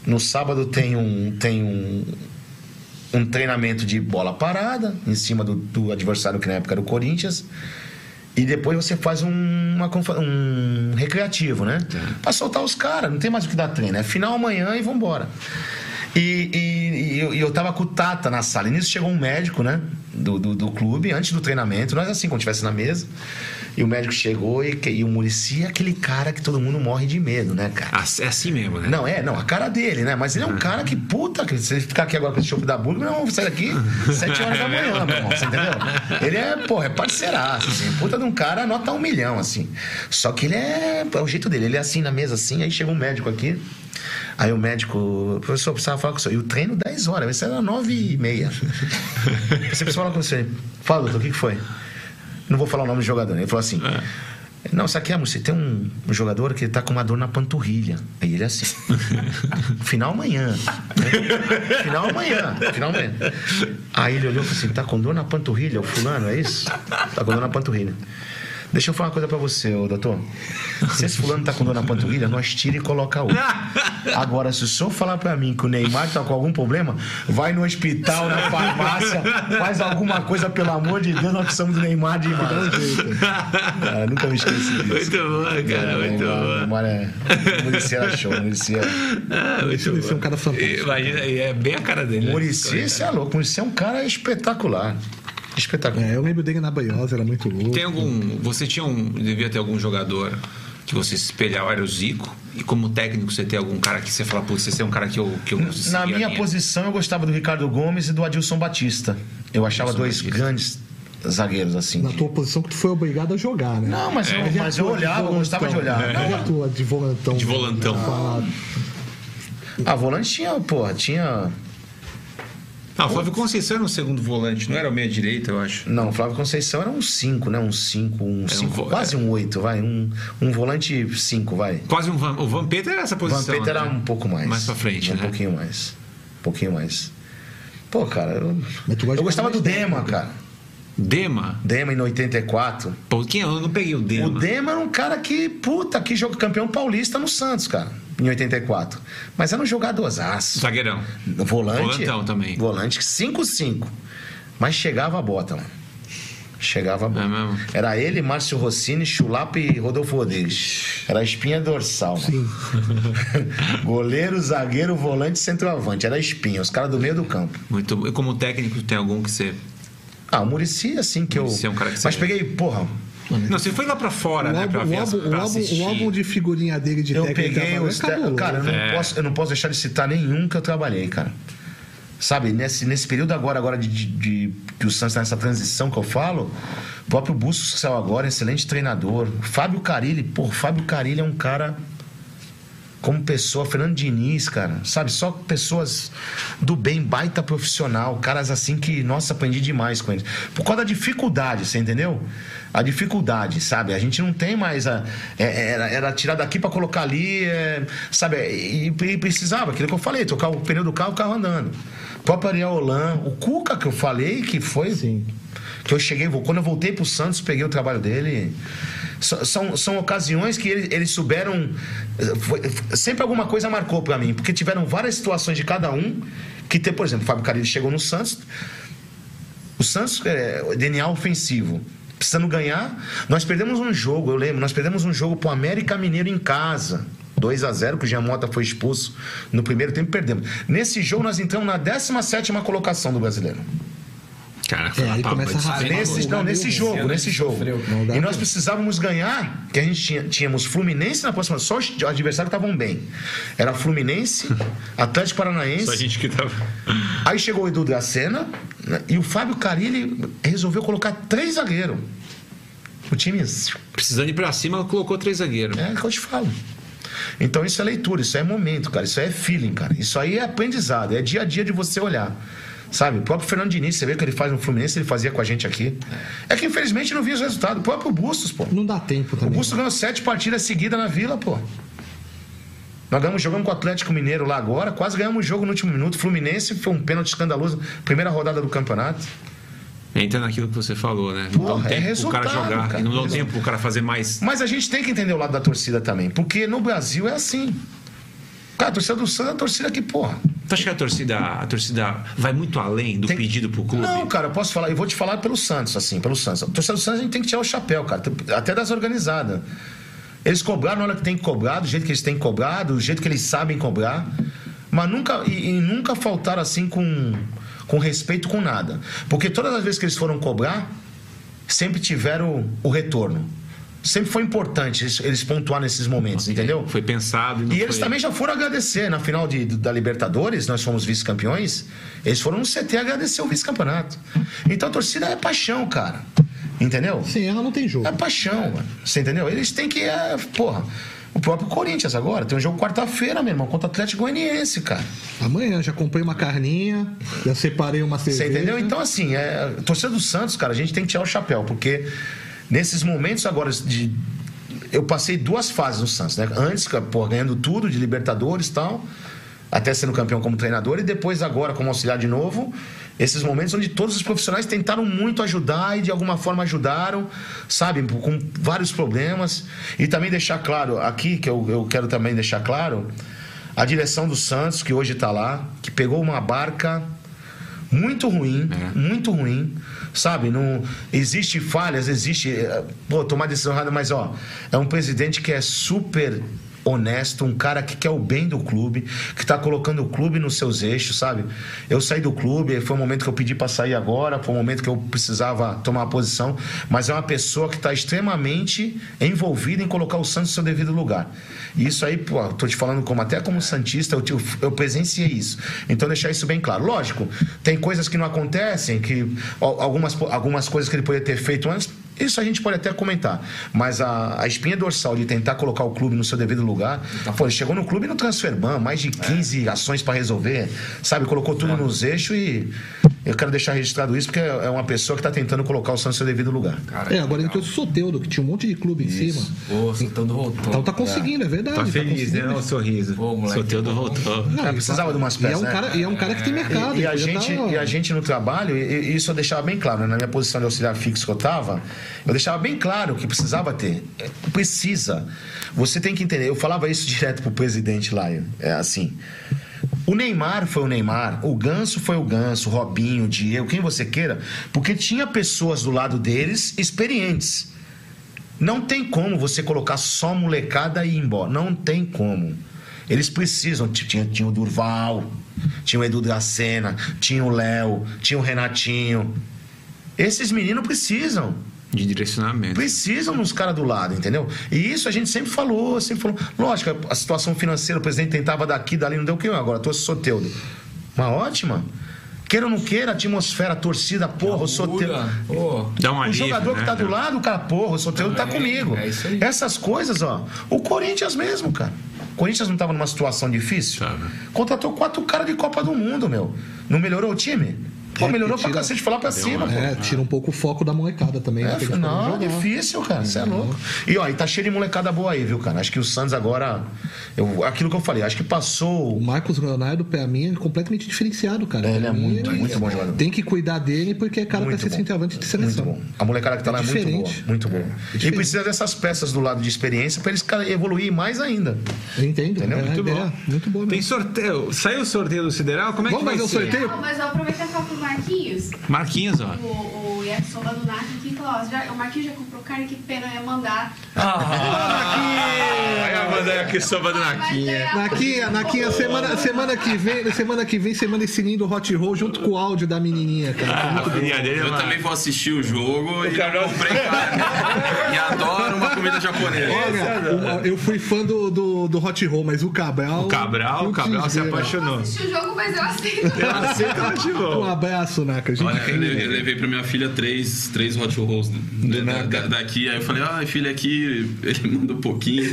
No sábado tem um, tem um, um treinamento de bola parada em cima do, do adversário, que na época era o Corinthians. E depois você faz um, uma um recreativo, né? Pra soltar os caras, não tem mais o que dar treino. É final amanhã e vambora. E, e, e eu, eu tava com o Tata na sala. E nisso chegou um médico, né? Do, do, do clube, antes do treinamento. Nós assim, quando estivesse na mesa. E o médico chegou e, e o Murici é aquele cara que todo mundo morre de medo, né, cara? Ah, É assim mesmo, né? Não, é, não, a cara dele, né? Mas ele é um cara que, puta, que se ele ficar aqui agora com esse chope da Burger, não, sai daqui sete horas da manhã, meu irmão, você entendeu? Ele é, porra, é parceiraço, assim, puta de um cara, nota um milhão, assim. Só que ele é, é o jeito dele, ele é assim na mesa, assim, aí chega um médico aqui, aí o médico, professor, precisava falar com o senhor, e o treino 10 horas, vai ser era 9 e meia. Você precisa falar com você. Fala, doutor, o que foi? Não vou falar o nome do jogador, né? Ele falou assim... Não, sabe que é, você tem um, um jogador que tá com uma dor na panturrilha. Aí ele é assim. Final amanhã. né? Final amanhã. Final amanhã. Aí ele olhou e falou assim: tá com dor na panturrilha, o fulano, é isso? Tá com dor na panturrilha. Deixa eu falar uma coisa pra você, ô, doutor. Se esse fulano tá com dor na panturrilha, nós tira e coloca outro. Agora, se o senhor falar pra mim que o Neymar tá com algum problema, vai no hospital, na farmácia, faz alguma coisa, pelo amor de Deus, nós precisamos do Neymar de um Cara, nunca me esqueci disso. Muito bom, cara, muito Neymar, bom. Neymar é. O Muricy era show, o Muricy é. Ah, muito é um cara fantástico. Imagina, é bem a cara dele. né? Muricy, você é louco. Muricy é um cara espetacular. Espetacular. É, eu lembro dele na Banhosa, era muito louco. Tem algum. Você tinha um. Devia ter algum jogador que você se espelhava, era o Zico. E como técnico, você tem algum cara que você fala, putz, esse é um cara que eu. Que eu Na a minha posição, eu gostava do Ricardo Gomes e do Adilson Batista. Eu achava Adilson dois Batista. grandes zagueiros, assim. Na tua posição que tu foi obrigado a jogar, né? Não, mas, eu, Ele mas eu olhava, eu gostava de olhar. volantão. Ele atua de volantão. De volantão. Fala- A volante tinha, porra, tinha. Ah, o Flávio Conceição era um segundo volante, não era o meia-direita, eu acho. Não, o Flávio Conceição era um 5, né? Um 5, um um 5, vo- quase um 8, vai. Um, um volante 5, vai. Quase um Van, o Vampeta era essa O posição. Vampeta era né? um pouco mais. Mais pra frente, um né? pouquinho mais. Um pouquinho mais. Pô, cara, eu, Mas tu gosta eu gostava do Dema, tempo. cara. Dema? Dema em 84. Pô, quem, eu não peguei o Dema. O Dema era um cara que, puta, que jogo campeão paulista no Santos, cara, em 84. Mas era um jogadorzaço. Zagueirão. Volante. Volantão também. Volante 5-5. Mas chegava a bota, mano. Chegava a bota. É mesmo? Era ele, Márcio Rossini, Chulapa e Rodolfo Rodrigues. Era a espinha dorsal, mano. Goleiro, zagueiro, volante, centroavante. Era a espinha, os caras do meio do campo. Muito, e como técnico, tem algum que você. Ah, o Murici, assim que eu. Muricy é um cara que Mas você- peguei, porra. Não, você foi lá pra fora, O né? álbum, Pra o, álbum, o, pra álbum, assistir. o álbum de figurinha dele de Eu peguei os. te- Cara, eu não, É. posso, eu não posso deixar de citar nenhum que eu trabalhei, cara. Sabe, nesse, nesse período agora, agora de, de- de- que o Santos tá nessa transição que eu falo, o próprio Bustos que saiu agora, excelente treinador. Fábio Carilli, pô, Fábio Carilli é um cara como pessoa, Fernando Diniz, cara, sabe? Só pessoas do bem, baita profissional, caras assim que, nossa, aprendi demais com eles. Por causa da dificuldade, você entendeu? A dificuldade, sabe? A gente não tem mais a. é- Era, era tirar daqui pra colocar ali, é, sabe? E, e precisava, aquilo que eu falei, tocar o pneu do carro, o carro andando. O próprio Ariel Holan, o Cuca que eu falei, que foi. Sim. Que eu cheguei, quando eu voltei pro Santos, peguei o trabalho dele. São, são ocasiões que eles, eles souberam. foi- sempre alguma coisa marcou pra mim, porque tiveram várias situações de cada um. Que tem, por exemplo, o Fábio Carilli chegou no Santos. O Santos, é, DNA ofensivo. Precisando ganhar. Nós perdemos um jogo, eu lembro, nós perdemos um jogo pro América Mineiro em casa. 2 a 0 que o Jean Mota foi expulso no primeiro tempo perdemos. Nesse jogo nós entramos na 17 colocação do brasileiro. Cara, foi É, uma começa a. Nesse, não, nesse jogo, nesse jogo. E nós precisávamos ganhar, que a gente tinha, tínhamos Fluminense na próxima, só os adversários estavam bem. Era Fluminense, Atlético Paranaense. Só a gente que tava. Aí chegou o Edu Dracena né, e o Fábio Carilli resolveu colocar três zagueiros. O time. Precisando ir pra cima, colocou três zagueiros. É o que eu te falo. Então isso é leitura, isso é momento, cara. Isso é feeling, cara. Isso aí é aprendizado, é dia a dia de você olhar. Sabe? O próprio Fernando Diniz, você vê o que ele faz no Fluminense, ele fazia com a gente aqui. É que infelizmente não vi os resultados. O próprio Bustos, pô. Não dá tempo O também. Bustos ganhou sete partidas seguidas na vila, pô. Nós ganhamos, jogamos com o Atlético Mineiro lá agora, quase ganhamos o jogo no último minuto. Fluminense foi um pênalti escandaloso, primeira rodada do campeonato. Entra naquilo que você falou, né? Não dá um Porra, é tempo pro cara resultado, jogar. cara. e não dá um tempo pro cara fazer mais. Mas a gente tem que entender o lado da torcida também, porque no Brasil é assim. Cara, a torcida do Santos é a torcida que, porra. Tu acha que a torcida, a torcida vai muito além do Tem- pedido pro clube? Não, cara, eu posso falar, eu vou te falar pelo Santos, assim, pelo Santos. A torcida do Santos a gente tem que tirar o chapéu, cara, até das organizadas. Eles cobraram na hora que tem que cobrar, do jeito que eles têm cobrar, do jeito que eles sabem cobrar, mas nunca, e, e nunca faltaram assim com, com respeito com nada. Porque todas as vezes que eles foram cobrar, sempre tiveram o retorno. Sempre foi importante eles, pontuar nesses momentos, entendeu? Foi pensado e não E eles foi... também já foram agradecer na final de- da Libertadores, nós fomos vice-campeões. Eles foram no CT agradecer o vice-campeonato. Então a torcida é paixão, cara. Entendeu? Sem ela não tem jogo. É paixão, mano. Você entendeu? Eles têm que. É, porra. O próprio Corinthians agora tem um jogo quarta-feira, meu irmão, contra o Atlético Goianiense, cara. Amanhã já comprei uma carninha, já separei uma Você cerveja. entendeu? Então, assim, é, torcida do Santos, cara, a gente tem que tirar o chapéu, porque nesses momentos agora de. Eu passei duas fases no Santos, né? Antes, pô, ganhando tudo de Libertadores e tal, até sendo campeão como treinador, e depois agora como auxiliar de novo. Esses momentos onde todos os profissionais tentaram muito ajudar e de alguma forma ajudaram, sabe? Com vários problemas. E também deixar claro, aqui, que eu, eu quero também deixar claro, a direção do Santos, que hoje está lá, que pegou uma barca muito ruim, muito ruim, sabe? Não existe falhas, existe, eh, pô, tomar decisão errada, mas ó, é um presidente que é super honesto, um cara que quer o bem do clube, que está colocando o clube nos seus eixos, sabe? Eu saí do clube, foi um momento que eu pedi para sair agora, foi um momento que eu precisava tomar uma posição, mas é uma pessoa que está extremamente envolvida em colocar o Santos no seu devido lugar. E isso aí, pô, tô te falando como até como santista, eu, te- eu presenciei isso. Então deixar isso bem claro. Lógico, tem coisas que não acontecem, que al- algumas algumas coisas que ele poderia ter feito antes isso a gente pode até comentar, mas a, a espinha dorsal de tentar colocar o clube no seu devido lugar, pô, ele chegou no clube no Transferban, mais de 15 ações para resolver, sabe? Colocou tudo nos eixos e eu quero deixar registrado isso porque é uma pessoa que está tentando colocar o Santos no seu devido lugar. Cara, É, agora entrou o Soteudo, que tinha um monte de clube em cima. Pô, Soteudo voltou. Então tá conseguindo, é, verdade. Tá feliz, né? O sorriso. Pô, moleque. Soteudo voltou. Não, É, e precisava tá- de umas e é peças, um né? cara E é um cara que tem mercado. E, e a gente, tá- e a gente no trabalho, e, e isso eu deixava bem claro, né? na minha posição de auxiliar fixo que eu estava, eu deixava bem claro que precisava ter. É, Precisa. Você tem que entender. Eu falava isso direto pro presidente lá. É assim. O Neymar foi o Neymar, o Ganso foi o Ganso, o Robinho, o Diego, quem você queira, porque tinha pessoas do lado deles experientes. Não tem como você colocar só molecada e ir embora. Não tem como. Eles precisam. Tinha, tinha o Durval, tinha o Edu Dracena, tinha o Léo, tinha o Renatinho. Esses meninos precisam. De direcionamento. Precisam nos caras do lado, entendeu? E isso a gente sempre falou, sempre falou. Lógico, a situação financeira, o presidente tentava daqui, dali, não deu o que agora, trouxe o Soteudo. Uma ótima. Queira ou não queira, a atmosfera, a torcida, porra, o Soteudo. Um O jogador né? que tá do lado, cara, porra, o Soteudo tá É, comigo. é isso aí. Essas coisas, ó. O Corinthians mesmo, cara. O Corinthians não tava numa situação difícil? Tava. Contratou quatro caras de Copa do Mundo, meu. Não melhorou o time? Pô, É, melhorou que pra tira- cacete, foi lá pra cima, pô. É, tira um pouco o foco da molecada também. né, É, eles não, difícil, cara. Você é louco. E ó, e tá cheio de molecada boa aí, viu, cara? Acho que o Santos agora. Eu, aquilo que eu falei, acho que passou. O Marcos Leonardo, pra mim, é completamente diferenciado, cara. Ele Pra é muito, muito bom jogador. Tem que cuidar dele porque é cara pra ser bom. centroavante de seleção. Muito bom. A molecada que tá É lá é muito boa. Muito boa. e precisa dessas peças do lado de experiência pra eles evoluir mais ainda. Eu entendo. Entendeu? É, Muito é, bom. muito bom Tem sorteio. Saiu o sorteio do Sideral? Como é Vamos que vai fazer o ser? sorteio? Não, mas eu aproveitar e falar pro Marquinhos. Marquinhos, ó. O, o Yakisoba do Nath aqui falou: ó, já, o Marquinhos já comprou carne, que pena eu ia mandar. Aí a banda aqui soba do Naquinha. Naquinha, Naquinha, semana, semana que vem, semana que vem, você manda esse lindo hot roll junto com o áudio da menininha, cara. Ah, dele é Eu uma- também vou assistir o jogo e não comprei carne. e adoro uma comida japonês. Olha, eu fui fã do, do, do Hot Roll, mas o Cabral. O Cabral, o Cabral se. Eu apaixonou. não assisti o jogo, mas eu aceito. Eu aceito o Hot Um Roll. Abraço, Naka. A gente Olha, eu levei, eu levei pra minha filha três, três hot rolls né, da- da- daqui. Aí eu falei, ah, filha, aqui ele mandou pouquinho.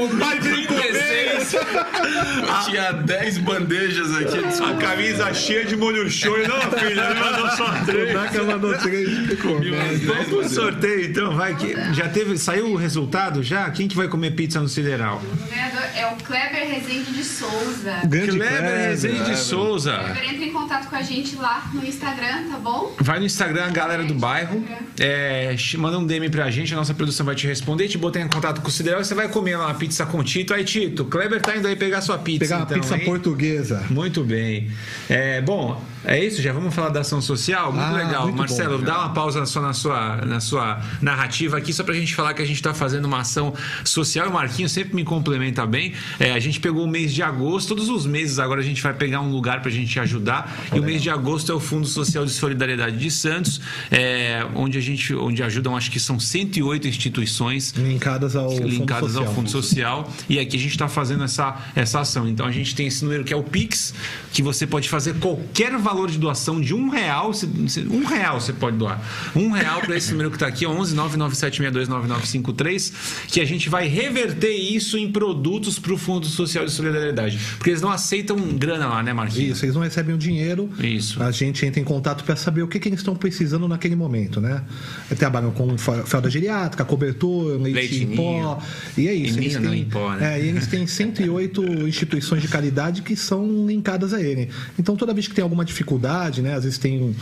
O pai 36. Eu tinha 10 bandejas aqui. A camisa cheia de molho show. Não, filha, ele mandou só O três. Naka mandou três. Vamos pro sorteio, então, vai que já teve, saiu o resultado já? Quem que vai comer pizza no Sideral? É o Kleber Rezende de Souza. Grande Kleber Rezende de Souza. Kleber, entra em contato com a gente lá no Instagram, tá bom? Vai no Instagram, galera do bairro, é, manda um DM pra gente, a nossa produção vai te responder, te botar em contato com o Sideral e você vai comer lá uma pizza com Tito. Aí, Tito, Kleber tá indo aí pegar sua pizza. Pegar uma então, pizza hein? portuguesa. Muito bem. É, bom, é isso, já vamos falar da ação social? Muito Ah, legal. muito Marcelo, bom, dá uma pausa só na sua, na sua narrativa aqui, só pra gente falar que a gente tá fazendo uma ação social. O Marquinho sempre me complementa bem. É, a gente pegou o mês de agosto, todos os meses agora a gente vai pegar um lugar pra gente ajudar. E o mês de agosto é o Fundo Social de Solidariedade de Santos, é, onde a gente onde ajudam, acho que são 108 instituições Linkadas ao Fundo linkadas Social. ao Fundo Social. E aqui a gente está fazendo essa, essa ação. Então a gente tem esse número que é o Pix, que você pode fazer qualquer valor de doação de um real. Um real você pode doar. Um real para esse número que está aqui, 11 997629953, que a gente vai reverter isso em produtos para o Fundo Social de Solidariedade. Porque eles não aceitam grana lá, né, Marquinhos? Isso, eles não recebem o dinheiro. Isso. A gente entra em contato para saber o que, que eles estão precisando naquele momento, né? Trabalham com fralda geriátrica, cobertor, leite, Leite em pó. E é isso. Eles têm, em pó, né? é, e eles têm 108 instituições de caridade que são linkadas a ele. Então, toda vez que tem alguma dificuldade, né? Às vezes tem um,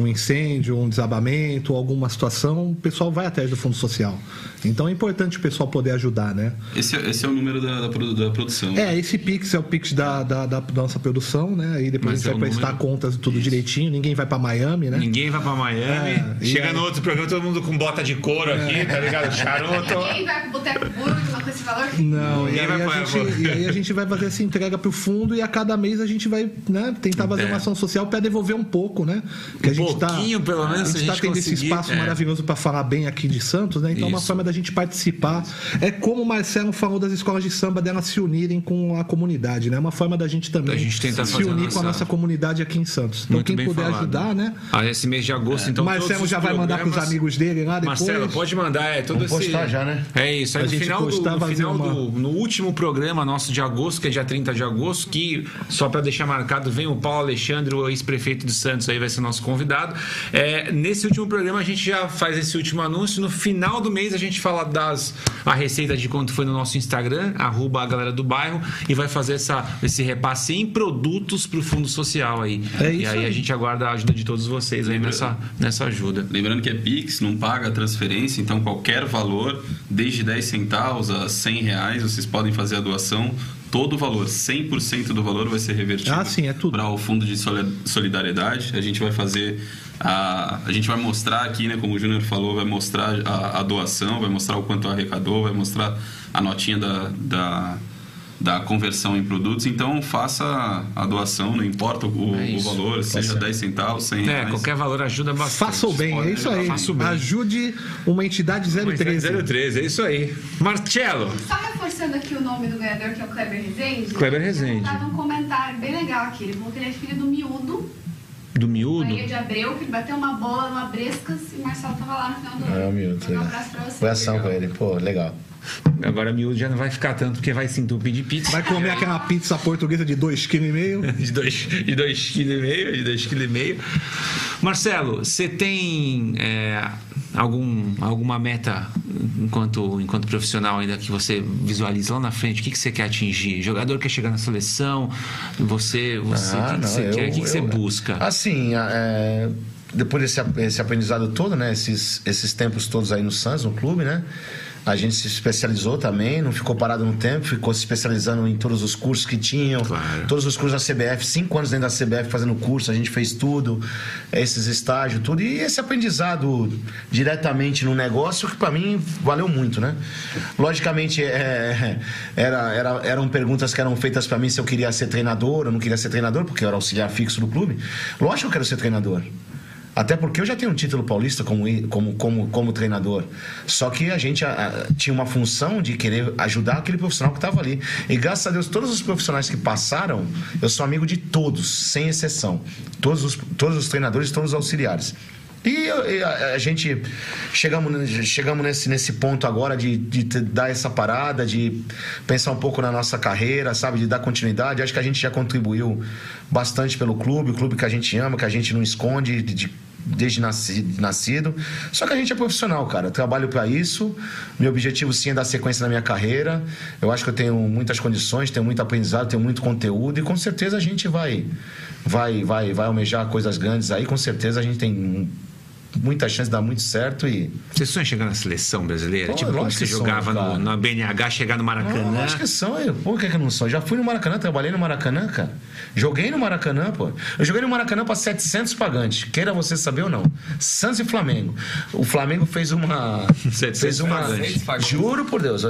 um incêndio, um desabamento, alguma situação, o pessoal vai atrás do Fundo Social. Então, é importante o pessoal poder ajudar, né? Esse, é- esse é o número da, da, da produção. É, esse Pix é o Pix da, da, da nossa produção, né? Aí depois Mas a é gente vai o prestar número. contas e tudo direitinho. Ninguém vai pra Miami, né? Ninguém vai para Miami. É, e Chega aí- no outro programa, todo mundo com bota de couro aqui, tá ligado? Charuto. Ninguém vai pro Boteco Burger com esse valor? Não, e Ninguém aí, vai a pra- gente, e aí a gente vai fazer essa entrega pro fundo e a cada mês a gente vai né, tentar fazer É. uma ação social para devolver um pouco, né? Que a Um gente tá, pouquinho, pelo menos, a a gente tá gente tendo esse espaço é. maravilhoso para falar bem aqui de Santos, né? Então é uma Isso. forma da gente participar. É como o Marcelo falou das escolas de samba delas se unirem com a comunidade, né? É uma forma da gente também Da gente tentar se fazer a unir com a nossa comunidade aqui em Santos. Então Muito quem bem puder falado. ajudar, né? Ah, esse mês de agosto, então. o Marcelo todos os já vai mandar pros programas- amigos dele lá depois. Marcelo, pode mandar, é todo Vamos esse. postar já, né? É isso. Aí A no gente final, do, postar, no, fazer final uma- do- no último programa nosso de agosto, que é dia 30 de agosto, que só para deixar marcado, vem o Paulo Alexandre, o ex-prefeito de Santos, aí vai ser nosso convidado. É, nesse último programa a gente já faz esse último anúncio. No final do mês a gente fala das a receita de quanto foi no nosso Instagram, arroba a galera do bairro, e vai fazer essa, esse repasse em produtos para o Fundo Social aí. É e isso aí, a aí. gente aguarda a ajuda de todos vocês aí nessa, nessa ajuda. Lembrando que é Pix, não paga transferência, então qualquer valor, desde 10 centavos a 100 reais, vocês podem fazer a doação. Todo o valor, 100% do valor vai ser revertido Ah, sim, é para o Fundo de Soli- Solidariedade. A gente vai fazer, a, a gente vai mostrar aqui, né, como o Júnior falou, vai mostrar a, a doação, vai mostrar o quanto arrecadou, vai mostrar a notinha da, da, da conversão em produtos. Então faça a doação, não importa o, É o valor, seja 10 centavos, 100 É, reais. qualquer valor ajuda bastante. Faça o bem, é isso aí. Faça o bem. Ajude uma entidade 013. 013, é isso aí. Marcelo. Só reforçando aqui o nome do ganhador, que é o Kleber Rezende. Kleber Rezende. Ele um comentário bem legal aqui. Ele falou que ele é filho do Miúdo, Do miúdo? Bahia de Abreu, que ele bateu uma bola numa Brescas e o Marcelo tava lá no final do ano. É, o Miúdo, Um abraço pra você. Foi ação com ele. Pô, legal. Agora miúdo já não vai ficar tanto, porque vai se entupir de pizza. Vai comer aquela pizza portuguesa de 2,5 kg. De 2,5 de dois kg e meio, de 2,5 kg. e meio. Marcelo, você tem é, algum, alguma meta enquanto, enquanto profissional ainda que você visualiza lá na frente? O que, que você quer atingir? Jogador quer chegar na seleção? Você, você Ah, o que, que não, você eu- quer? O que, que você eu- busca? Assim, é, depois desse esse aprendizado todo, né? Esses, esses tempos todos aí no Suns, no clube, né? A gente se especializou também, não ficou parado no tempo, ficou se especializando em todos os cursos que tinham, Claro. todos os cursos da CBF, cinco anos dentro da CBF fazendo curso, a gente fez tudo, esses estágios, tudo, e esse aprendizado diretamente no negócio que para mim valeu muito, né? Logicamente, é, era, era, eram perguntas que eram feitas para mim se eu queria ser treinador ou não queria ser treinador, porque eu era auxiliar fixo do clube. Lógico que eu quero ser treinador. Até porque eu já tenho um título paulista como, como, como, como treinador. Só que a gente a, a, tinha uma função de querer ajudar aquele profissional que estava ali. E graças a Deus, todos os profissionais que passaram, eu sou amigo de todos, sem exceção. Todos os, todos os treinadores, todos os auxiliares. E a, a, gente chegamos, chegamos nesse, nesse ponto agora de, de dar essa parada, de pensar um pouco na nossa carreira, sabe? De dar continuidade. Acho que a gente já contribuiu bastante pelo clube, o clube que a gente ama, que a gente não esconde, de, de desde nascido. Só que a gente é profissional, cara. Eu trabalho para isso. Meu objetivo sim é dar sequência na minha carreira. Eu acho que eu tenho muitas condições, tenho muito aprendizado, tenho muito conteúdo e com certeza a gente vai vai vai vai almejar coisas grandes aí. Com certeza a gente tem muita chance de dar muito certo e. Você sonha chegar na seleção brasileira? Pô, tipo, como você jogava no, na BNH, chegar no Maracanã? Não, acho que sonho. Por que, que eu não sonho? Já fui no Maracanã, trabalhei no Maracanã, cara. Joguei no Maracanã, pô. Eu joguei no Maracanã para 700 pagantes. Queira você saber ou não. Santos e Flamengo. O Flamengo fez uma. 700 fez uma. pagantes. Juro por Deus.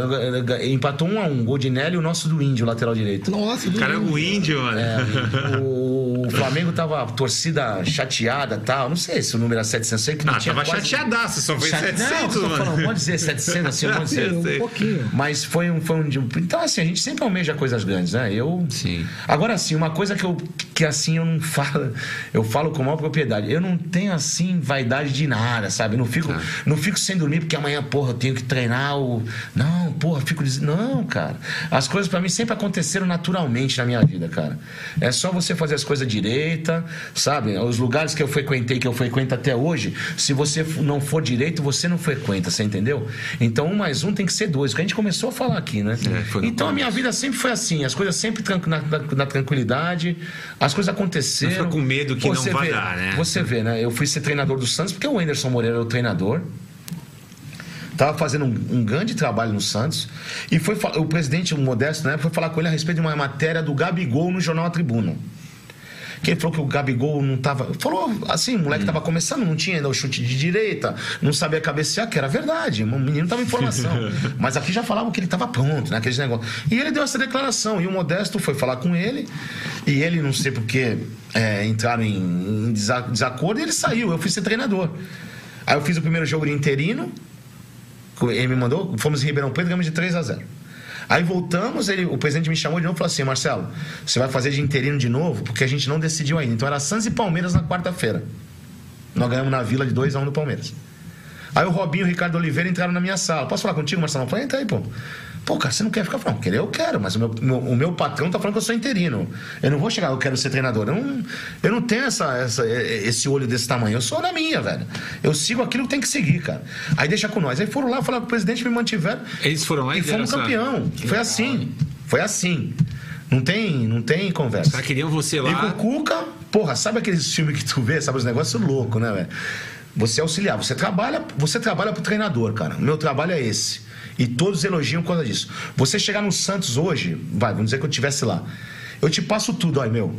Empatou um a um. Gol de Nelly e o nosso do Índio, lateral direito. Nossa, do Cara, o índio, mano. É, o, o Flamengo tava torcida chateada tal. Não sei se o número era 700. Sei que não Ah, tinha tava quase- chateadaço, só foi Chate- 700, não, mano. falando, pode dizer 700 assim, pode dizer. Um pouquinho. Mas foi um, foi um. Então, assim, a gente sempre almeja coisas grandes, né? Eu. Sim. Agora, assim, uma coisa que eu. Que assim eu não falo. Eu falo com maior propriedade. Eu não tenho, assim, vaidade de nada, sabe? Eu não fico, Tá. não fico sem dormir porque amanhã, porra, eu tenho que treinar o. Não, porra, fico dizendo. Não, cara. As coisas pra mim sempre aconteceram naturalmente na minha vida, cara. É só você fazer as coisas direita, sabe? Os lugares que eu frequentei, que eu frequento até hoje, se você não for direito, você não frequenta, você entendeu? Então, um mais um tem que ser dois, que a gente começou a falar aqui, né? É, então, a minha vida sempre foi assim, as coisas sempre na, na- na tranquilidade, as coisas aconteceram. Não fica com medo que não Você vai vê- dar, né? Você vê, né? Eu fui ser treinador do Santos porque o Anderson Moreira era o treinador. Tava fazendo um, um grande trabalho no Santos. E foi o presidente, o Modesto, né, foi falar com ele a respeito de uma matéria do Gabigol no jornal A Tribuna. Que ele falou que o Gabigol não tava. Falou assim, o moleque tava começando, não tinha ainda o chute de direita, não sabia cabecear, que era verdade. O menino tava em formação. Mas aqui já falavam que ele tava pronto, né? Aqueles negócios. E ele deu essa declaração. E o Modesto foi falar com ele. E ele, não sei porque, é, entraram em, em desa- desacordo e ele saiu. Eu fui ser treinador. Aí eu fiz o primeiro jogo de interino. Ele me mandou, fomos em Ribeirão Preto, ganhamos de 3 a 0. Aí voltamos, ele, o presidente me chamou de novo e falou assim: Marcelo, você vai fazer de interino de novo, porque a gente não decidiu ainda. Então era Santos e Palmeiras na quarta-feira. Nós ganhamos na vila de 2 a 1 do Palmeiras. Aí o Robinho e o Ricardo Oliveira entraram na minha sala. Posso falar contigo, Marcelo? Eu falei, entra aí, pô. Pô, cara, você não quer ficar falando? Querer eu quero, mas o meu, meu- o meu patrão tá falando que eu sou interino. Eu não vou chegar, eu quero ser treinador. Eu não, eu não tenho essa, essa- esse olho desse tamanho. Eu sou na minha, velho. Eu sigo aquilo que tem que seguir, cara. Aí deixa com nós. Aí foram lá falar com o presidente, me mantiveram. Eles foram lá e e deram fomos campeão. Foi assim. Foi assim. Não tem, não tem conversa. Caras queriam você E com o lá. Cuca, porra, sabe aqueles filmes que tu vê, sabe os negócios loucos, né, velho? Você é auxiliar, você trabalha, você trabalha pro treinador, cara. O meu trabalho é esse. E todos elogiam por causa disso. Você chegar no Santos hoje, vai, vamos dizer que eu estivesse lá. Eu te passo tudo, olha, meu.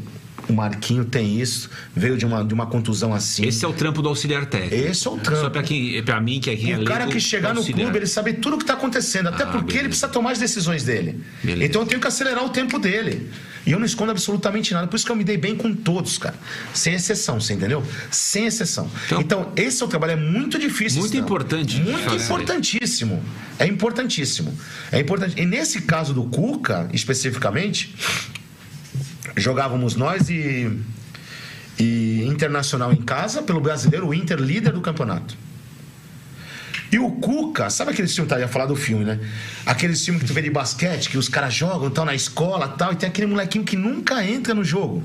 O Marquinho tem isso, veio de uma, de uma contusão assim. Esse é o trampo do auxiliar técnico. Esse é o trampo. Só pra, quem, pra mim, que aqui é O cara leigo, que chegar no auxiliar. clube, ele sabe tudo o que está acontecendo, até Ah, porque beleza. ele precisa tomar as decisões dele. Beleza. Então eu tenho que acelerar o tempo dele. E eu não escondo absolutamente nada. Por isso que eu me dei bem com todos, cara. Sem exceção, você entendeu? Sem exceção. Então- Então, esse é o trabalho, é muito difícil. Muito importante Muito importantíssimo. É importantíssimo. É importante. E nesse caso do Cuca, especificamente, jogávamos nós e, e Internacional em casa, pelo brasileiro, o Inter líder do campeonato. E o Cuca, sabe aquele filme, tá? Ia falar do filme, né? Aquele filme que tu vê de basquete, que os caras jogam, tal, na escola tal, e tem aquele molequinho que nunca entra no jogo.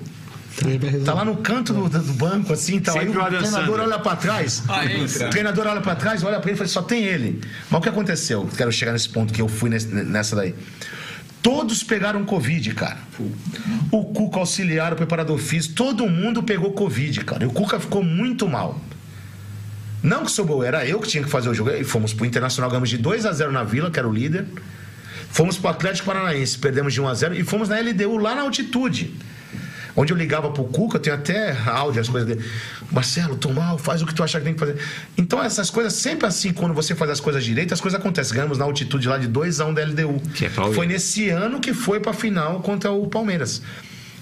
Tá lá no canto do, do banco, assim, tal. Aí o treinador olha pra trás. Ah, entra. O treinador olha pra trás, olha pra ele e fala, só tem ele. Mas o que aconteceu? Quero chegar nesse ponto que eu fui nesse- nessa daí. Todos pegaram Covid, cara. O Cuca auxiliar, o preparador físico, todo mundo pegou Covid, cara. E o Cuca ficou muito mal. Não que sobrou, era eu que tinha que fazer o jogo. E fomos pro Internacional, ganhamos de 2 a 0 na Vila, que era o líder. Fomos pro Atlético Paranaense, perdemos de 1 a 0 e fomos na LDU lá na altitude. Onde eu ligava pro Cuca, eu tenho até áudio, as coisas dele. Marcelo, tô mal, faz o que tu achar que tem que fazer. Então, essas coisas, sempre assim, quando você faz as coisas direito, as coisas acontecem. Ganhamos na altitude lá de 2 a 1 da LDU. Que é foi nesse ano que foi pra final contra o Palmeiras.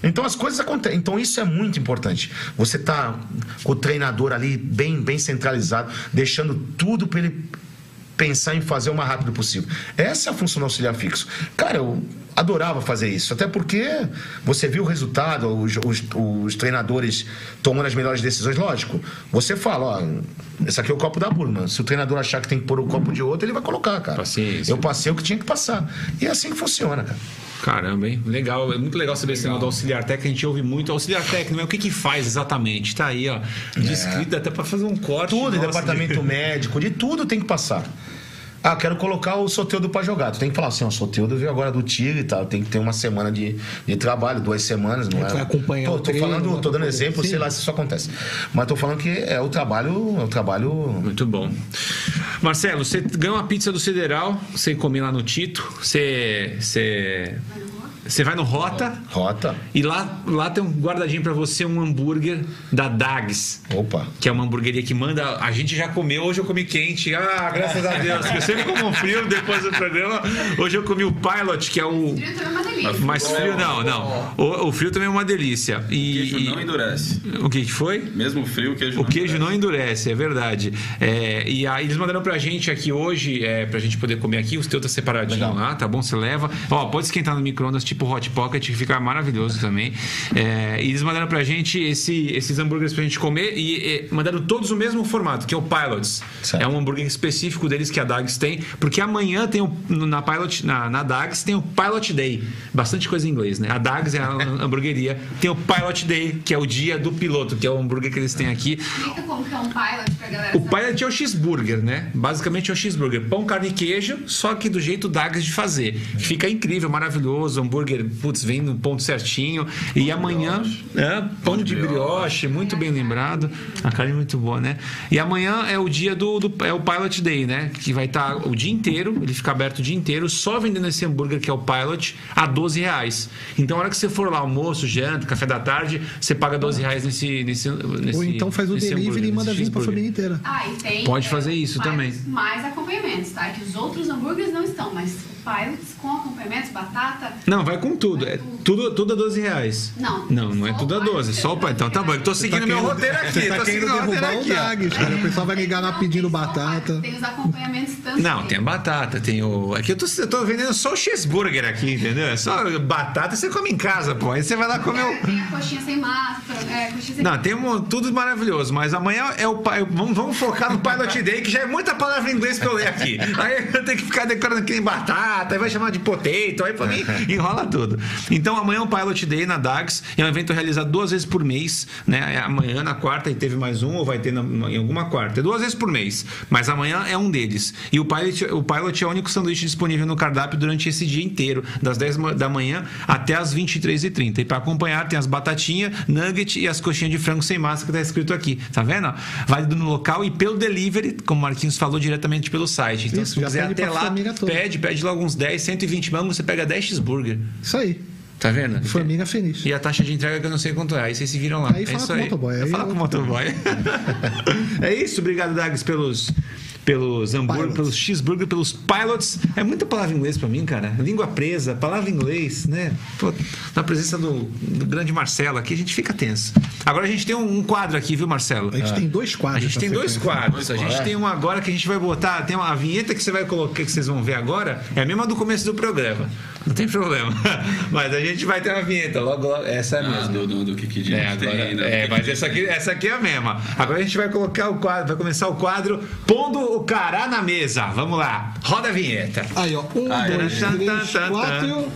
Então as coisas acontecem. Então isso é muito importante. Você tá com o treinador ali bem, bem centralizado, deixando tudo para ele pensar em fazer o mais rápido possível. Essa é a função do auxiliar fixo. Cara, eu adorava fazer isso, até porque você viu o resultado, os, os, os treinadores tomando as melhores decisões. Lógico, você fala, ó, esse aqui é o copo da Burma. Se o treinador achar que tem que pôr o copo de outro, ele vai colocar, cara. Paciência. Eu passei o que tinha que passar. E é assim que funciona, cara. Caramba, hein? Legal, é muito legal saber esse negócio do auxiliar técnico. A gente ouve muito auxiliar técnico, mas o que que faz exatamente? Tá aí, ó. Descrito até pra fazer um corte. É. Tudo, Nossa, departamento médico, de tudo tem que passar. Ah, quero colocar o Soteudo pra jogar. Tu tem que falar assim, ó, o Soteudo veio agora do Tigre e tal. Tem que ter uma semana de, de trabalho, duas semanas, não é? vai acompanhar Pô, o tô treino, falando, tô dando exemplo, Sim. sei lá se isso acontece. Mas tô falando que é o trabalho, é o trabalho. Muito bom. Marcelo, você ganhou uma pizza do Federal, você comeu lá no Tito, você, você, você vai no Rota Rota. e lá, lá tem um guardadinho pra você um hambúrguer da Dags. Opa. Que é uma hamburgueria que manda. A gente já comeu, hoje eu comi quente. Ah, graças a Deus. Eu sempre como um frio depois do programa. Hoje eu comi o Pilot, que é o. Frio também é uma delícia. Mais frio, não, não. O, o frio também é uma delícia. E, Queijo não endurece. o que foi? Mesmo frio, o queijo O não queijo endurece. não endurece, é verdade. É, e aí eles mandaram pra gente aqui hoje, é, pra gente poder comer aqui, os teus tá separadinho Legal. lá, tá bom? Você leva. Ó, pode esquentar no micro-ondas, tipo Hot Pocket, que fica maravilhoso também. É, e eles mandaram pra gente esse- esses hambúrgueres pra gente comer e, e mandaram todos o mesmo formato, que é o Pilots. Certo. É um hambúrguer específico deles que a Dags tem, porque amanhã tem o, na Pilot, na, na Dags tem o Pilot Day. Bastante coisa em inglês, né? A Dags é a hamburgueria, tem o Pilot Day, que é o dia do piloto, que é o hambúrguer que eles têm aqui. Explica como que é um pilot pra galera. O pilot é o cheeseburger, né? Basicamente é o cheeseburger. Pão, carne e queijo, só que do jeito Dags de fazer. Fica incrível, maravilhoso. Hambúrguer, putz, vem no ponto certinho. E amanhã, é, pão de brioche, muito bem lembrado. A carne é muito boa, né? E amanhã é o dia do, do- é o Pilot Day, né? Que vai estar o dia inteiro, ele fica aberto o dia inteiro, só vendendo esse hambúrguer que é o Pilot a 12 reais. Então, a hora que você for lá, almoço, janta, café da tarde, você paga 12 reais nesse. nesse, nesse Ou então faz o delivery hambúrguer, e manda vir pra cheeseburger. família inteira. Ah, e tem. Pode fazer isso mais, também. Mais acompanhamentos, tá? Que os outros hambúrgueres não estão, mas o pilots com acompanhamentos, batata. Não, vai com tudo. É tudo, tudo a 12 reais. Não. Não, não é tudo a o 12. Só o pai. Então tá bom. Eu tô seguindo meu roteiro aqui. Você tá tô querendo seguindo meu roteiro derrubar o aqui. Dags, cara. O pessoal vai ligar lá pedindo batata. Tem os acompanhamentos também. Não, tem a batata, tem o. Aqui eu tô, eu tô vendendo só o cheeseburger aqui, entendeu? É só batata você come em casa, pô. Aí você vai lá comer o. Tem a coxinha sem massa, é, coxinha sem Não, tem um, tudo maravilhoso, mas amanhã é o pai. Vamos, vamos focar no Pilot Day, que já é muita palavra em inglês pra eu ler aqui. Aí eu tenho que ficar decorando que nem batata, aí vai chamar de potato, aí pra mim enrola tudo. Então amanhã é o Pilot Day na DAX, é um evento realizado duas vezes por mês, né? É Amanhã, na quarta, e teve mais um, ou vai ter na- em alguma quarta. É duas vezes por mês, mas amanhã é um deles. E o Pilot, o Pilot é o único sanduíche disponível no cardápio durante esse dia inteiro, das 10 ma- da manhã até as 23h30. E para acompanhar, tem as batatinhas, nugget e as coxinhas de frango sem massa que tá escrito aqui. Tá vendo? Válido no local e pelo delivery, como o Marquinhos falou, diretamente pelo site. Então, Isso, se quiser até lá, pede, pede logo uns 10, 120 mangos, você pega 10 cheeseburger. Isso aí. Tá vendo? Família feliz. E a taxa de entrega que eu não sei quanto é. Aí vocês se viram lá. Aí é fala isso com o motoboy, aí falo eu- com o motoboy. é isso. Obrigado, Dags, pelos, pelos hambúrguer, Pilots. pelos cheeseburger, pelos pilots. É muita palavra em inglês pra mim, cara. Língua presa, palavra em inglês, né? Pô, na presença do, do grande Marcelo aqui, a gente fica tenso. Agora a gente tem um, um quadro aqui, viu, Marcelo? A gente tem dois A quadros. gente pra tem dois quadros. A gente tem um agora que a gente vai botar. Tem uma a vinheta que você vai colocar, que vocês vão ver agora, é a mesma do começo do programa. Não tem problema. Mas a gente vai ter uma vinheta. Logo, logo essa é a Ah, mesma. do, do, do Kiki Di, É, a gente agora, tem, é, mas essa aqui, essa aqui é a mesma. Agora a gente vai colocar o quadro, vai começar o quadro pondo o cará na mesa. Vamos lá. Roda a vinheta. Aí, ó. Um, é. dois, três, tan, tan, quatro,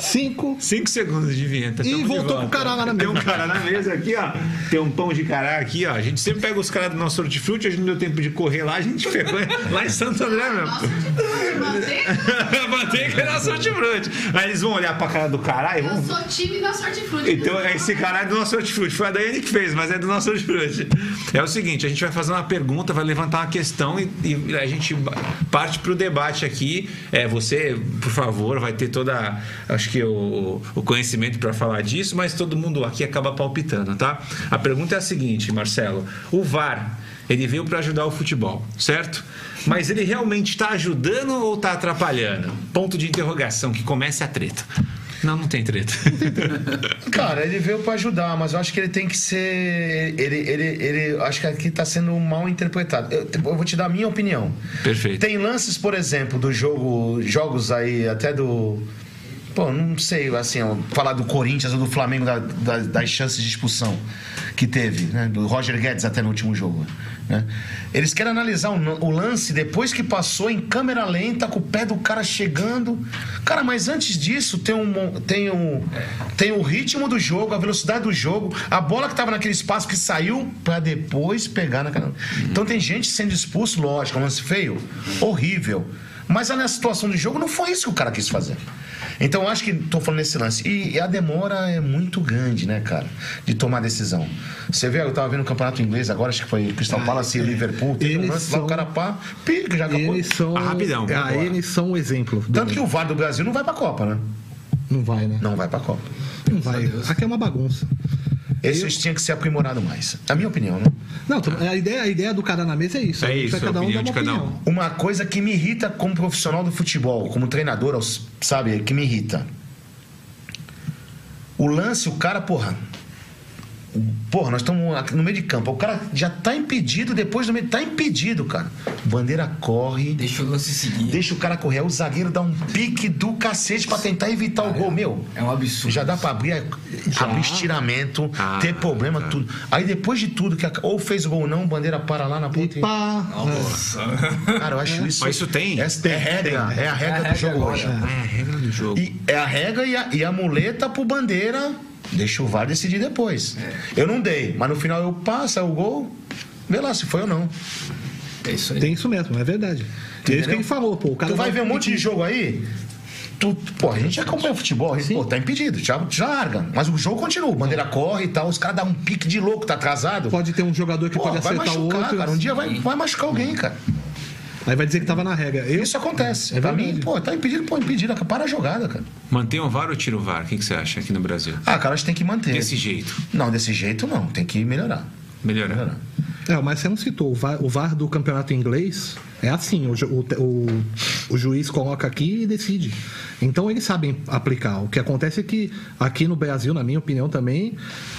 cinco. Cinco segundos de vinheta. E Tamo voltou com o cará lá na Tem um mesa. cará na mesa aqui, ó. Tem um pão de cará aqui, ó. A gente sempre pega os caras do nosso hortifruti, a gente não deu tempo de correr lá, a gente pegou lá em Santo André mesmo. Manteiga. Manteiga é nosso hortifruti. Aí eles vão olhar pra cara do e Eu vão. sou time da sortifruti. Então, esse cara é do nosso hortifruti. Foi a Daiane que fez, mas é do nosso hortifruti. É o seguinte, a gente vai fazer uma pergunta, vai levantar uma questão e, e a gente parte pro debate aqui. É, você, por favor, vai ter toda, acho que o, o conhecimento para falar disso, mas todo mundo aqui acaba palpitando, tá? A pergunta é a seguinte, Marcelo. O VAR, ele veio para ajudar o futebol, certo? Mas ele realmente está ajudando ou está atrapalhando? Ponto de interrogação, que comece a treta. Não, não tem treta. Cara, ele veio pra ajudar, mas eu acho que ele tem que ser. Ele, ele, ele acho que aqui tá sendo mal interpretado. Eu, eu vou te dar a minha opinião. Perfeito. Tem lances, por exemplo, do jogo, jogos aí, até do. Pô, não sei, assim, falar do Corinthians ou do Flamengo, da- da- das chances de expulsão que teve, né? Do Roger Guedes até no último jogo. Né? Eles querem analisar o, lance depois que passou em câmera lenta, com o pé do cara chegando. Cara, mas antes disso tem um, tem um, tem o ritmo do jogo, a velocidade do jogo, a bola que tava naquele espaço que saiu pra depois pegar na canela. Então tem gente sendo expulso, lógico, é um lance feio, horrível. Mas na situação do jogo não foi isso que o cara quis fazer. Então eu acho que tô falando nesse lance. E, e a demora é muito grande, né, cara? De tomar decisão. Você vê, eu tava vendo o campeonato inglês agora, acho que foi Crystal Palace e Liverpool. Teve um Eles lance lá, são- o cara pá, pica, já acabou. Eles são. Ah, rapidão, Ah, eles são o exemplo. Tanto que o VAR do Brasil não vai pra Copa, né? Não vai, né? Não vai pra Copa. Não vai. Aqui é uma bagunça. Esses tinha que ser aprimorado mais. É a minha opinião, né? Não, a ideia, a ideia do cara na mesa é isso. É isso, a cada um de uma cada um. opinião. Uma coisa que me irrita como profissional do futebol, como treinador, sabe, que me irrita. O lance, o cara, porra. Porra, nós estamos aqui no meio de campo. O cara já tá impedido, depois do meio. Tá impedido, cara. Bandeira corre. Deixa o lance seguir. Deixa o cara correr. Aí O zagueiro dá um pique do cacete pra tentar evitar o gol. Meu, É um absurdo. já dá pra abrir, abrir estiramento, Ah, ter problema, tá. tudo. Aí depois de tudo, que a- ou fez o gol ou não, bandeira para lá na E ponta. e- pá. Cara, eu acho isso. Mas isso tem? Essa é regra. É a regra É a do regra jogo agora. hoje. É, a regra do jogo. E é a regra e a, e a muleta pro bandeira. Deixa o VAR decidir depois. Eu não dei, mas no final eu passo, é o gol. Vê lá se foi ou não. É isso aí. Tem isso mesmo, é verdade. É isso que Entendeu? ele falou, pô. O cara Tu vai ver um monte de jogo aí. Tu, pô, a gente acompanha o futebol, a gente, pô, tá impedido, já, já larga. Mas o jogo continua, bandeira corre e tal, os caras dão um pique de louco, tá atrasado. Pode ter um jogador que Pô, pode vai acertar o machucar, outro. cara. Um dia vai, vai machucar alguém, cara. Aí vai dizer que tava na regra. Eu, Isso acontece. É pra verdade. mim, pô, tá impedido, pô, impedido. Para a jogada, cara. Mantém o VAR ou tira o VAR? O que, que você acha aqui no Brasil? Ah, cara, a gente tem que manter. Desse jeito. Não, desse jeito não. Tem que melhorar. Melhorar. Melhorar. É, mas você não citou. O VAR, o VAR do campeonato inglês é assim: o, o, o, o juiz coloca aqui e decide. Então eles sabem aplicar. O que acontece é que aqui no Brasil, na minha opinião também,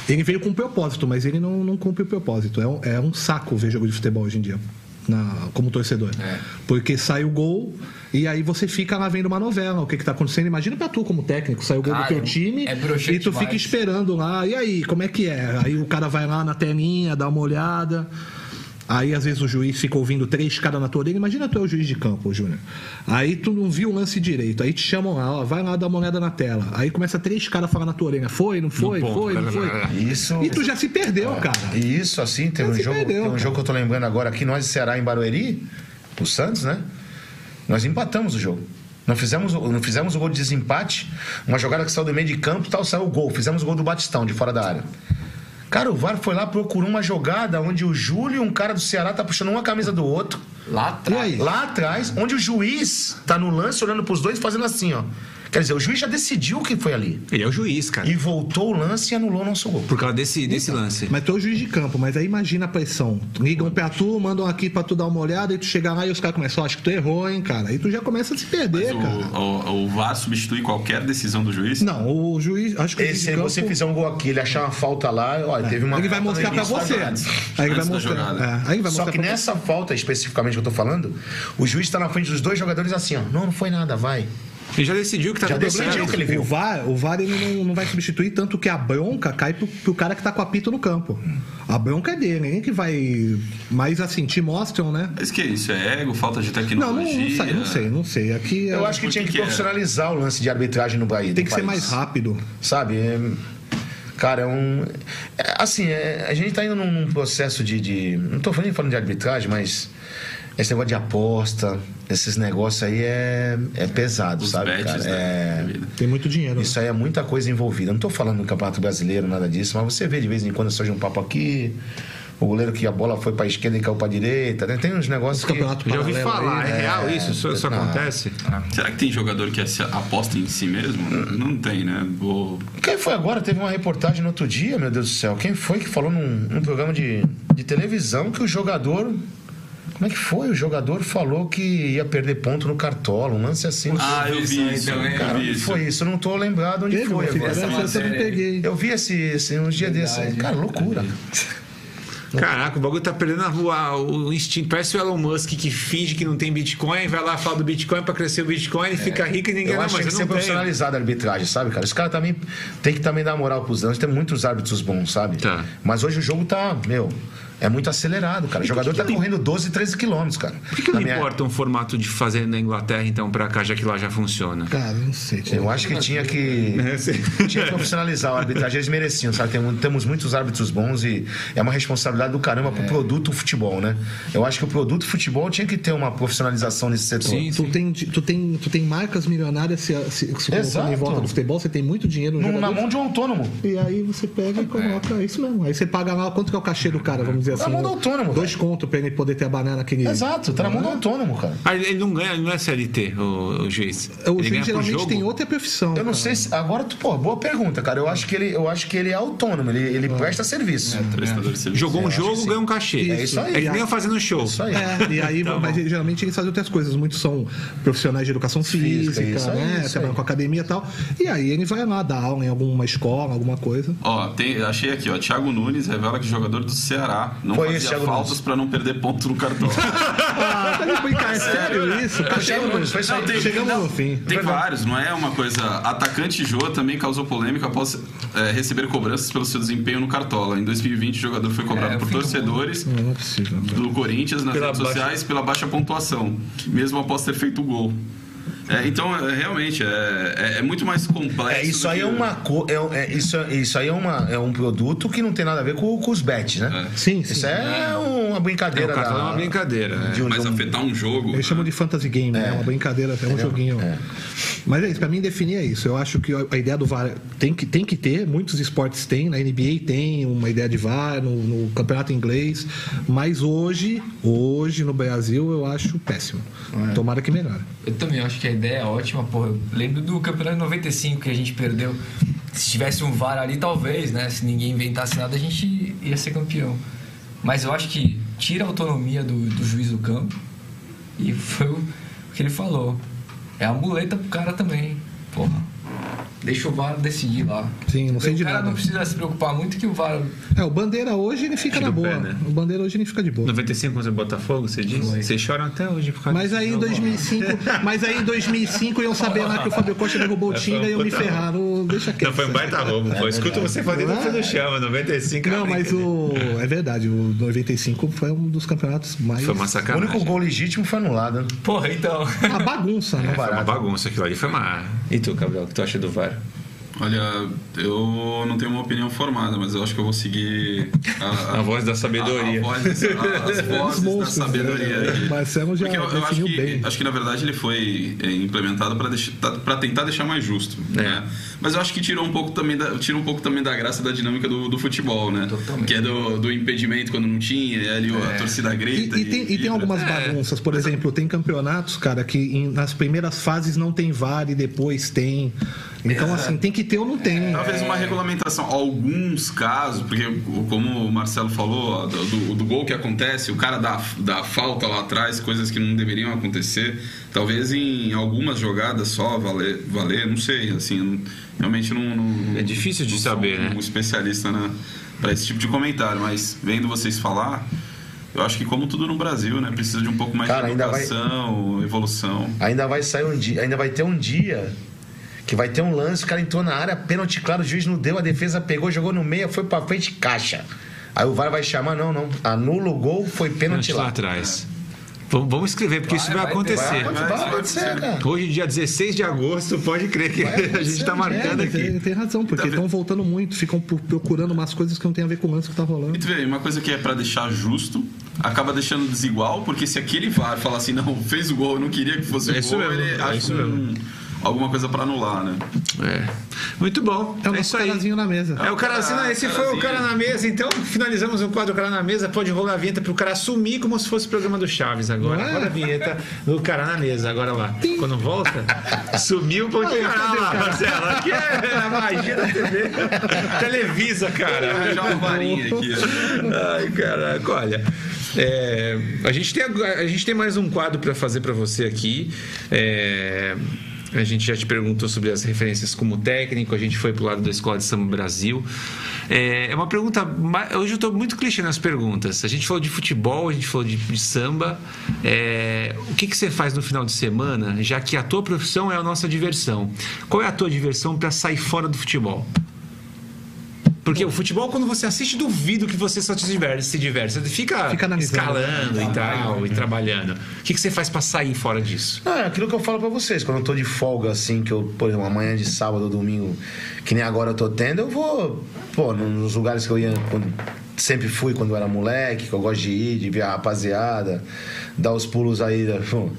ele veio com um propósito, mas ele não, não cumpre o propósito. É um, é um saco ver jogo de futebol hoje em dia. Na- como torcedor. É. Porque sai o gol e aí você fica lá vendo uma novela, o que, que tá acontecendo. Imagina pra tu, como técnico, sai o gol Cara, do teu time é e tu fica esperando lá. E aí, como é que é? Aí o cara vai lá na telinha, dá uma olhada. Aí, às vezes, o juiz fica ouvindo três caras na tua orelha. Imagina tu é o juiz de campo, Júnior. Aí tu não viu o lance direito. Aí te chamam lá, ó, vai lá dar uma olhada na tela. Aí começa três caras a falar na tua orelha. Foi, não foi, ponto. foi, não foi. Isso. E tu já se perdeu, cara. E isso, assim, teve Mas um jogo, perdeu, tem um cara. jogo que eu tô lembrando agora aqui, nós de Ceará em Barueri, o Santos, né? Nós empatamos o jogo. Não fizemos, não fizemos o gol de desempate, uma jogada que saiu do meio de campo e tal, saiu o gol. Fizemos o gol do Batistão, de fora da área. Cara, o VAR foi lá, procurou uma jogada onde o Júlio um cara do Ceará tá puxando uma camisa do outro. Lá atrás. Lá atrás, onde o juiz tá no lance olhando pros dois fazendo assim, ó. Quer dizer, o juiz já decidiu o que foi ali. Ele é o juiz, cara. E voltou o lance e anulou o nosso gol. Por causa desse, desse lance. Mas tu é o juiz de campo, mas aí imagina a pressão. Ligam pra tu, mandam aqui pra tu dar uma olhada, e tu chega lá e os caras começam, ó, acho que tu errou, hein, cara. Aí tu já começa a se perder, Mas cara. o, o, o VAR substitui qualquer decisão do juiz? Não, o juiz, acho que o E juiz se campo, você fizer um gol aqui, ele achar uma falta lá, olha, teve uma ele vai mostrar pra você. Aí ele vai mostrar. É, aí ele vai Só mostrar que pra você. nessa falta, especificamente que eu tô falando, o juiz tá na frente dos dois jogadores assim, ó. Não, não foi nada, vai. Ele já decidiu que tá Já tudo decidiu que ele viu. O VAR, o VAR ele não, não vai substituir, tanto que a bronca cai pro, pro cara que tá com o apito no campo. A bronca é dele, nem que vai. Mas assim, te mostram, né? Mas que isso? É ego? Falta de Não, tecnologia? não, não sei, não sei, não sei. Aqui é- Eu acho que tinha que que é? profissionalizar o lance de arbitragem no Bahia. tem que ser mais rápido. Sabe? É, Cara, é um. é, assim, é, a gente tá indo num, num processo de, de- Não tô nem falando de arbitragem, mas. Esse negócio de aposta, esses negócios aí é, é pesado, Os sabe, cara? né? É. Tem muito dinheiro. né? Isso aí é muita coisa envolvida. Não tô falando do Campeonato Brasileiro, nada disso, mas você vê de vez em quando surge um papo aqui. O goleiro que a bola foi pra esquerda e caiu pra direita, né? Tem uns negócios que. campeonato Já ouvi falar, aí, é real isso? Isso, isso acontece? Será que tem jogador que se aposta em si mesmo? Não tem, né? Vou... Quem foi agora? Teve uma reportagem no outro dia, meu Deus do céu. Quem foi que falou num, num programa de, de televisão que o jogador Como é que foi? O jogador falou que ia perder ponto no cartola, um lance assim. Ah, eu vi isso. também. eu Cara, vi onde isso. foi isso? Eu não tô lembrado onde Teve, foi agora. essa Essa eu peguei. Eu vi esse, esse uns dias desses. Cara, loucura. Caraca, o bagulho tá perdendo a rua, o instinto. Parece o Elon Musk que finge que não tem Bitcoin, vai lá falar do Bitcoin pra crescer o Bitcoin, fica rico e ninguém Eu não, acho que mas tem que eu ser profissionalizada a arbitragem, sabe, cara? Os caras também tem que também dar moral pros danos. Tem muitos árbitros bons, sabe? Tá. Mas hoje o jogo tá, meu, é muito acelerado, cara. O jogador tá correndo 12, 13 quilômetros, cara. Por que, que não minha- importa um formato de fazer na Inglaterra, então, pra cá, já que lá já funciona? Cara, não sei. tio. Eu acho que tinha que. Tinha que profissionalizar a arbitragem, eles mereciam, sabe? Tem- temos muitos árbitros bons e é uma responsabilidade do caramba pro produto futebol, né? Eu acho que o produto futebol tinha que ter uma profissionalização nesse setor. Sim, Tu tem, tu, tem, tu tem marcas milionárias se, se, se Exato. em volta do futebol, você tem muito dinheiro no na mão de um autônomo. E aí você pega e coloca é isso mesmo. Aí você paga lá quanto que é o cachê do cara, vamos dizer Tá assim. do autônomo, Dois velho. contos pra ele poder ter a banana naquele. Exato, tá na mão do autônomo, cara. Ah, ele não ganha, ele não é CLT, o, o juiz. O ele juiz geralmente jogo. tem outra profissão. Eu não cara. sei se. Agora, tu, pô, boa pergunta, cara. Eu acho que ele, eu acho que ele é autônomo, ele, ele presta serviço. Prestador de serviço. Jogou um jogo, que ganha um cachê. É isso aí. É que nem eu fazendo show. Isso aí. É, e aí, mas geralmente eles fazem outras coisas. Muitos são profissionais de educação física, Física, isso né? isso Trabalham com academia e tal. E aí ele vai lá dar aula em alguma escola, alguma coisa. Ó, tem, achei aqui, ó. Thiago Nunes revela que jogador do Ceará não Foi fazia Thiago faltas pra não perder ponto no cartão. Ah, tá é sério isso? Tá isso aí. Não, tem- chegamos não, no fim. Tem vários, não é uma coisa. Atacante Jô também causou polêmica após é, receber cobranças pelo seu desempenho no Cartola. Em 2020, o jogador foi cobrado É, por torcedores Não, não é possível. do Corinthians nas Pela redes baixa- sociais pela baixa pontuação, mesmo após ter feito o gol. É, então, é, realmente, é, é- é muito mais complexo. É, isso aí que- é uma co- é, é- isso, isso aí é, uma, é um produto que não tem nada a ver com, com os bets, né? Sim, sim. Isso é uma É, brincadeira. o cartão da- é uma brincadeira. né? de um- Mas de um- afetar um jogo. Eles chamam de fantasy game, né? É uma brincadeira, é um joguinho. É. Mas é isso, pra mim definir é isso. Eu acho que a ideia do VAR tem que, tem que ter, muitos esportes têm, na NBA tem uma ideia de VAR, no, no campeonato inglês, mas hoje, hoje no Brasil, eu acho péssimo. Tomara que melhore. Eu também acho que a ideia é ótima. Eu lembro do campeonato de 95 que a gente perdeu. Se tivesse um VAR ali, talvez, né? Se ninguém inventasse nada, a gente ia ser campeão. Mas eu acho que tira a autonomia do, do juiz do campo. E foi o que ele falou. É a muleta pro cara também. Porra. Deixa o VAR decidir lá. Sim, não sei o de cara nada. não precisa se preocupar muito que o VAR. É, o Bandeira hoje ele fica Tira na o boa. pé, né? O Bandeira hoje ele fica de boa. 95 contra o Botafogo, você diz? Vocês choram até hoje por causa Mas aí em jogo. 2005, mas aí em 2005 iam saber lá que o Fábio Costa derrubou o Tinga e eu me ferrar. Não, deixa quieto. Não, foi um baita roubo. pô. Escuta você fazendo Não é? tudo chama, 95 é Não, mas o. É verdade, o 95 foi um dos campeonatos mais. Foi uma O sacanagem. único gol legítimo foi anulado. Porra, então. Uma bagunça, né? Foi uma bagunça aquilo ali. Foi uma... E tu, Gabriel, o que tu acha do VAR? side. Olha, eu não tenho uma opinião formada, mas eu acho que eu vou seguir a, A voz da sabedoria. a- a voz- a- as vozes da monstros, sabedoria. né? Marcelo já Porque eu, eu acho, que, bem. acho que na verdade ele foi é, implementado para tentar deixar mais justo. É. Né? Mas eu acho que tirou um pouco também da, tira um pouco também da graça da dinâmica do, do futebol, né? Totalmente. Que é do, do impedimento quando não tinha, e ali a torcida E, grita. e tem, e tem algumas bagunças, por exemplo, tem campeonatos, cara, que em- nas primeiras fases não tem VAR e depois tem. Então, assim, tem que ter ou não tem. Talvez uma regulamentação. Alguns casos, porque como o Marcelo falou, do, do- do gol que acontece, o cara dá, dá falta lá atrás, coisas que não deveriam acontecer. Talvez em algumas jogadas só valer, valer não sei. Assim, não- realmente não, não- É difícil de não sou saber, né? um especialista para esse tipo de comentário, mas vendo vocês falar. Eu acho que como tudo no Brasil, né? Precisa de um pouco mais Cara, de ainda vai- educação, evolução. Ainda vai sair um dia, ainda vai ter um dia que vai ter um lance, o cara entrou na área, pênalti claro, o juiz não deu, a defesa pegou, jogou no meio, foi pra frente, caixa. Aí o VAR vai chamar, não, não, anula o gol, foi pênalti lá lá. atrás. Vamos escrever, porque Vai, isso vai, vai ter- acontecer. Vai, vai acontecer, cara. Hoje, dia 16 de agosto, pode crer que a gente tá É, marcando mas aqui. tem, tem razão, porque Tá estão voltando muito, ficam pro- procurando umas coisas que não tem a ver com o lance que tá rolando. E tu vê, uma coisa que é pra deixar justo, acaba deixando desigual, porque se aquele VAR falar assim, não, fez o gol, eu não queria que fosse É o isso gol, mesmo, ele é acha isso um- alguma coisa pra anular, né? É. Muito bom. É o É, nosso isso aí. carazinho na mesa. É o cara assim, não, esse foi o cara na mesa, então finalizamos o quadro Cara na Mesa. Pode rolar a vinheta pro cara sumir como se fosse o programa do Chaves agora. É? Rola a vinheta do Cara na Mesa, agora lá. Quando volta, sumiu o lá, cara? Marcelo. Aqui é a magia da TV. Televisa, cara. arranjar uma varinha aqui. ó. Ai, caraca, olha. É, a, gente tem, a gente tem mais um quadro para fazer para você aqui. É, a gente já te perguntou sobre as referências como técnico, a gente foi pro lado da Escola de Samba Brasil. É, é uma pergunta. Hoje eu estou muito clichê nas perguntas. A gente falou de futebol, a gente falou de, de samba. É, o que, que você faz no final de semana, já que a tua profissão é a nossa diversão? Qual é a tua diversão para sair fora do futebol? Porque o futebol, quando você assiste, duvido que você só se diverte. Se diverte. Você fica, Fica escalando e tal, e trabalhando. O que, que você faz para sair fora disso? Ah, é aquilo que eu falo pra vocês, quando eu tô de folga, assim, que eu, por exemplo, amanhã de sábado ou domingo, que nem agora eu tô tendo, eu vou, pô, nos lugares que eu ia, quando, sempre fui quando era moleque, que eu gosto de ir, de ver a rapaziada, dar os pulos aí, né, pô,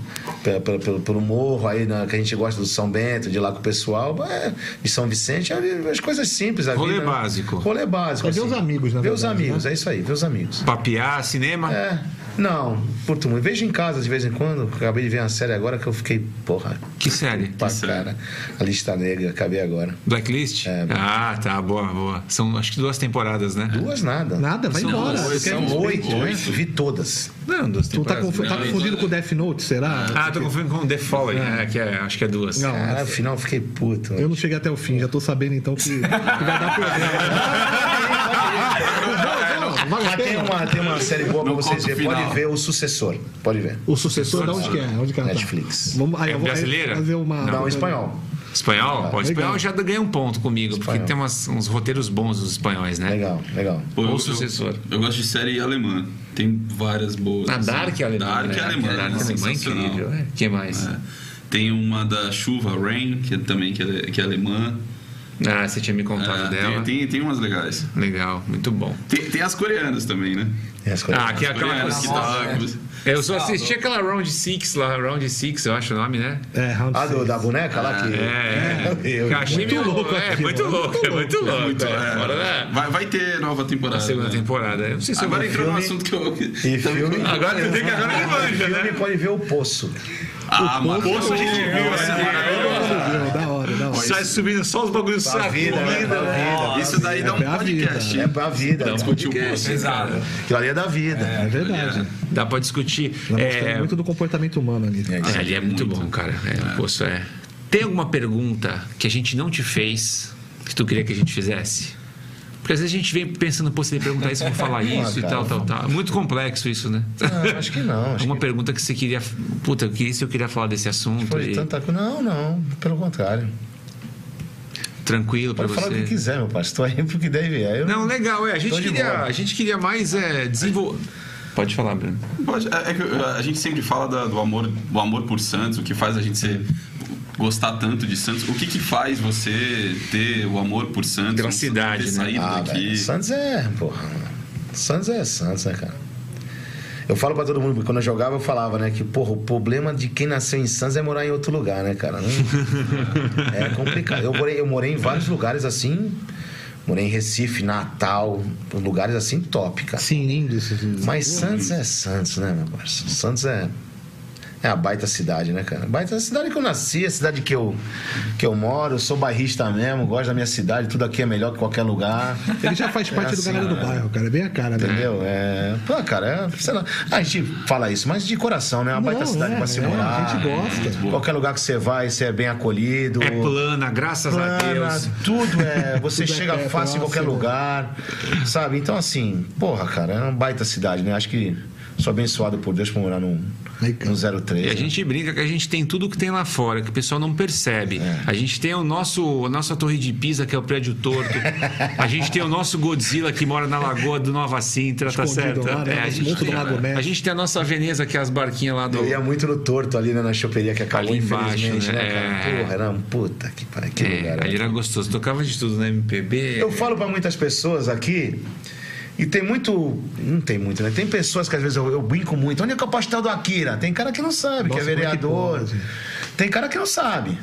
pelo, pelo, pelo, morro aí, né, que a gente gosta do São Bento, de ir lá com o pessoal, é, de São Vicente, é, as coisas simples. A Rolê vida, né? básico. Rolê básico. É ver os amigos, na Ver os amigos, né? é isso aí, ver os amigos. Papear, cinema? É, não, curto muito. Vejo em casa de vez em quando. Acabei de ver uma série agora que eu fiquei, porra, Que série? pra série? cara. A lista negra, acabei agora. Blacklist? É. Ah, tá, boa, boa. São acho que duas temporadas, né? Duas nada. Nada, vai São embora. duas, São oito, né? oito. Vi todas. Não, duas Tu tá, temporadas. confu- tá eu- com Death Note, será? Ah, tô confundindo com The Fallen, é, que é, acho que é duas. Não. Cara, no final eu fiquei puto. Eu não cheguei até o fim, já tô sabendo então que, que vai dar problema. Vale a Ah, tem uma, tem uma série boa pra vocês verem. Pode ver o sucessor. Pode ver. O sucessor, de onde que é? Onde que tá? Netflix. Vamos, aí, É eu vou brasileira? fazer uma. Não, espanhol. Espanhol? Pô, espanhol já ganha um ponto comigo, porque Espanhol. tem umas- uns roteiros bons os espanhóis, né? Legal, legal. Pô, Ou eu- sucessor. Eu, eu gosto de série alemã. Tem várias boas. A assim. Dark é alemã. Dark né? é alemã. Dark alemã é incrível. O que mais? É. Tem uma da Chuva, Rain, que é também que é, que é alemã. Ah, você tinha me contado É, dela. tem, tem, tem umas legais. Legal, muito bom. Tem, tem as coreanas também, né? Tem as coisas. Ah, que é aquela coreanas que tá. é. Eu só assisti aquela Round Six lá, Round Six, eu acho o nome, né? É, round Ah, do, da boneca lá que. É, Eu- eu achei Muito meio louco É, muito louco, é muito louco. Muito, é, é. Fora da Vai, vai ter nova temporada. da segunda né? temporada. Eu não sei se Agora eu entrou num filme- assunto que eu. E filme. Agora tu vê que agora ele manja, filme né? pode ver o Poço. Ah, mas Poço a gente viu, essa é maravilhosa. Meu, Da hora, da hora. Sai subindo só os bagulhos Pra vida, né? Pra vida. Isso daí dá um pra vida. podcast. É pra vida. Discutir o Poço. Pesado. Aquilo ali é da vida. É verdade. Dá pra discutir. É, muito do comportamento humano ali. é, ali é muito, bom, cara. É, o poço é. Tem alguma pergunta que a gente não te fez que tu queria que a gente fizesse? Porque às vezes a gente vem pensando, pô, se ele perguntar isso, eu vou falar isso e cara. tal, tal, tal. É muito complexo isso, né? Ah, acho que não. Acho Uma que pergunta que você queria. Puta, eu queria, se eu queria falar desse assunto. foi e- tanta coisa. Não, não. Pelo contrário. Tranquilo pra Pode falar o que você. quiser, meu pai. Estou aí porque deve. Aí eu Não, legal, é. A gente, queria, a gente queria mais é, desenvolver. Pode falar, Bruno. Pode, é, é que a gente sempre fala da- do amor, do amor por Santos, o que faz a gente ser, gostar tanto de Santos. O que, que faz você ter o amor por Santos? Pela cidade, ter né? saído Ah, daqui. velho, Santos é, porra. Santos é Santos, né, cara? Eu falo pra todo mundo, porque quando eu jogava eu falava, né, que, porra, o problema de quem nasceu em Santos é morar em outro lugar, né, cara? Não- é complicado. Eu morei, eu morei em vários lugares assim, morei em Recife, Natal, lugares assim top, cara. Sim, lindo esses. Mas Santos é Santos, né, meu parceiro? Santos é. É a baita cidade, né, cara? Baita a cidade que eu nasci, a cidade que eu, que eu moro, eu sou bairrista mesmo, gosto da minha cidade, tudo aqui é melhor que qualquer lugar. Ele já faz parte do assim, galera do né? bairro, cara. É bem a cara, né? Entendeu? É. Pô, cara, é, lá. A gente fala isso, mas de coração, né? É uma baita Não, cidade é, pra se é, morar. a gente gosta. Qualquer lugar que você vai, você é bem acolhido. É plana, graças a Plana, Deus. tudo é. Você Tudo é chega perto, fácil em qualquer lugar, sabe? Então, assim, porra, cara, é uma baita cidade, né? Acho que sou abençoado por Deus por morar no, No 03. E a né? gente brinca que a gente tem tudo que tem lá fora, que o pessoal não percebe. É. A gente tem o nosso, a nossa torre de Pisa, que é o prédio torto. a gente tem o nosso Godzilla, que mora na lagoa do Nova Sintra, tá Escondido certo? lá, né? É, a, gente tem, a gente tem a nossa Veneza, que é as barquinhas lá do. Eu ia muito no torto ali, né, na choperia que acabou, Ali embaixo, infelizmente, né? né? É. Porra, era um puta que pariu, que É, lugar. ali né? era gostoso. Tocava de tudo na MPB. Eu falo pra muitas pessoas aqui, e tem muito. Não tem muito, né? Tem pessoas que às vezes eu, eu brinco muito. Onde é que é o pastel do Akira? Tem cara que não sabe, que Nossa, é como é que vereador. pode? tem cara que não sabe.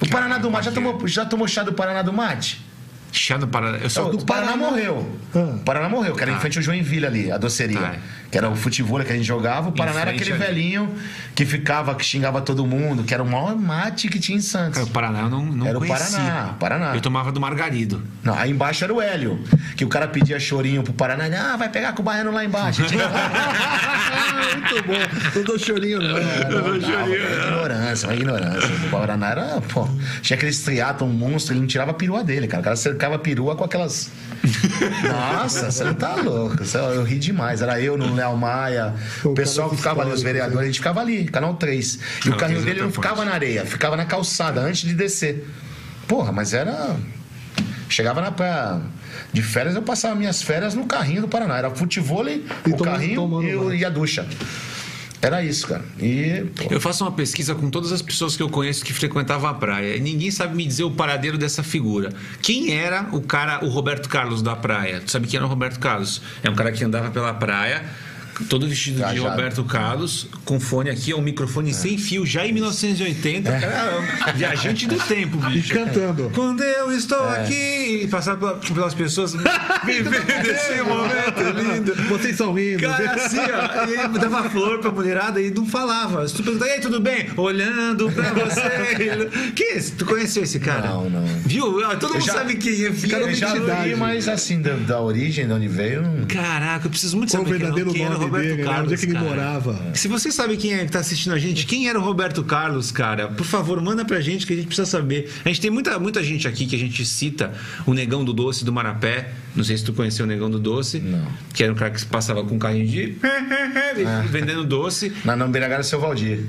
O Paraná do Mate, já tomou, já tomou chá do Paraná do Mate? Chá no Paraná. Eu sou o Paraná, morreu. Ah. O Paraná morreu, que era em frente ao Joinville ali, a doceria. Tá. Que era o futebol que a gente jogava. O Paraná era aquele ali. velhinho que ficava, que xingava todo mundo, que era o maior mate que tinha em Santos. Cara, o Paraná eu não, não Era o conhecia. Paraná, Paraná. Eu tomava do Margarido. Não, aí embaixo era o Hélio, que o cara pedia chorinho pro Paraná. Ah, vai pegar com o baiano lá embaixo. Muito bom. Não dou chorinho, não. Não, não, uma ignorância, uma ignorância. O Paraná era, pô, tinha aquele estriato, um monstro, ele não tirava a perua dele, cara. O cara cercava a perua com aquelas. Nossa, você não tá louco. Eu ri demais. Era eu no Léo Maia. O O pessoal que ficava ali, os vereadores, a gente ficava ali, canal 3. E o carrinho 3 dele não ficava na areia, ficava na calçada antes de descer. Porra, mas era. Chegava na praia de férias, eu passava minhas férias no carrinho do Paraná. Era futevôlei, E o carrinho e, o- e a ducha. Era isso, cara. E. Eu faço uma pesquisa com todas as pessoas que eu conheço que frequentavam a praia. E ninguém sabe me dizer o paradeiro dessa figura. Quem era o cara, o Roberto Carlos da praia? Tu sabe quem era o Roberto Carlos? É um cara que andava pela praia. Todo vestido de Trajado. Roberto Carlos, com fone aqui, é um microfone sem fio, já em 1980. Cara, é um viajante do tempo, E bicho. cantando. Quando eu estou É. aqui e passar pela- pelas pessoas vivendo esse momento lindo. Vocês são lindos. Cara, assim, ó, e ele dava flor pra mulherada e não falava. Se tu perguntar, e aí, tudo bem? Olhando pra você. que esse? Tu conheceu esse cara? Não, não. Viu? Ah, Todo mundo já- sabe quem é. Fica Eu já vi, mas assim, da, da origem, de onde veio. não- Caraca, eu preciso muito Qual saber quem, verdadeiro quem era o nome Roberto dele, né? Carlos. Onde é que ele cara. morava? Se você sabe quem é que tá assistindo a gente, quem era o Roberto Carlos, cara, por favor, manda pra gente que a gente precisa saber. A gente tem muita, muita gente aqui que a gente cita o Negão do Doce do Marapé. Não sei se tu conheceu o Negão do Doce. Não. Que era um cara que passava com um carrinho de. vendendo doce. Na não BH era o seu Valdir.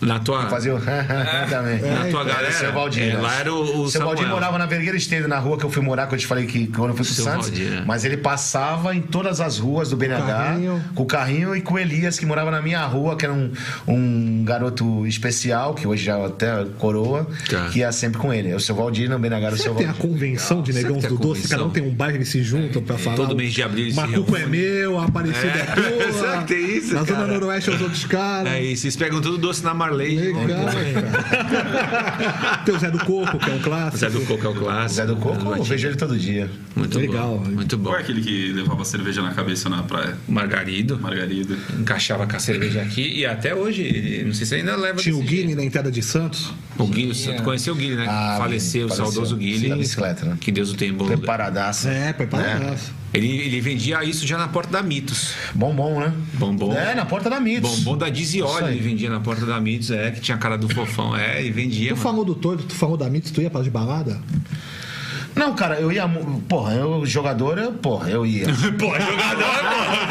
Na tua. Fazia o. também. Na tua então, galera. Era o seu Valdir. é, né? lá era o, o seu Valdir morava na Vergueira Esteira, na rua que eu fui morar, que eu te falei que quando eu fui pro Seu Santos. Valdir, é. Mas ele passava em todas as ruas do BNH, Carrinho. com o carrinho e com o Elias, que morava na minha rua, que era um, um garoto especial, que hoje já até coroa, Tá. que ia sempre com ele. O seu Valdir, no BNH era o seu que tem a Valdir. convenção de negãos do doce? Cada um tem um bairro, eles se juntam pra falar. Todo mês de abril eles se Macuco é meu, a Aparecida é, É. tua. Será que tem isso, Na Zona? Noroeste é os outros caras. É isso, eles pegam tudo doce na Marley. Legal, cara. Tem o Zé do Coco, que é um clássico. Zé do Coco é o clássico. Zé do Coco, eu vejo ele todo dia. Muito Legal. bom. Muito bom. Qual é aquele que levava cerveja na cabeça na praia? Margarido. Margarida. Encaixava com a cerveja aqui e até hoje, não sei se ainda leva Tinha o Guine na entrada de Santos. O Guilherme, tu conheceu o Guilherme, né? Ah, faleceu, o faleceu. saudoso Guilherme. da bicicleta, né? Que Deus o tenha em bom. Preparadaço. É, preparadaço. Ele, ele vendia isso já na porta da Mitos. Bombom, né? Bombom. É, na porta da Mitos. Bombom da Dizioli ele vendia na porta da Mitos, é, que tinha a cara do fofão. É, ele vendia. Tu mano. falou do Torto, tu falou da Mitos, tu ia pra de balada? Não, cara, eu ia. Porra, eu jogador, eu, porra, eu ia. Pô, jogador,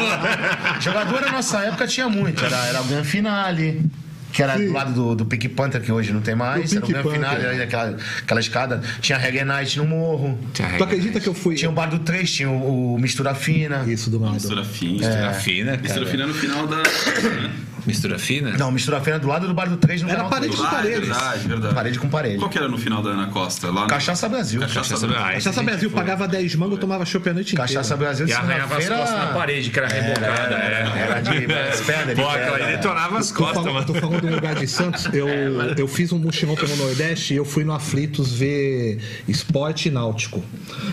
jogador na nossa época tinha muito. Era, era o Gran Finale. Que era Sim. do lado do, do Pick Panther, que hoje não tem mais. Do Era o Panther. ali naquela aquela escada. Tinha Reggae Night no morro. Tu acredita que eu fui. Tinha o Bar do 3, tinha o, o Mistura Fina. Isso do lado. Mistura fina. Mistura fina, cara. Mistura fina no final da. né? Mistura fina? Não, Mistura Fina do lado do Bar do 3 no Era canal parede 3. com Ah, é parede. verdade, verdade. Parede com parede. Qual que era no final da Ana Costa? Lá no... Cachaça Brasil. Cachaça Cachaça Brasil. Cachaça Brasil pagava 10 mangos, eu tomava chopp a noite inteira. Cachaça Brasil de E arranhava as costas na parede, que era rebocada. Era, é. era de pernas de Pô, aquela aí pedra. detonava as costas, mano. tô falando do lugar de Santos. Eu, eu fiz um mochilão pelo Nordeste e eu fui no Aflitos ver esporte náutico.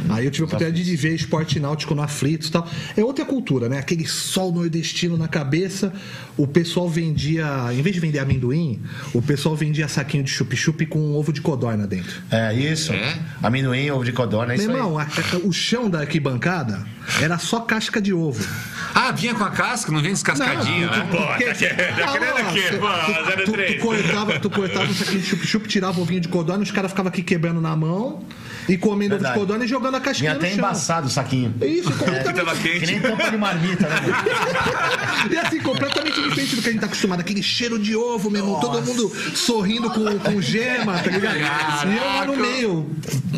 Aí eu tive a oportunidade de ver esporte náutico no Aflitos e tal. É outra cultura, né? Aquele sol nordestino na cabeça. O pessoal vendia, em vez de vender amendoim, o pessoal vendia saquinho de chup-chup com um ovo de codorna dentro. É isso. É? Amendoim, ovo de codorna, é Meu isso aí. irmão, a- a- o chão da arquibancada era só casca de ovo. Ah, vinha com a casca, não vem descascadinho, Não, né? Pô, tá querendo, o quê? Tu- tu- tu, 03. tu cortava, tu cortava um saquinho de chup-chup, tirava o ovinho de codorna, os caras ficavam aqui quebrando na mão e comendo ovo de Verdade. codorna e jogando a casquinha Vinha até no chão. embaçado o saquinho. Isso, completamente. Tava Que quente. nem tampa de marmita, né? E assim, completamente diferente do que a gente tá acostumado. Aquele cheiro de ovo, meu irmão. Todo mundo sorrindo com, com gema, tá ligado? E eu lá no meio,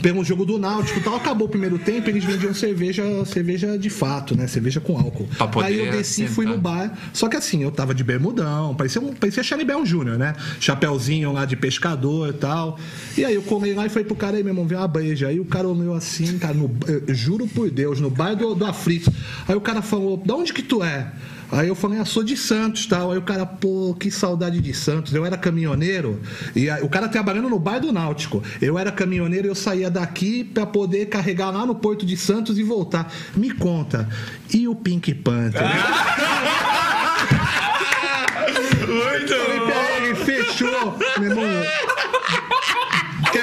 pelo jogo do Náutico e tal, acabou o primeiro tempo, eles vendiam cerveja, cerveja de fato, né? Cerveja com álcool. Aí eu desci e fui no bar. Só que assim, eu tava de bermudão, parecia, um, parecia Charibel Júnior, né? Chapeuzinho lá de pescador e tal. E aí eu colei lá e falei pro cara aí, meu irmão, vem uma breja. Aí o cara olhou assim, cara, no- juro por Deus, no bar do, do Aflito. Aí o cara falou, da onde que tu é? Aí eu falei, ah, sou de Santos tal. Aí o cara, pô, que saudade de Santos. Eu era caminhoneiro e aí, o cara trabalhando no bar do Náutico. Eu era caminhoneiro e eu saía daqui pra poder carregar lá no Porto de Santos e voltar. Me conta, e o Pink Panther? Muito Ele fechou, meu irmão.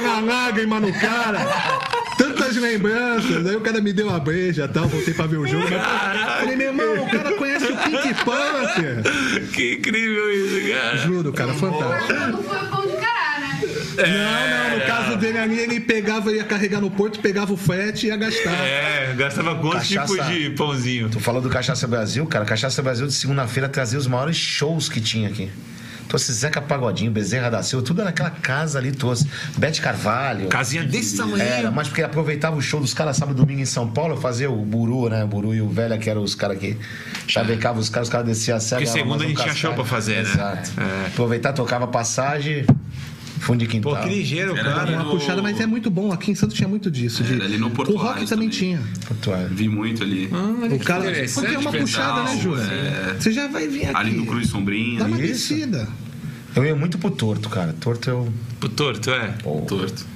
Aquela lágrima no cara. Tantas lembranças. Aí o cara me deu uma breja e tal. Voltei pra ver o jogo. Falei, meu irmão, o cara conhece o Pink Panther. Que incrível isso, cara. Juro, cara, fantástico. Não foi o pão de cará, né? Não, não, no caso dele ali, ele pegava, ia carregar no porto, pegava o frete e ia gastar. É, gastava quantos tipos de pãozinho? Tu falou do Cachaça Brasil, cara. Cachaça Brasil de segunda-feira trazia os maiores shows que tinha aqui. Trouxe Zeca Pagodinho, Bezerra da Silva, tudo naquela casa ali, trouxe. Bete Carvalho. Casinha desse tamanho. Era, mas porque aproveitava o show dos caras sábado e domingo em São Paulo, fazia o Buru, né? O Buru e o Velha, que eram os caras que chavecavam os caras, os caras desciam a serra. Porque segunda a gente tinha show pra fazer, né? Exato. É. Aproveitar, tocava passagem, fundo de quintal. Pô, que ligeiro, Era cara. Uma no- puxada, mas é muito bom. Aqui em Santos tinha muito disso. De... Era ali no o Portuários rock também, também. tinha. É. Vi muito ali. O cara. Porque é uma pedal, puxada, né, Júlio? é. Você já vai vir aqui. Ali no Cruz Sombrinha. Dá uma Isso. descida. Eu ia muito pro torto, cara. Torto eu. Pro torto, é. Torto.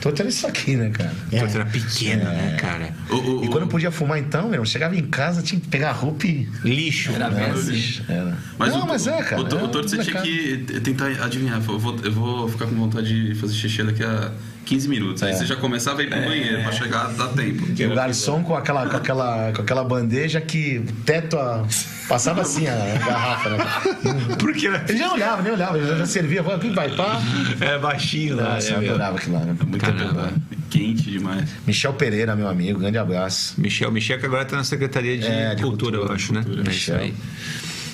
Torto era isso aqui, né, cara? Torto era pequeno, né, cara? O, o, E quando eu podia fumar, então, meu, eu chegava em casa, tinha que pegar roupa e. Lixo. Era bem assim. Era. Mas não, o, mas é, cara. O, o, é o torto você tinha que tentar adivinhar. Eu vou, eu vou ficar com vontade de fazer xixi daqui a 15 minutos. Aí É. você já começava a ir pro banheiro pra chegar, dá tempo. E o garçom com aquela, com, aquela, com aquela bandeja que o teto a- passava assim a garrafa, né? Porque Ele já olhava, nem olhava, ele já servia, quem vai pá? é baixinho lá, Nossa, né, eu adorava aquilo lá, né? Muito Caramba. Quente demais. Michel Pereira, meu amigo, grande abraço. Michel, Michel que agora tá na Secretaria de, É, de Cultura, eu Cultura, acho, né? Cultura. É isso Michel. aí.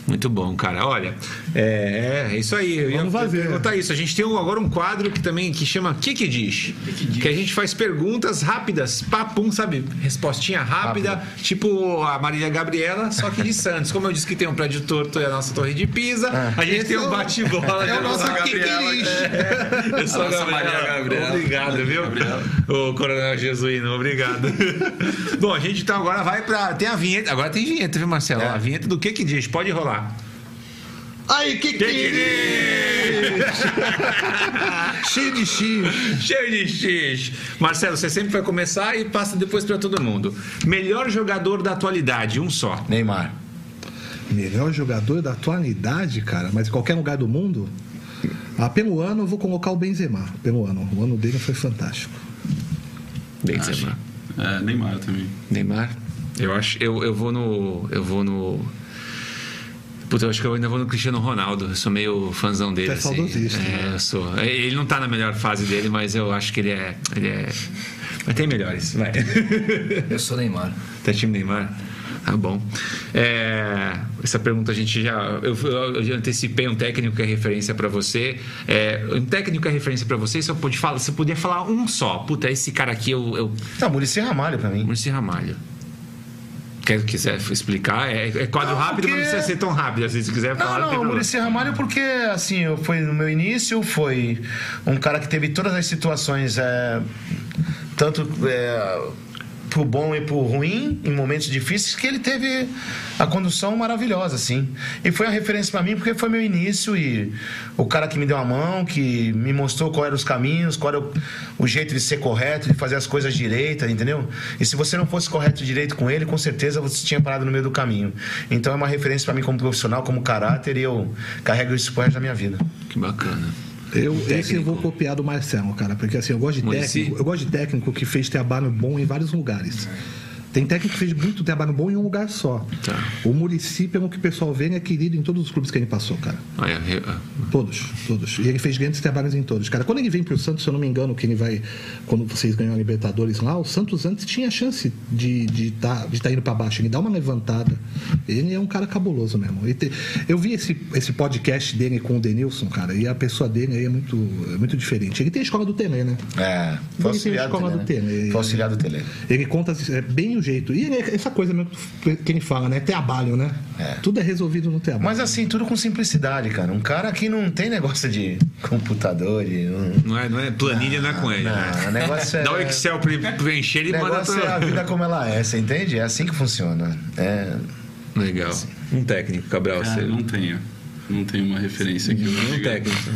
Muito bom, cara. Olha, é, é isso aí. Eu ia Vamos fazer. perguntar isso. A gente tem um- agora um quadro que também que chama Que que diz? Que a gente faz perguntas rápidas, papum, sabe? Respostinha rápida, tipo a Marília Gabriela, só que de Santos. Como eu disse que tem um prédio torto e a nossa torre de Pisa, a gente Esse tem é um o- bate-bola. é o da nosso nossa Que que diz? É, eu sou A a nossa Gabriela. Maria Gabriela. Obrigado, viu? Gabriela. O Coronel Jesuíno, obrigado. Bom, a gente então agora vai pra. Tem a vinheta. Agora tem vinheta, viu, Marcelo? É. A vinheta do que que diz? Pode rolar. Aí, que que Cheio de X. Cheio de X. Marcelo, você sempre vai começar e passa depois pra todo mundo. Melhor jogador da atualidade, um só. Neymar. Melhor jogador da atualidade, cara, mas em qualquer lugar do mundo. Ah, pelo ano eu vou colocar o Benzema. Pelo ano. O ano dele foi fantástico. Benzema. É, Neymar também. Neymar. Eu acho. Eu, eu vou no. Eu vou no. Puta, eu acho que eu ainda vou no Cristiano Ronaldo. Eu sou meio fãzão dele. Você é assim. saudosista, É, né? eu sou. Ele não tá na melhor fase dele, mas eu acho que ele é. Ele é. Mas tem melhores, vai. Eu sou Neymar. Tá time Neymar? Tá bom. É, essa pergunta a gente já. Eu, eu já antecipei um técnico que é referência pra você. É, um técnico que é referência pra você, só pode falar, você podia falar um só. Puta, esse cara aqui eu. eu Não, Muricy Ramalho pra mim. Muricy Ramalho. Quer quiser explicar? É, é quadro Não, rápido, mas não porque- precisa ser tão rápido. Assim, se quiser falar, Não, tem não, o problema. Muricy Ramalho porque, assim, eu foi no meu início, foi um cara que teve todas as situações, é, tanto é, pro bom e pro ruim, em momentos difíceis, que ele teve a condução maravilhosa, assim. E foi uma referência pra mim porque foi meu início e o cara que me deu a mão, que me mostrou qual eram os caminhos, qual era o, o jeito de ser correto, de fazer as coisas direitas, entendeu? E se você não fosse correto e direito com ele, com certeza você tinha parado no meio do caminho. Então é uma referência pra mim como profissional, como caráter e eu carrego isso pro resto da minha vida. Que bacana. Eu, esse eu vou copiar do Marcelo, cara, porque assim, eu gosto de Muricy. técnico, eu gosto de técnico que fez trabalho bom em vários lugares. Tem técnico que fez muito trabalho bom em um lugar só. Tá. O Murici, pelo que o pessoal vê, ele é querido em todos os clubes que ele passou, cara. Olha, eu- Todos, todos. E ele fez grandes trabalhos em todos. Cara, quando ele vem pro Santos, se eu não me engano, que ele vai. Quando vocês ganham a Libertadores lá, o Santos antes tinha chance de estar de tá, de tá indo pra baixo. Ele dá uma levantada. Ele é um cara cabuloso mesmo. Ele te- eu vi esse, esse podcast dele com o Denilson, cara, e a pessoa dele aí é muito, é muito diferente. Ele tem a escola do Tele, né? É, Ele foi tem a auxiliar do escola Tele. do Tele. Né? Foi auxiliar do Tele. Ele conta é, bem o jeito. E essa coisa mesmo que ele fala, né? Trabalho, né? É. Tudo é resolvido no trabalho. Mas assim, tudo com simplicidade, cara. Um cara que não tem negócio de computador, de. Não, não, é, não é planilha, não é com ele. não, né? o negócio é. Dá o Excel pra ele preencher e manda negócio é a vida como ela é, você entende? É assim que funciona. É. Legal. Um técnico, Cabral. Cara, você... não tenho. Não tenho uma referência aqui. Um técnico.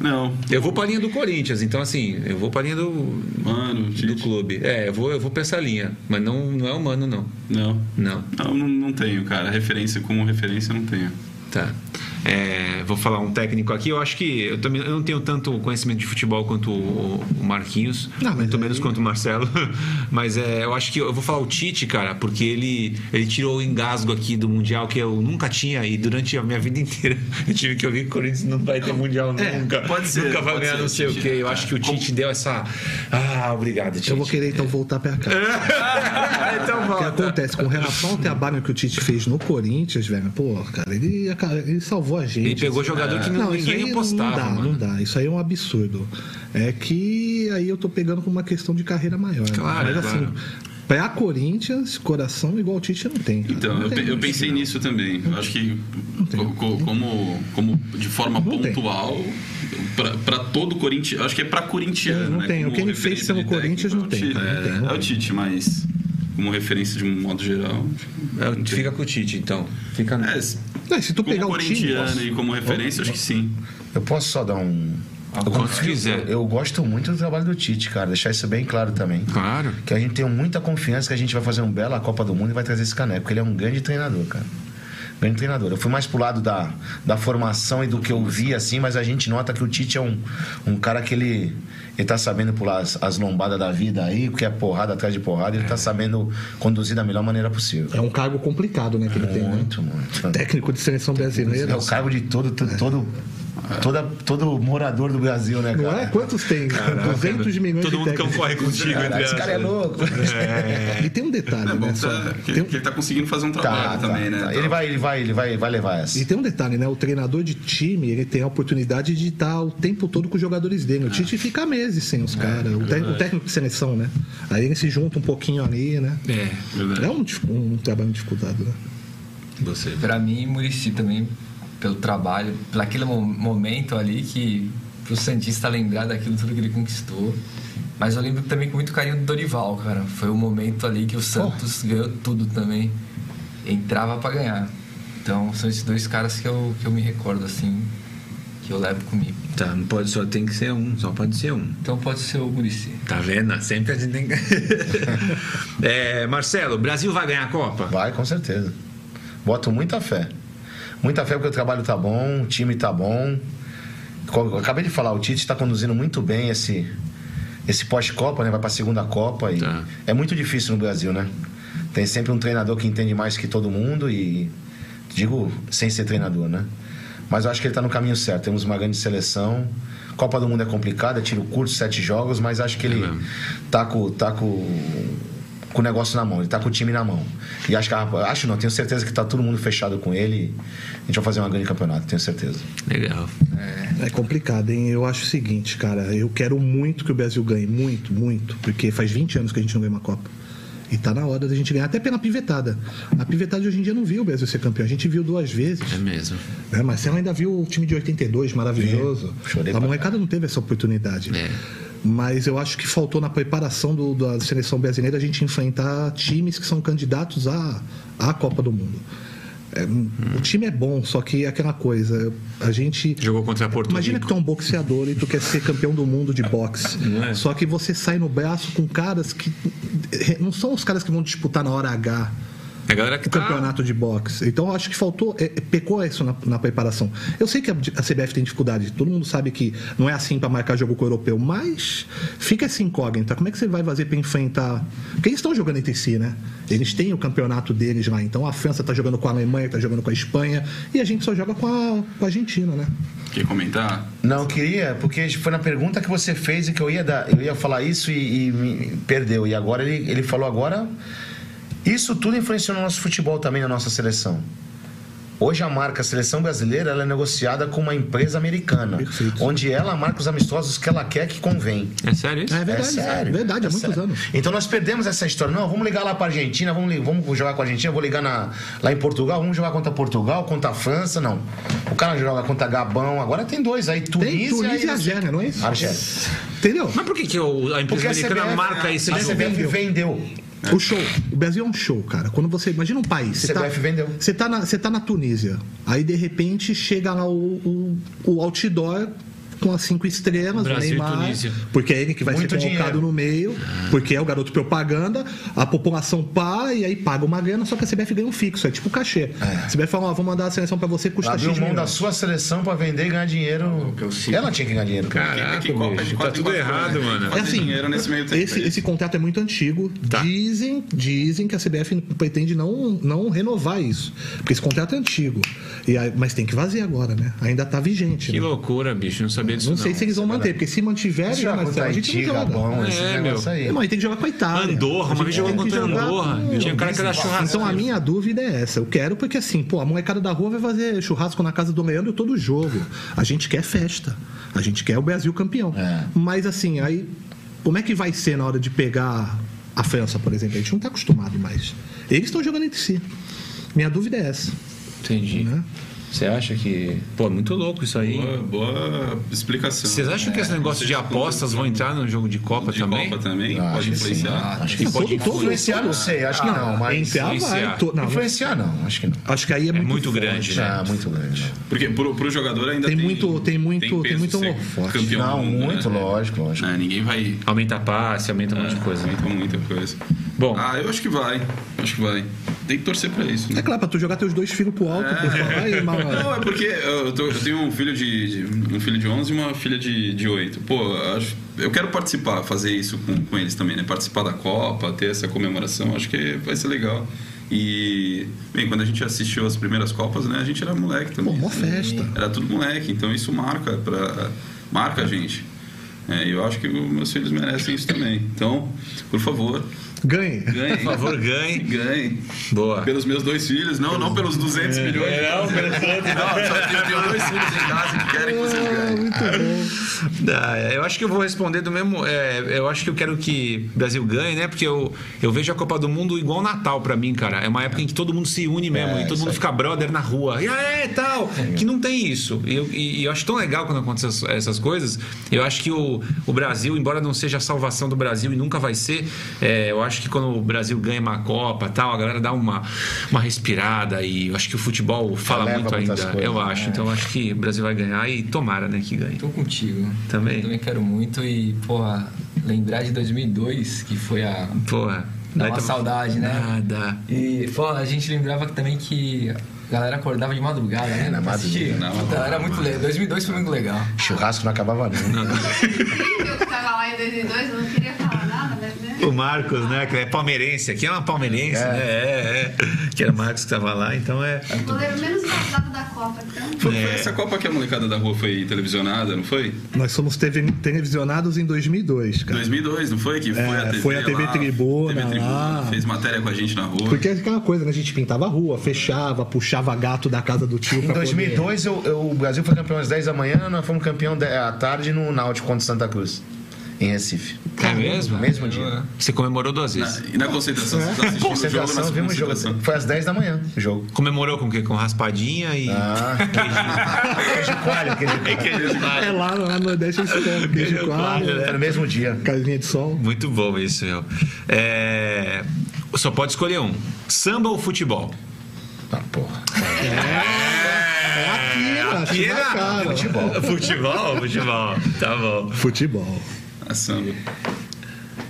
Não. Eu vou pra linha do Corinthians, então assim, eu vou pra linha do, Mano, do clube. É, eu vou, eu vou pra essa linha. Mas não, não é humano, não. Não. Não. Não, não, não tenho, cara. Referência como referência eu não tenho. Tá. É, vou falar um técnico aqui. Eu acho que eu também eu não tenho tanto conhecimento de futebol quanto o, o Marquinhos, Não, muito menos quanto o Marcelo. Mas é, eu acho que eu vou falar o Tite, cara, porque ele, ele tirou o engasgo aqui do Mundial que eu nunca tinha e durante a minha vida inteira eu tive que ouvir que o Corinthians não vai ter Mundial nunca. pode ser, Nunca vai ganhar não sei o quê. Eu acho que o Tite deu essa. Ah, obrigado, Tite. Eu vou querer então voltar pra cá. então O que volta. acontece com relação ao trabalho que o Tite fez no Corinthians, velho, pô, cara, ele, cara, ele salvou a gente. Ele pegou jogador que não, ninguém apostava, Não dá, mano. não dá. Isso aí é um absurdo. É que aí eu tô pegando com uma questão de carreira maior. né? Claro, Mas assim, claro. pra Corinthians, coração igual o Tite não tem. cara. Então, Não eu, tem eu isso. pensei nisso também. Eu acho que co- co- como, como de forma Não tem. pontual, para todo Corinthians, acho que é para corintiano. Não né? tem. O Como que ele fez pelo Corinthians técnico, não tem, É o Tite, cara, não tem, é, é o tem. Tite, mas como referência de um modo geral. É, Fica com o Tite, então. Fica É, Não, se tu como pegar o time. corintiano e como referência, acho que sim. Eu posso só dar um. Quanto quiser. Eu gosto muito do trabalho do Tite, cara. Deixar isso bem claro também. Claro. Que a gente tem muita confiança que a gente vai fazer um bela Copa do Mundo e vai trazer esse caneco. Porque ele é um grande treinador, cara. Grande treinador. Eu fui mais pro lado da, da formação e do que eu vi, assim, mas a gente nota que o Tite é um, um cara que ele, ele tá sabendo pular as, as lombadas da vida aí, porque é porrada atrás de porrada, ele tá sabendo conduzir da melhor maneira possível. É um cargo complicado, né, que ele tem, né? Muito, muito. Técnico de seleção brasileira. É o cargo de todo, todo, todo, toda, todo morador do Brasil, né, cara? Não é? Quantos tem? 200 milhões Todo de mundo técnicos. concorre contigo, Caraca, entre esse cara é louco. E tem um detalhe, É bom né? só- tá, que, um- que ele tá conseguindo fazer um trabalho Tá, tá, também, né? tá. Então, Ele vai, ele vai, ele vai, vai levar essa. E tem um detalhe, né? O treinador de time, ele tem a oportunidade de estar o tempo todo com os jogadores dele. O Tite fica meses sem os caras. o, o técnico de seleção, né? Aí ele se junta um pouquinho ali, né? É, verdade. É um, um trabalho dificultado, né? você. Pra mim, Murici também, pelo trabalho, pelo aquele mo- momento ali que pro Santista lembrar daquilo tudo que ele conquistou. Mas eu lembro também com muito carinho do Dorival, cara. Foi o momento ali que o Santos ganhou tudo também. Entrava pra ganhar. Então são esses dois caras que eu, que eu me recordo, assim, que eu levo comigo. Tá, não pode só tem que ser um, só pode ser um. Então pode ser o Murici. Tá vendo? Sempre a gente tem que. é, Marcelo, o Brasil vai ganhar a Copa? Vai, com certeza. Boto muita fé. Muita fé porque o trabalho tá bom, o time tá bom. Eu Acabei de falar, o Tite está conduzindo muito bem esse, esse pós-Copa, né? Vai pra segunda Copa e Tá. é muito difícil no Brasil, né? Tem sempre um treinador que entende mais que todo mundo e digo sem ser treinador, né? Mas eu acho que ele tá no caminho certo. Temos uma grande seleção. Copa do Mundo é complicada, é tiro curto, sete jogos, mas acho que ele mesmo. tá com, tá com, com o negócio na mão, ele tá com o time na mão. E acho que a- acho não, tenho certeza que tá todo mundo fechado com ele. A gente vai fazer uma grande campeonato, tenho certeza. Legal. É complicado, hein? Eu acho o seguinte, cara. Eu quero muito que o Brasil ganhe. Muito, muito. Porque faz 20 anos que a gente não ganha uma Copa. E tá na hora da gente ganhar, até pela pivetada. A pivetada de hoje em dia não viu o Brasil ser campeão. A gente viu duas vezes. É mesmo. Né? Marcelo ainda viu o time de 82, maravilhoso. Vi. Chorei a molecada não teve essa oportunidade. É. Mas eu acho que faltou na preparação do- da seleção brasileira a gente enfrentar times que são candidatos à, à Copa do Mundo. É, O time é bom, só que é aquela coisa, a gente. Jogou contra Porto Imagina Rico. que tu é um boxeador e tu quer ser campeão do mundo de boxe. É? Só que você sai no braço com caras que. Não são os caras que vão disputar na hora H A galera que o tá... campeonato de boxe. Então acho que faltou, é, é, pecou isso na, na preparação. Eu sei que a, a CBF tem dificuldade, todo mundo sabe que não é assim para marcar jogo com o europeu, mas fica essa incógnita. Como é que você vai fazer para enfrentar? Porque eles estão jogando entre si, né? Eles têm o campeonato deles lá. Então a França tá jogando com a Alemanha, tá jogando com a Espanha e a gente só joga com a, com a Argentina, né? Quer comentar? Não, eu queria, porque foi na pergunta que você fez e que eu ia dar, eu ia falar isso e, e me perdeu. E agora ele, ele falou agora. Isso tudo influenciou no nosso futebol também, na nossa seleção. Hoje a marca Seleção Brasileira ela é negociada com uma empresa americana, Perfeito. onde ela marca os amistosos que ela quer que convém. É sério isso? É verdade, é sério. verdade, há muitos sério. anos. Então nós perdemos essa história. Não, vamos ligar lá para Argentina, vamos, vamos jogar com a Argentina, vou ligar na- lá em Portugal, vamos jogar contra Portugal, contra a França, não. O cara joga contra Gabão, agora tem dois aí, Tunísia, Tem Tunísia e Argélia, não é isso? Argélia. Entendeu? Mas por que, que a Porque empresa a americana CBF, marca esse a jogo? CBF vendeu. O show. O Brasil é um show, cara. Quando você. Imagina um país. Você CBF vendeu. Você tá, na, você tá na Tunísia. Aí, de repente, chega lá o, o, o outdoor com as cinco estrelas, Brasil o e Neymar. Porque é ele que vai Muito ser colocado dinheiro. no meio, porque é o garoto propaganda, a população para e aí paga uma grana, só que a CBF ganha um fixo, é tipo cachê. A CBF fala, ó, vou mandar a seleção pra você, custa Abriu X mão da sua seleção pra vender e ganhar dinheiro. sigo. Ela tinha que ganhar dinheiro. cara. Caraca, Que Copa bicho, de tá tudo errado, anos, mano. Fazer É assim, dinheiro nesse meio tempo. Esse, aí. esse contrato é muito antigo. Tá. Dizem, dizem que a CBF pretende não, não renovar isso. Porque esse contrato é antigo. E aí- mas tem que vazer agora, né? Ainda tá vigente. Que né? loucura, bicho. Não sabia disso. Não Não, sei se eles vão manter, porque se mantiverem, Joga Marcelo, contra a gente não joga. Gabão, É, meu. aí. Não, aí tem que jogar com a Itália. Andorra, vez jogou contra Andorra. com- Tinha um cara que era churrasco. Então a minha dúvida é essa. Eu quero porque assim, pô, a molecada da rua vai fazer churrasco na casa do Leandro todo jogo. A gente quer festa. A gente quer o Brasil campeão. É. Mas assim, aí como é que vai ser na hora de pegar a França, por exemplo? A gente não tá acostumado mais. Eles estão jogando entre si. Minha dúvida é essa. Entendi. Né? Você acha que. Pô, é muito louco isso aí. Boa, boa explicação. Vocês acham que esse negócio de apostas vão entrar no jogo de Copa de também? Copa também? Ah, pode acho que sim. influenciar? Acho que Não, pode Influenciar, não sei, acho que não, mas. Influenciar. não, Influenciar, não, acho que não. acho que aí é muito, muito forte. grande, né? Ah, muito grande. Porque pro, pro jogador ainda Tem tem muito- tem muito- tem muito campeão Não, do mundo, muito, né? lógico, lógico. É, ninguém vai Aumenta a passe, aumenta um monte de coisa. Aumenta muita coisa. Bom. Ah, eu acho que vai. Acho que vai. Tem que torcer pra isso, né? É claro, pra tu jogar teus dois filhos pro alto, por falar e mal. Não, é porque eu, tô- eu tenho um filho de, de- um filho de 11 e uma filha de, de 8. Pô, eu acho, eu quero participar, fazer isso com, com eles também, né? Participar da Copa, ter essa comemoração, acho que vai ser legal. E, bem, quando a gente assistiu as primeiras Copas, né? A gente era moleque também. Pô, mó festa. Era tudo moleque, então isso marca, pra, marca a gente. É, e eu acho que meus filhos merecem isso também. Então, por favor, Ganhe. ganhem. Por favor, ganhe. Ganhem. Boa. Pelos meus dois filhos, não, não pelos 200 milhões. É, não, pelos outros. Não, só tenho, tenho dois filhos em casa que querem que vocês ganhem. Muito bom. Ah, eu acho que eu vou responder do mesmo. é, eu acho que eu quero que o Brasil ganhe, né? Porque eu, eu vejo a Copa do Mundo igual Natal pra mim, cara. É uma época em que todo mundo se une mesmo É, e todo mundo aí. fica brother na rua. E aí, tal. Que não tem isso. E eu, e- eu acho tão legal quando acontecem essas, essas coisas. Eu acho que o, o Brasil, embora não seja a salvação do Brasil e nunca vai ser, é, eu acho que quando o Brasil ganha uma Copa tal, a galera dá uma, uma respirada e eu acho que o futebol fala Eleva muito ainda. coisas, eu acho. né? Então eu acho que o Brasil vai ganhar e tomara, né, que ganhe. Tô contigo. Também? Também quero muito e, porra, lembrar de 2002, que foi a. Porra. Dá uma saudade, né? Dá. E, pô, a gente lembrava também que a galera acordava de madrugada, né? na madrugada. Então, era muito legal. 2002 foi muito legal. Churrasco não acabava nunca. Eu que tava lá em 2002, eu não queria O Marcos, né? Que é palmeirense. Aqui é uma palmeirense, né? É, é. Que era o Marcos que tava lá, então é. O goleiro menos vazado da Copa, então. Foi, foi essa Copa que a molecada da rua foi televisionada, não foi? Nós somos TV televisionados em 2002, cara. 2002, não foi? Que foi É, a TV foi a TV lá, Tribuna TV Tribuna, lá. Fez matéria com a gente na rua. Porque é aquela coisa, né? A gente pintava a rua, fechava, puxava gato da casa do tio Em pra 2002, eu- eu- o Brasil foi campeão às 10 da manhã, nós fomos campeão à tarde no Náutico contra Santa Cruz, em Recife. É mesmo? Mesmo dia. Você comemorou duas vezes. Na- e na concentração, você assistindo o jogo Concentração, na vimos o jogo. Foi às 10 da manhã o jogo. Comemorou com o quê? Com raspadinha e. Ah, queijo coalho, queijo coalho. É lá, lá no Nordeste eles comem queijo coalho, Foi no mesmo dia. casinha de sol. Muito bom isso, meu. É... Só pode escolher um: samba ou futebol? Ah, porra. É aqui, né? Aqui na na- cara. Futebol. Futebol, futebol. Tá bom. Futebol. A samba.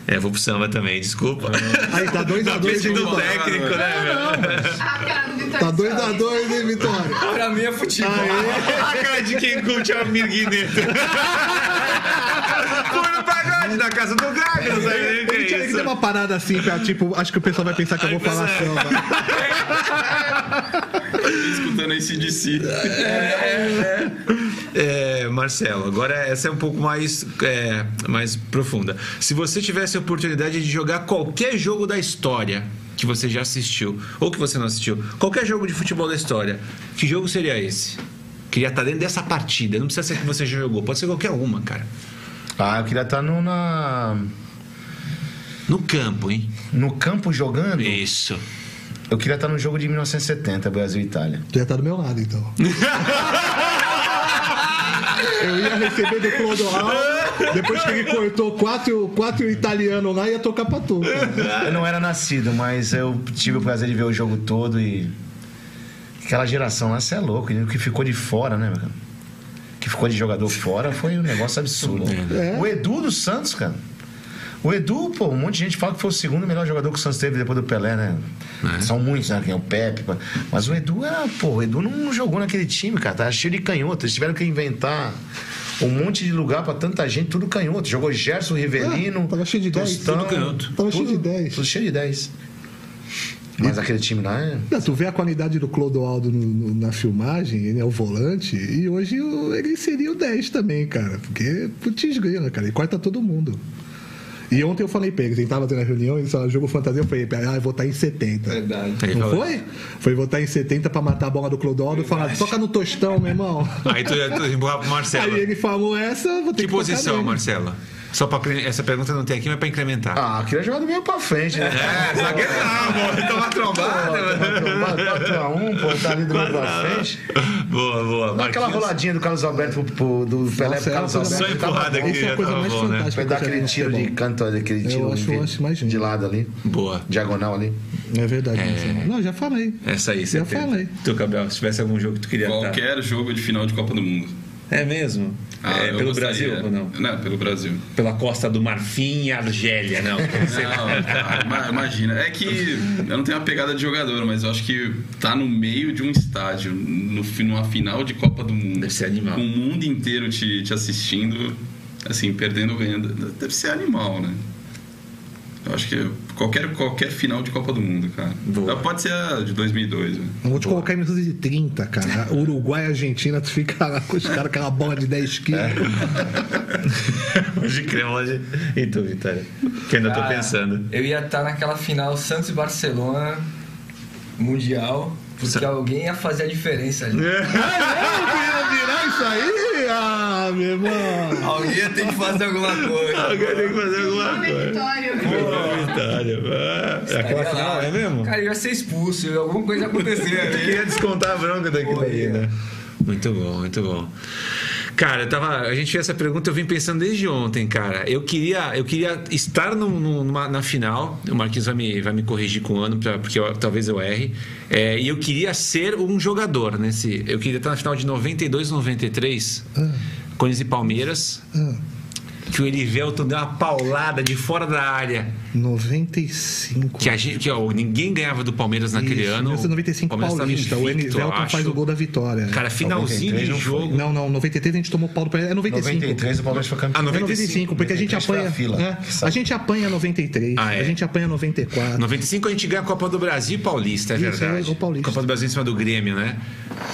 É, vou pro samba também, desculpa. Aí tá 2x2 Tá de pedindo vitória. técnico, né, meu? A cara do Vitor Tá Sorriso. 2x2, hein, Vitória? Pra mim é futebol. A cara de quem curte a mirguineta. Da casa do Gaga, não sabe nem o que Ele é tinha que ter uma parada assim, pra, tipo, acho que o pessoal vai pensar que eu vou falar Ai, samba. Escutando esse de si. É, Marcelo, agora essa é um pouco mais, é, mais profunda. Se você tivesse a oportunidade de jogar qualquer jogo da história que você já assistiu, ou que você não assistiu, qualquer jogo de futebol da história, que jogo seria esse? Queria estar dentro dessa partida, não precisa ser que você já jogou, pode ser qualquer uma, cara. Ah, eu queria estar no, na, No campo, hein? no campo jogando. Isso. Eu queria estar no jogo de 1970, Brasil e Itália. Tu ia estar do meu lado, então. Eu ia receber do Clodoaldo, depois que ele cortou quatro, quatro italianos lá, ia tocar pra tu. cara. Eu não era nascido, mas eu tive o prazer de ver o jogo todo e. Aquela geração lá, você é louco. O que ficou de fora, né, meu cara? Que ficou de jogador fora foi um negócio absurdo. É. O Edu do Santos, cara. O Edu, pô, um monte de gente fala que foi o segundo melhor jogador que o Santos teve depois do Pelé, né? São muitos, né? Quem é o Pepe. Mas o Edu era, pô, o Edu não jogou naquele time, cara. Tava cheio de canhoto. Eles tiveram que inventar um monte de lugar pra tanta gente, tudo canhoto. Jogou Gerson, Rivelino. Ah, tava cheio de dez. Tostão, Tudo canhoto. Tava cheio de dez. Tudo cheio de 10. Mas aquele time lá é. Não, tu vê a qualidade do Clodoaldo no- no- na filmagem, ele é o volante, e hoje o- ele seria o 10 também, cara. Porque putz grila, cara, ele corta todo mundo. E ontem eu falei pra ele, a gente tava tendo a reunião, ele falou, jogo fantasia, eu falei, ah, eu vou estar em 70. Verdade. Ele Não foi? Foi votar em 70 pra matar a bola do Clodoaldo e falar, toca no tostão, meu irmão. Aí tu, tu empurrar pro Marcelo. Aí ele falou essa, vou ter Que que posição, nele. Só pra essa pergunta não tem aqui, mas pra incrementar. Ah, queria jogar do meio pra frente, né? É, zagueiro não, pô. Toma trombada. 4x1, pô, tá ali do meio pra frente. Boa, boa. Dá aquela roladinha do Carlos Alberto pro, pro- do Pelé pro é Carlos coisa Alberto. Só mais- empurrada aqui. Isso é a coisa mais né? fantástica. Foi dar aquele tiro de canto, aquele tiro acho- de, eu acho mais de lindo. lado ali. Boa. Diagonal ali. É verdade. Marcelo. Não, já falei. Essa aí, você Já falei. Tu, Gabriel, se tivesse algum jogo que tu queria. Qualquer jogo de final de Copa do Mundo. É mesmo? Ah, é, pelo gostaria. Brasil ou não? Não, pelo Brasil. Pela Costa do Marfim e Argélia, não. Não, ima- imagina. É que eu não tenho uma pegada de jogador, mas eu acho que tá no meio de um estádio, no, numa final de Copa do Mundo. Deve ser animal. Com o mundo inteiro te, te assistindo, assim, perdendo ou ganhando. Deve ser animal, né? Eu acho que qualquer, qualquer final de Copa do Mundo, cara. Boa. Pode ser a de 2002, né? Vou te colocar em 1930, cara. Uruguai e Argentina, tu fica lá com os caras, aquela bola de 10 quilos. Hoje creme, hoje. E tu, Vitória? Que ainda tô Cara, pensando. Eu ia estar naquela final Santos e Barcelona Mundial, porque alguém ia fazer a diferença ali. Ah, não, queria virar isso aí? Ah, meu irmão. Alguém ia ter que fazer alguma coisa. Alguém tem que fazer alguma coisa. Vitória. Vitória. Ah, Aquela Estaria final, é mesmo? Cara, eu ia ser expulso, ia alguma coisa ia acontecer ali. Queria descontar a bronca daquilo Pô, aí, é. né? Muito bom, muito bom. Cara, eu tava, a gente fez essa pergunta, eu vim pensando desde ontem, cara. Eu queria, eu queria estar no- numa- na final. O Marquinhos vai me, vai me corrigir com o ano, pra- porque eu- talvez eu erre. É, e eu queria ser um jogador nesse. Eu queria estar na final de 92, 93, Corinthians e Palmeiras. Ah, Que o Elivelton deu uma paulada de fora da área. 95. Que, a gente, que ó, ninguém ganhava do Palmeiras naquele Isso, ano. 1995 Palmeiras tava Paulista. O invicto, Enivelton acho. faz o gol da vitória. Cara, finalzinho 93 de jogo. Não, não, 93 a gente tomou pau do Palmeiras. É 95. 93 o Palmeiras foi campeão. Ah, É 95. 95, porque a gente 93 foi apanha. a fila. é, sabe. a gente apanha 93, Ah, é? a gente apanha 94. 95 a gente ganha a Copa do Brasil e Paulista, é Isso, verdade. é o Paulista. Copa do Brasil em cima do Grêmio, né?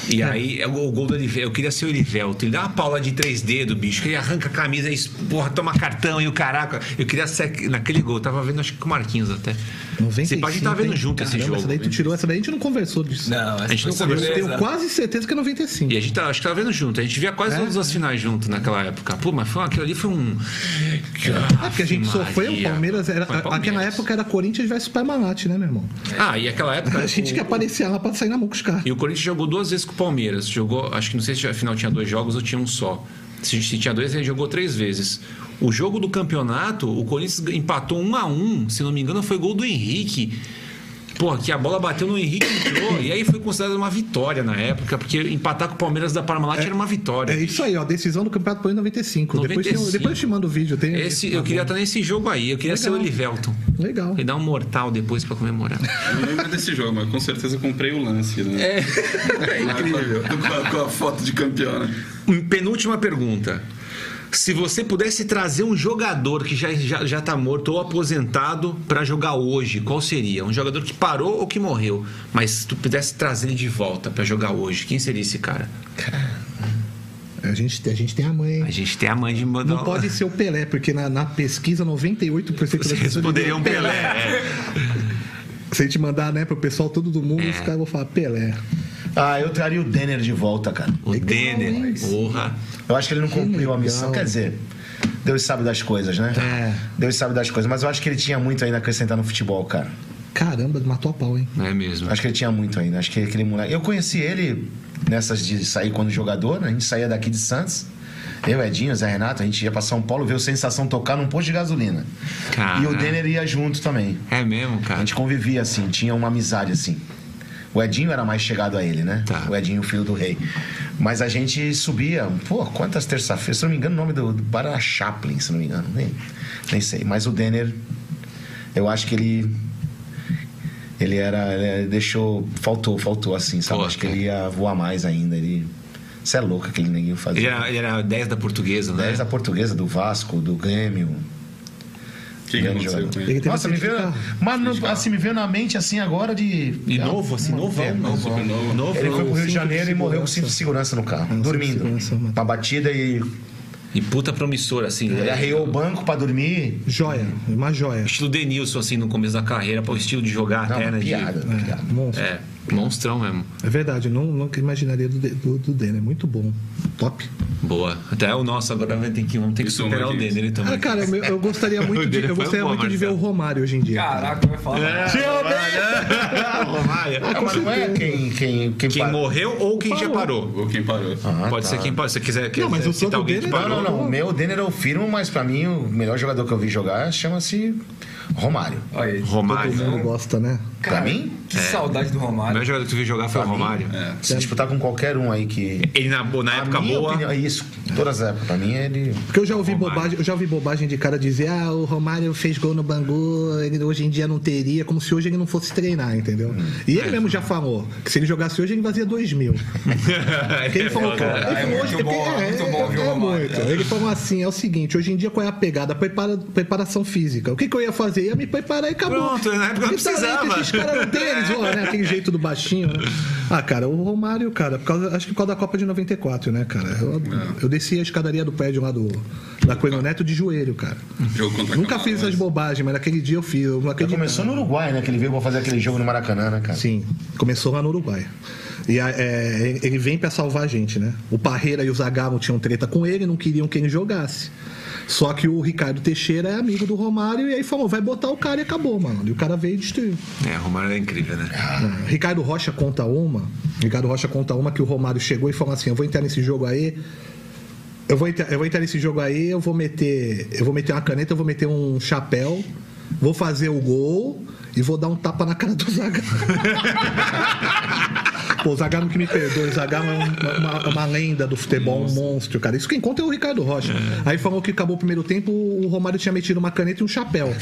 E aí, é o o gol do Olivelto. Eu queria ser o Olivelto. Ele dá uma paula de três dedos, bicho. Que ele arranca a camisa e, porra, toma cartão e o caraca. Eu queria ser naquele gol. Eu tava vendo, acho que com o Marquinhos até. 95, Você pode estar vendo hein? junto esse Caramba, jogo. Essa daí tu tirou, essa daí a gente não conversou disso. Não, A gente não conversou, Eu tenho quase certeza que é 95. E a gente tá, acho que tava vendo junto. A gente via quase É? todas as finais junto naquela época. Pô, mas foi, aquilo ali foi um. É porque a gente sofreu, o Palmeiras era. Palmeiras. Aquela época era Corinthians versus Parmalat, né, meu irmão? Ah, e aquela época. A gente o- que aparecia lá pra sair na mão com os caras. E o Corinthians jogou duas vezes com o Palmeiras. Jogou, acho que não sei se a final tinha dois jogos ou tinha um só. Se a gente tinha dois, ele jogou três vezes. O jogo do campeonato, o Corinthians empatou um a um, se não me engano, foi gol do Henrique. Porra, que a bola bateu no Henrique e entrou. E aí foi considerado uma vitória na época, porque empatar com o Palmeiras da Parmalat era uma vitória. É isso aí, ó. Decisão do Campeonato Paulista 95. Depois, 95. tem- depois eu te mando o vídeo. Tem, Esse, eu queria estar nesse jogo aí, eu queria ser o Legal. Elivelton. Legal. E dar um mortal depois pra comemorar. Eu não lembro desse jogo, mas com certeza comprei o lance, né? É, é incrível. Com a, com a foto de campeão, né? Penúltima pergunta. Se você pudesse trazer um jogador que já, já, já tá morto ou aposentado pra jogar hoje, qual seria? Um jogador que parou ou que morreu, mas se tu pudesse trazer ele de volta pra jogar hoje, quem seria esse cara? A gente, a gente tem a mãe. A gente tem a mãe de mandar Não pode ser o Pelé, porque na, na pesquisa 98% das pessoas responderiam dizem Pelé. é. Se a gente mandar, né, pro pessoal todo do mundo, os caras vão falar Pelé. Ah, eu traria o Denner de volta, cara. O Legal, Denner, hein? porra. Eu acho que ele não cumpriu a missão. Quer dizer, Deus sabe das coisas, né? É. Deus sabe das coisas. Mas eu acho que ele tinha muito ainda a acrescentar no futebol, cara. Caramba, matou a pau, hein? É mesmo. Acho que ele tinha muito ainda. Acho que aquele moleque. Eu conheci ele nessas de sair quando jogador, né? A gente saía daqui de Santos. Eu, Edinho, Zé Renato, a gente ia pra São Paulo ver o Sensação tocar num posto de gasolina. Caraca. E o Denner ia junto também. É mesmo, A cara. gente convivia assim, tinha uma amizade assim. O Edinho era mais chegado a ele, né? Tá. O Edinho, o filho do rei. Mas a gente subia, pô, quantas terça-feiras? Se não me engano, o nome do, do bar era Chaplin, se não me engano. Nem, nem sei. Mas o Denner, eu acho que ele. Ele era. Ele deixou. Faltou, faltou assim, sabe? Pô, acho que ele ia voar mais ainda. Ele. Você é louco aquele neguinho Ele fazia. era, ele era 10 da portuguesa, né? 10 da portuguesa, do Vasco, do Grêmio. O que, aconteceu com Ele Nossa, me veio. de não- assim, me veio na mente assim agora de. E novo, assim, novão, pena. novão. Super novo. Novo, Ele foi pro Rio de de Janeiro e morreu com cinto de segurança no carro, cinto de dormindo. mano. Uma batida e E puta promissor, assim. ele né? arreou o banco pra dormir. Joia, uma joia. Estilo Denilson, assim, no começo da carreira, pô, estilo de jogar Não, até, né? de- piada, uma piada. Monstro. É, monstrão mesmo. É verdade, eu não, nunca imaginaria do, do, do Denner. Muito bom. Top. Boa. Até o nosso agora vai ter que, vamos ter que superar o. Denner também. Ah, cara, eu, eu gostaria muito, de, eu gostaria boa, muito de ver o. Romário hoje em dia. Caraca, vai falar. Romário. Ah, mas não é quem, quem, quem, Quem para- morreu ou quem já parou. Ou quem parou? Ah, pode tá. ser quem pode. Se você quiser, quiser Não, mas o citar alguém que dele- Não, parou. não, não. O meu Denner eu firmo, mas pra mim o melhor jogador que eu vi jogar chama-se Romário. Aí. Romário. Todo mundo gosta, né? Pra mim, Que saudade do O Romário. melhor jogador que tu viu jogar foi o Pra mim, Romário. É. se disputar com qualquer um aí que. Ele na, na época minha boa. opinião- isso, todas as épocas. Pra mim ele. Porque eu já ouvi Romário. bobagem, eu já ouvi bobagem de cara dizer, ah, o Romário fez gol no Bangu, ele hoje em dia não teria, como se hoje ele não fosse treinar, entendeu? E ele mesmo já falou que se ele jogasse hoje ele fazia 2 mil. Porque ele falou, foda, cara, ele É falou muito hoje, bom, é, muito bom, viu, é Romário? muito. Ele falou assim, é o seguinte, hoje em dia qual é a pegada? Prepara, preparação física. O que, que eu ia fazer? Ia me preparar e acabou. Pronto, na época não precisava. Esses caras não têm, vão, né? Aquele jeito do baixinho, né? Ah, cara, o Romário, cara, por causa- acho que por causa da Copa de 94, né, cara? Eu, eu desci a escadaria do prédio lá do da Coelho Neto de joelho, cara. Nunca fiz essas bobagens, mas naquele dia eu fiz. Eu começou no Uruguai, né? Que ele veio pra fazer aquele jogo no Maracanã, né, cara? Sim, começou lá no Uruguai. E é, ele vem pra salvar a gente, né? O Parreira e o Zagallo tinham treta com ele, não queriam que ele jogasse. Só que o Ricardo Teixeira é amigo do Romário e aí falou: vai botar o cara e acabou, mano. E o cara veio e destruiu. É, o Romário é incrível, né? Não, Ricardo Rocha conta uma. Ricardo Rocha conta uma que o Romário chegou e falou assim: Eu vou entrar nesse jogo aí. Eu vou, entrar, eu vou entrar nesse jogo aí, eu vou meter. Eu vou meter uma caneta, eu vou meter um chapéu, vou fazer o gol e vou dar um tapa na cara do Zagallo. Pô, o Zagallo que me perdoe, o Zagallo é um- uma, uma lenda do futebol, um monstro, cara. Isso quem conta é o Ricardo Rocha. Aí falou que acabou o primeiro tempo, o Romário tinha metido uma caneta e um chapéu.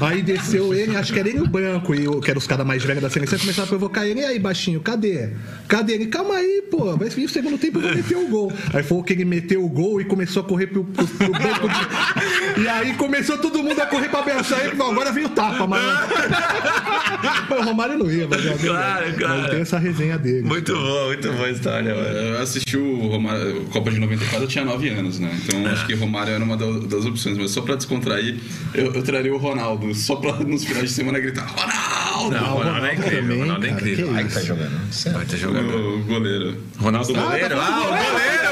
Aí desceu ele, acho que era ele e o branco, e o, que eram os caras mais velhos da seleção, e começaram a provocar ele. E aí, baixinho, cadê? Cadê ele? Calma aí, pô, vai vir o segundo tempo eu vou meter o gol. Aí falou que ele meteu o gol e começou a correr pro, pro, pro banco. de- E aí começou todo mundo a correr pra abençoar ele, agora vem o tapa, mano. o Romário não ia, mas, Claro, claro. mas tem essa resenha dele. Muito bom, muito boa história, mano. Eu assisti o Romário, Copa de 94, eu tinha 9 anos, né? Então acho que Romário era uma da- das opções. Mas só pra descontrair, eu, eu traria o Ronaldo. Só pra nos finais de semana gritar: Ronaldo! Não, o Ronaldo é incrível, também, o Ronaldo é cara, incrível. que Aí que tá jogando. Certo. Vai ter jogador. O goleiro. Ronaldo goleiro? Ah, o goleiro!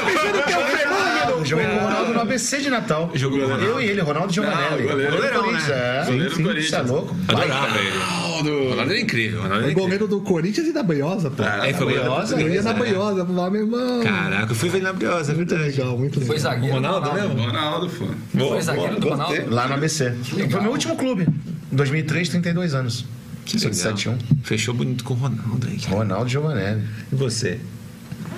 Eu joguei com o Ronaldo no ABC de Natal. Jogou o Ronaldo. Eu e ele, Ronaldo Giovanelli. Ah, goleiro. do Corinthians, né? é. Goleiro do Sim, Corinthians. Você é louco? Adorava ele. O Ronaldo! Ronaldo é incrível. O Ronaldo é O goleiro do Corinthians e da Banhosa, pô. É, foi Briosa, Eu ia na né? Banhosa, falava, meu irmão. Caraca, eu fui ver na Briosa, é Muito legal, muito legal. Foi zagueiro. Ronaldo do mesmo? Ronaldo, pô. Foi zagueiro do Ronaldo? Lá no ABC. Foi meu último clube. 2003, 32 anos. Que legal. 71. Fechou bonito com o Ronaldo aí. cara. Ronaldo Giovanelli. E você?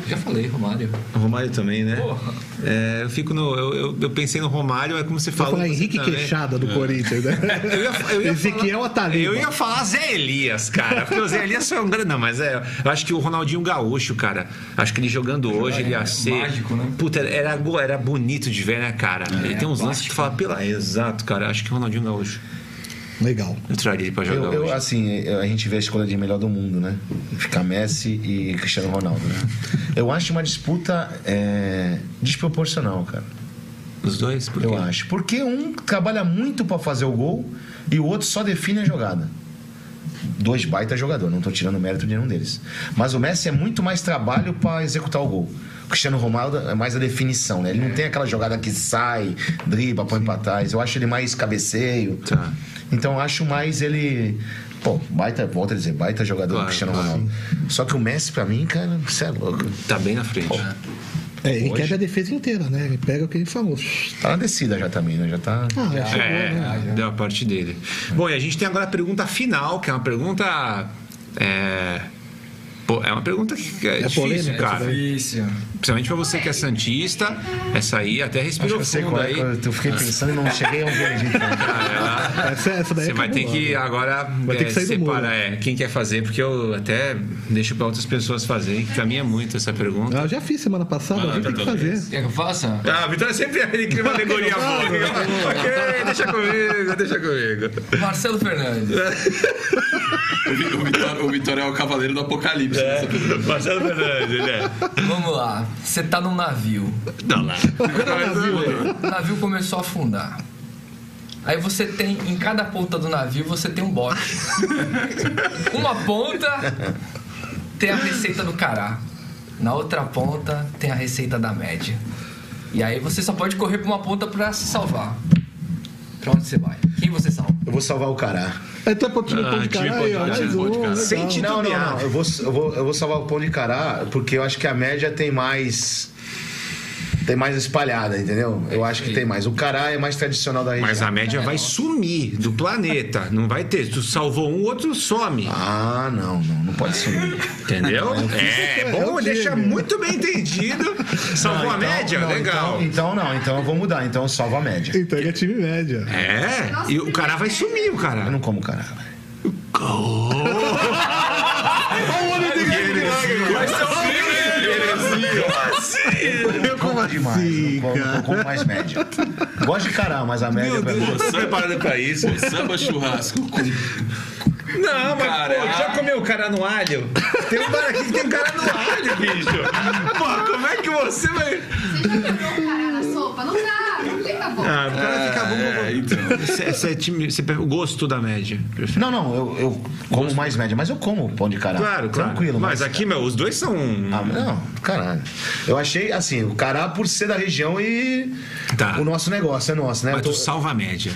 Já falei, Romário. O Romário também, né? Porra. É, eu fico no. Eu, eu, eu pensei no Romário, é como você falou. falar Henrique também. Queixada do Corinthians, né? Eu ia, eu ia Ezequiel falar, Ataliba. Eu ia falar Zé Elias, cara. Porque o Zé Elias foi um grande. Não, mas é. Eu acho que o Ronaldinho Gaúcho, cara. Acho que ele jogando hoje, ele ia ser. mágico, né? Puta, era, era bonito de ver, né, cara? ele tem uns lances que tu fala, pela. Exato, cara. Acho que o Ronaldinho Gaúcho. Legal. Eu traria ele pra jogar Eu, eu, assim, a gente vê a escolha de melhor do mundo, né? Ficar Messi e Cristiano Ronaldo, né? Eu acho uma disputa é, desproporcional, cara. Os dois? Por Eu quê? acho. Porque um trabalha muito pra fazer o gol e o outro só define a jogada. Dois baita jogador, não tô tirando mérito de nenhum deles. Mas o Messi é muito mais trabalho pra executar o gol. O Cristiano Ronaldo é mais a definição, né? Ele não tem aquela jogada que sai, dribla, põe pra trás. Eu acho ele mais cabeceio. Tá. Então eu acho mais ele. Pô, baita, volta a dizer, baita jogador Claro, do Cristiano claro. Ronaldo. Só que o Messi, pra mim, cara, você é louco. Tá bem na frente. É, ele Hoje. quebra a defesa inteira, né? Ele pega o que ele falou. Tá na descida já também, né? Já tá. Ah, já chegou, É, né? deu a parte dele. Bom, e a gente tem agora a pergunta final, que é uma pergunta. É, pô, é uma pergunta que é, É difícil, polêmica, cara. Difícil. Principalmente pra você que é Santista, essa aí até Acho respirou sei fundo qual é. aí. que Eu fiquei pensando e não cheguei a um veredito. né? Essa, essa daí Você vai ter que né? agora Vai ter é, que sair do muro. separar é, quem quer fazer, porque eu até deixo pra outras pessoas fazerem, que pra mim é muito essa pergunta. Ah, Eu já fiz semana passada, Ah, tem que tá fazer. Quer que eu faça? Ah, Vitor é sempre ele cria uma alegoria boa. ok, deixa comigo, deixa comigo. Marcelo Fernandes. O, Vi- o Vitória, Vitória é o cavaleiro do apocalipse. nessa pergunta. Marcelo Fernandes, né? Vamos lá. Você tá num navio. Não lá. O navio começou a afundar. Aí você tem, em cada ponta do navio, você tem um bote. Uma ponta tem a receita do cará. Na outra ponta tem a receita da média. E aí você só pode correr pra uma ponta pra se salvar. Pra onde você vai? Quem você salva? Eu vou salvar o cará. É, tu é pro time Ah, pão de mais um, legal. Sem Não, não, titubear. não. Eu vou, eu, vou, eu vou salvar o pão de cará porque eu acho que a média tem mais. Tem mais espalhada, entendeu? Eu acho que tem mais. O cará é mais tradicional da região. Mas a média vai sumir do planeta. Não vai ter. Tu salvou um, o outro some. Ah, não, não. Não pode sumir. Entendeu? É, É bom o deixar muito bem entendido. Salvou Não, a então- média? não, Legal. Então, então não. Então eu vou mudar. Então eu salvo a média. Então ele é time média. É, e o cara vai sumir, o Eu cara. não como cará. Vai ser Eu como demais. Eu, como, eu como mais média. Gosto de cará, mas a média Meu pra Deus, mim. eu tô preparado pra isso. Samba churrasco com Não, mas Cara, pô, já comeu cara no alho? Tem um bar aqui que tem um cara no alho, bicho. Pô, como é que você vai. Você já quebrou um cara na sopa? Não dá, não fica bom. Ah, o cara fica bom. É, então. Você, você é time. Você prefere o gosto da média. prefere. Não, não, eu, eu como mais média, mas eu como pão de cará. Claro, claro. Tranquilo. Mas aqui, meu, os dois são. Ah, não, caralho. Eu achei, assim, o cará por ser da região e Tá. o nosso negócio é nosso, né? Mas Eu tô- tu salva a média.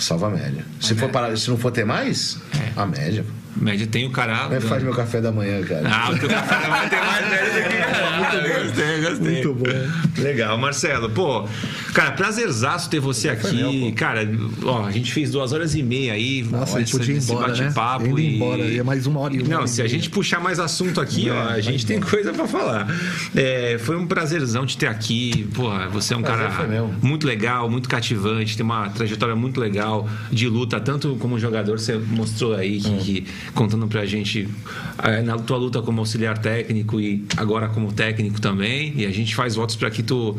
Salva a média. Se, for para, se não for ter mais, É. a média. Média tem o cara. Como é faz meu café da manhã, cara? Ah, o teu café da manhã tem mais média que ah, Gostei, gostei. Muito bom. Legal, Marcelo. Pô, cara, prazerzaço ter você aqui. meu, pô. cara, ó, a gente fez duas horas e meia aí. Nossa, ó, ele esse- podia ir esse embora, né? bate-papo ia e- embora, ia mais uma hora e uma Não, hora e se a gente puxar mais assunto aqui, ó, a gente tem coisa pra falar. É, foi um prazerzão te ter aqui. Porra, você é um Prazer cara muito legal, muito cativante, tem uma trajetória muito legal de luta, tanto como jogador, você mostrou aí, que, Hum. Contando pra gente é, na tua luta como auxiliar técnico e agora como técnico também. E a gente faz votos pra que tu.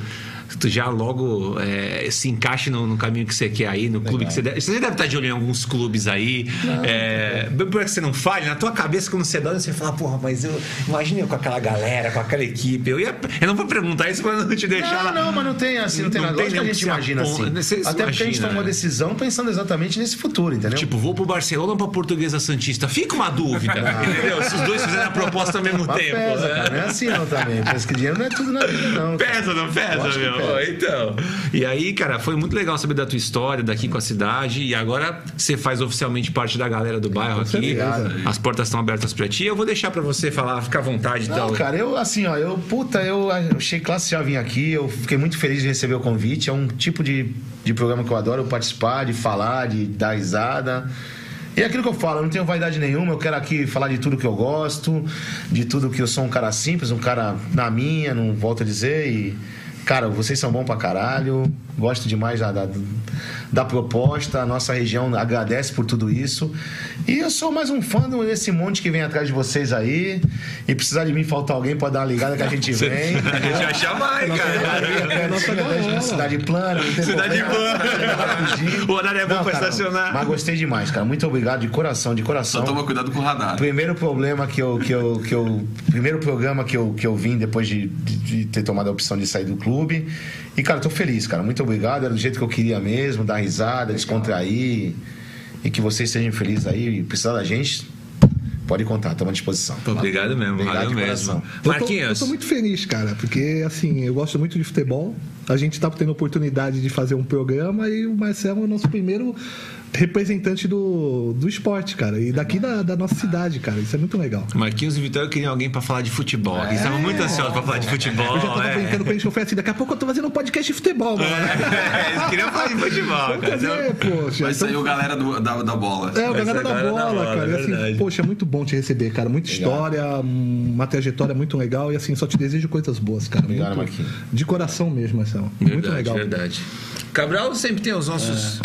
Tu já logo é, se encaixe no, no caminho que você quer aí, no clube que você deve. Você deve estar de olho em alguns clubes aí. é, bem por que você não fale, na tua cabeça, quando você dorme, você fala, porra, mas eu imagina eu com aquela galera, com aquela equipe. Eu, ia, eu não vou perguntar isso pra não te deixar lá. Não, não, mas não tem assim, não tem Não nada. tem que a nenhum gente que imagina assim. Até porque a gente imagina, tomou uma né? decisão pensando exatamente nesse futuro, entendeu? Tipo, vou pro Barcelona ou pra Portuguesa Santista? Fica uma dúvida, entendeu? Se os dois fizerem a proposta ao mesmo Mas tempo. pesa, né? Não é assim não também. Pensa que dinheiro não é tudo na vida, não. Pesa, não pesa, que meu? Pesa. Então. E aí, cara, foi muito legal saber da tua história, daqui com a cidade. E agora você faz oficialmente parte da galera do bairro aqui. certeza. As portas estão abertas pra ti. Eu vou deixar pra você falar, fica à vontade. Não, então. cara, eu assim, ó, eu, puta, eu achei classe já vir aqui, eu fiquei muito feliz de receber o convite. É um tipo de, de programa que eu adoro participar, de falar, de dar risada. E é aquilo que eu falo, eu não tenho vaidade nenhuma, eu quero aqui falar de tudo que eu gosto, de tudo que eu sou um cara simples, um cara na minha, não volto a dizer, e. Cara, vocês são bons pra caralho. Gosto demais da, da, da proposta. A nossa região agradece por tudo isso. E eu sou mais um fã desse monte que vem atrás de vocês aí. E precisar de mim faltar alguém pra dar uma ligada que a gente vem. A gente vai chamar, hein, cara. É, nossa cidade plana, não tem Cidade plana. O horário é bom Não, pra cara, estacionar. Mas gostei demais, cara. Muito obrigado de coração, de Só coração. toma cuidado com o radar. Primeiro problema que eu, que eu, que eu. Primeiro programa que eu, que eu vim depois de, de, de ter tomado a opção de sair do clube. E, cara, tô feliz, cara. Muito obrigado. Era do jeito que eu queria mesmo, dar risada, descontrair. E que vocês sejam felizes aí. E precisar da gente, pode contar, estamos à disposição. Pô, Obrigado mesmo, Obrigado valeu mesmo. coração. Eu tô, eu Marquinhos. tô muito feliz, cara, porque assim, eu gosto muito de futebol. A gente tá tendo a oportunidade de fazer um programa e o Marcelo é o nosso primeiro representante do, do esporte, cara. E daqui da, da nossa cidade, cara. Isso é muito legal. Marquinhos e Vitória queriam alguém pra falar de futebol. Eles estavam muito ansiosos pra falar de futebol. Eu já tava é. brincando com eles que eu falei assim: daqui a pouco eu tô fazendo um podcast de futebol, mano. É, eles queriam falar de futebol, cara. fazer, poxa. Vai Então- sair o galera do- da, da bola. É, o galera da a galera da bola, bola, cara. E é assim, verdade. poxa, é muito bom te receber, cara. Muita história, uma trajetória muito legal. E assim, só te desejo coisas boas, cara. Obrigado, Muito- Marquinhos. De coração mesmo, Marcelo. muito Verdade, legal. verdade. Cabral sempre tem os nossos.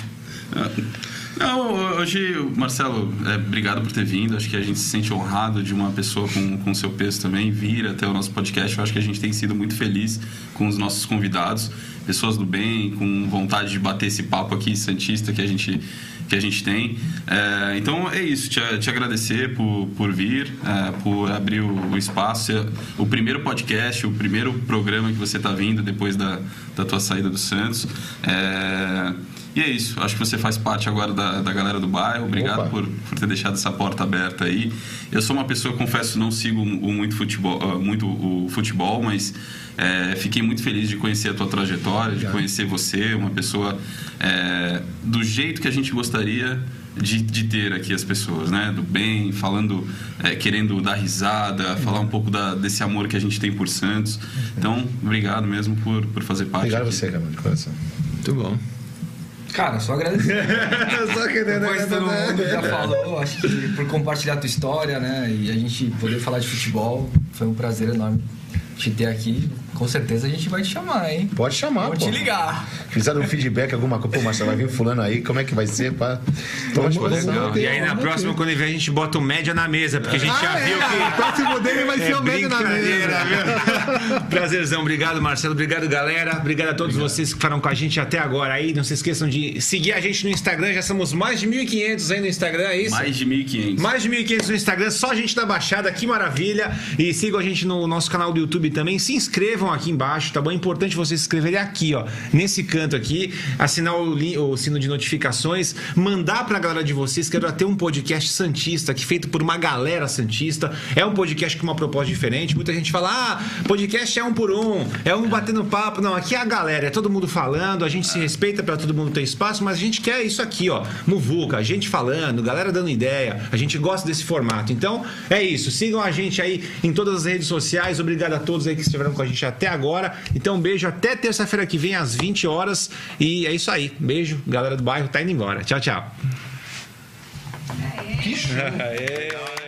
Não, hoje, Marcelo, é, obrigado por ter vindo. Acho que a gente se sente honrado de uma pessoa com, com seu peso também vir até o nosso podcast. Eu acho que a gente tem sido muito feliz com os nossos convidados, pessoas do bem, com vontade de bater esse papo aqui santista que a gente que a gente tem. É, então é isso, te, te agradecer por, por vir, é, por abrir o, o espaço. É O primeiro podcast, o primeiro programa que você está vindo depois da, da tua saída do Santos. É, e é isso, acho que você faz parte agora da, da galera do bairro. Obrigado Opa. por, por ter deixado essa porta aberta aí. Eu sou uma pessoa, confesso, não sigo muito futebol, ah, muito o futebol mas é, fiquei muito feliz de conhecer a tua trajetória, de conhecer você, uma pessoa é, do jeito que a gente gostaria de, de ter aqui as pessoas, né? Do bem, falando, é, querendo dar risada, falar um pouco da- desse amor que a gente tem por Santos. Então, obrigado mesmo por, por fazer parte. Obrigado a aqui. você, cara, de coração. Muito bom. Cara, só agradecer. Só que- Depois todo mundo já falou, acho que por compartilhar a tua história, né? E a gente poder falar de futebol, foi um prazer enorme te ter aqui. Com certeza a gente vai te chamar, hein? Pode chamar, Vamos pô. te ligar. Fizeram um feedback, alguma coisa. Pô, Marcelo, vai vir fulano aí, como é que vai ser? Pá? Toma vamos ter- E aí na próxima, quando ele vier, a gente bota o média na mesa, porque a gente já Ah, viu é, que. O próximo dele vai ser É o médio na mesa. viu? Prazerzão, obrigado Marcelo, obrigado galera, obrigado a todos vocês que ficaram com a gente até agora aí. Não se esqueçam de seguir a gente no Instagram, já somos mais de 1.500 aí no Instagram, é isso? Mais de 1.500. Mais de 1.500 no Instagram, só gente da Baixada, que maravilha. E sigam a gente no nosso canal do YouTube também. Se inscrevam aqui embaixo, tá bom? É importante vocês se inscreverem aqui, ó, nesse canto aqui, assinar o, o sino de notificações, mandar pra galera de vocês que era ter um podcast Santista, que feito por uma galera Santista. É um podcast com uma proposta diferente. Muita gente fala, ah, podcast é um por um, é um batendo papo. Não, aqui é a galera, é todo mundo falando, a gente se respeita pra todo mundo ter espaço, mas a gente quer isso aqui, ó, muvuca, gente falando, galera dando ideia. A gente gosta desse formato. Então, é isso. Sigam a gente aí em todas as redes sociais. Obrigado a todos aí que estiveram com a gente até agora. Então, um beijo até terça-feira que vem, às 20 horas. E é isso aí. Beijo, galera do bairro, tá indo embora. Tchau, tchau. Que show.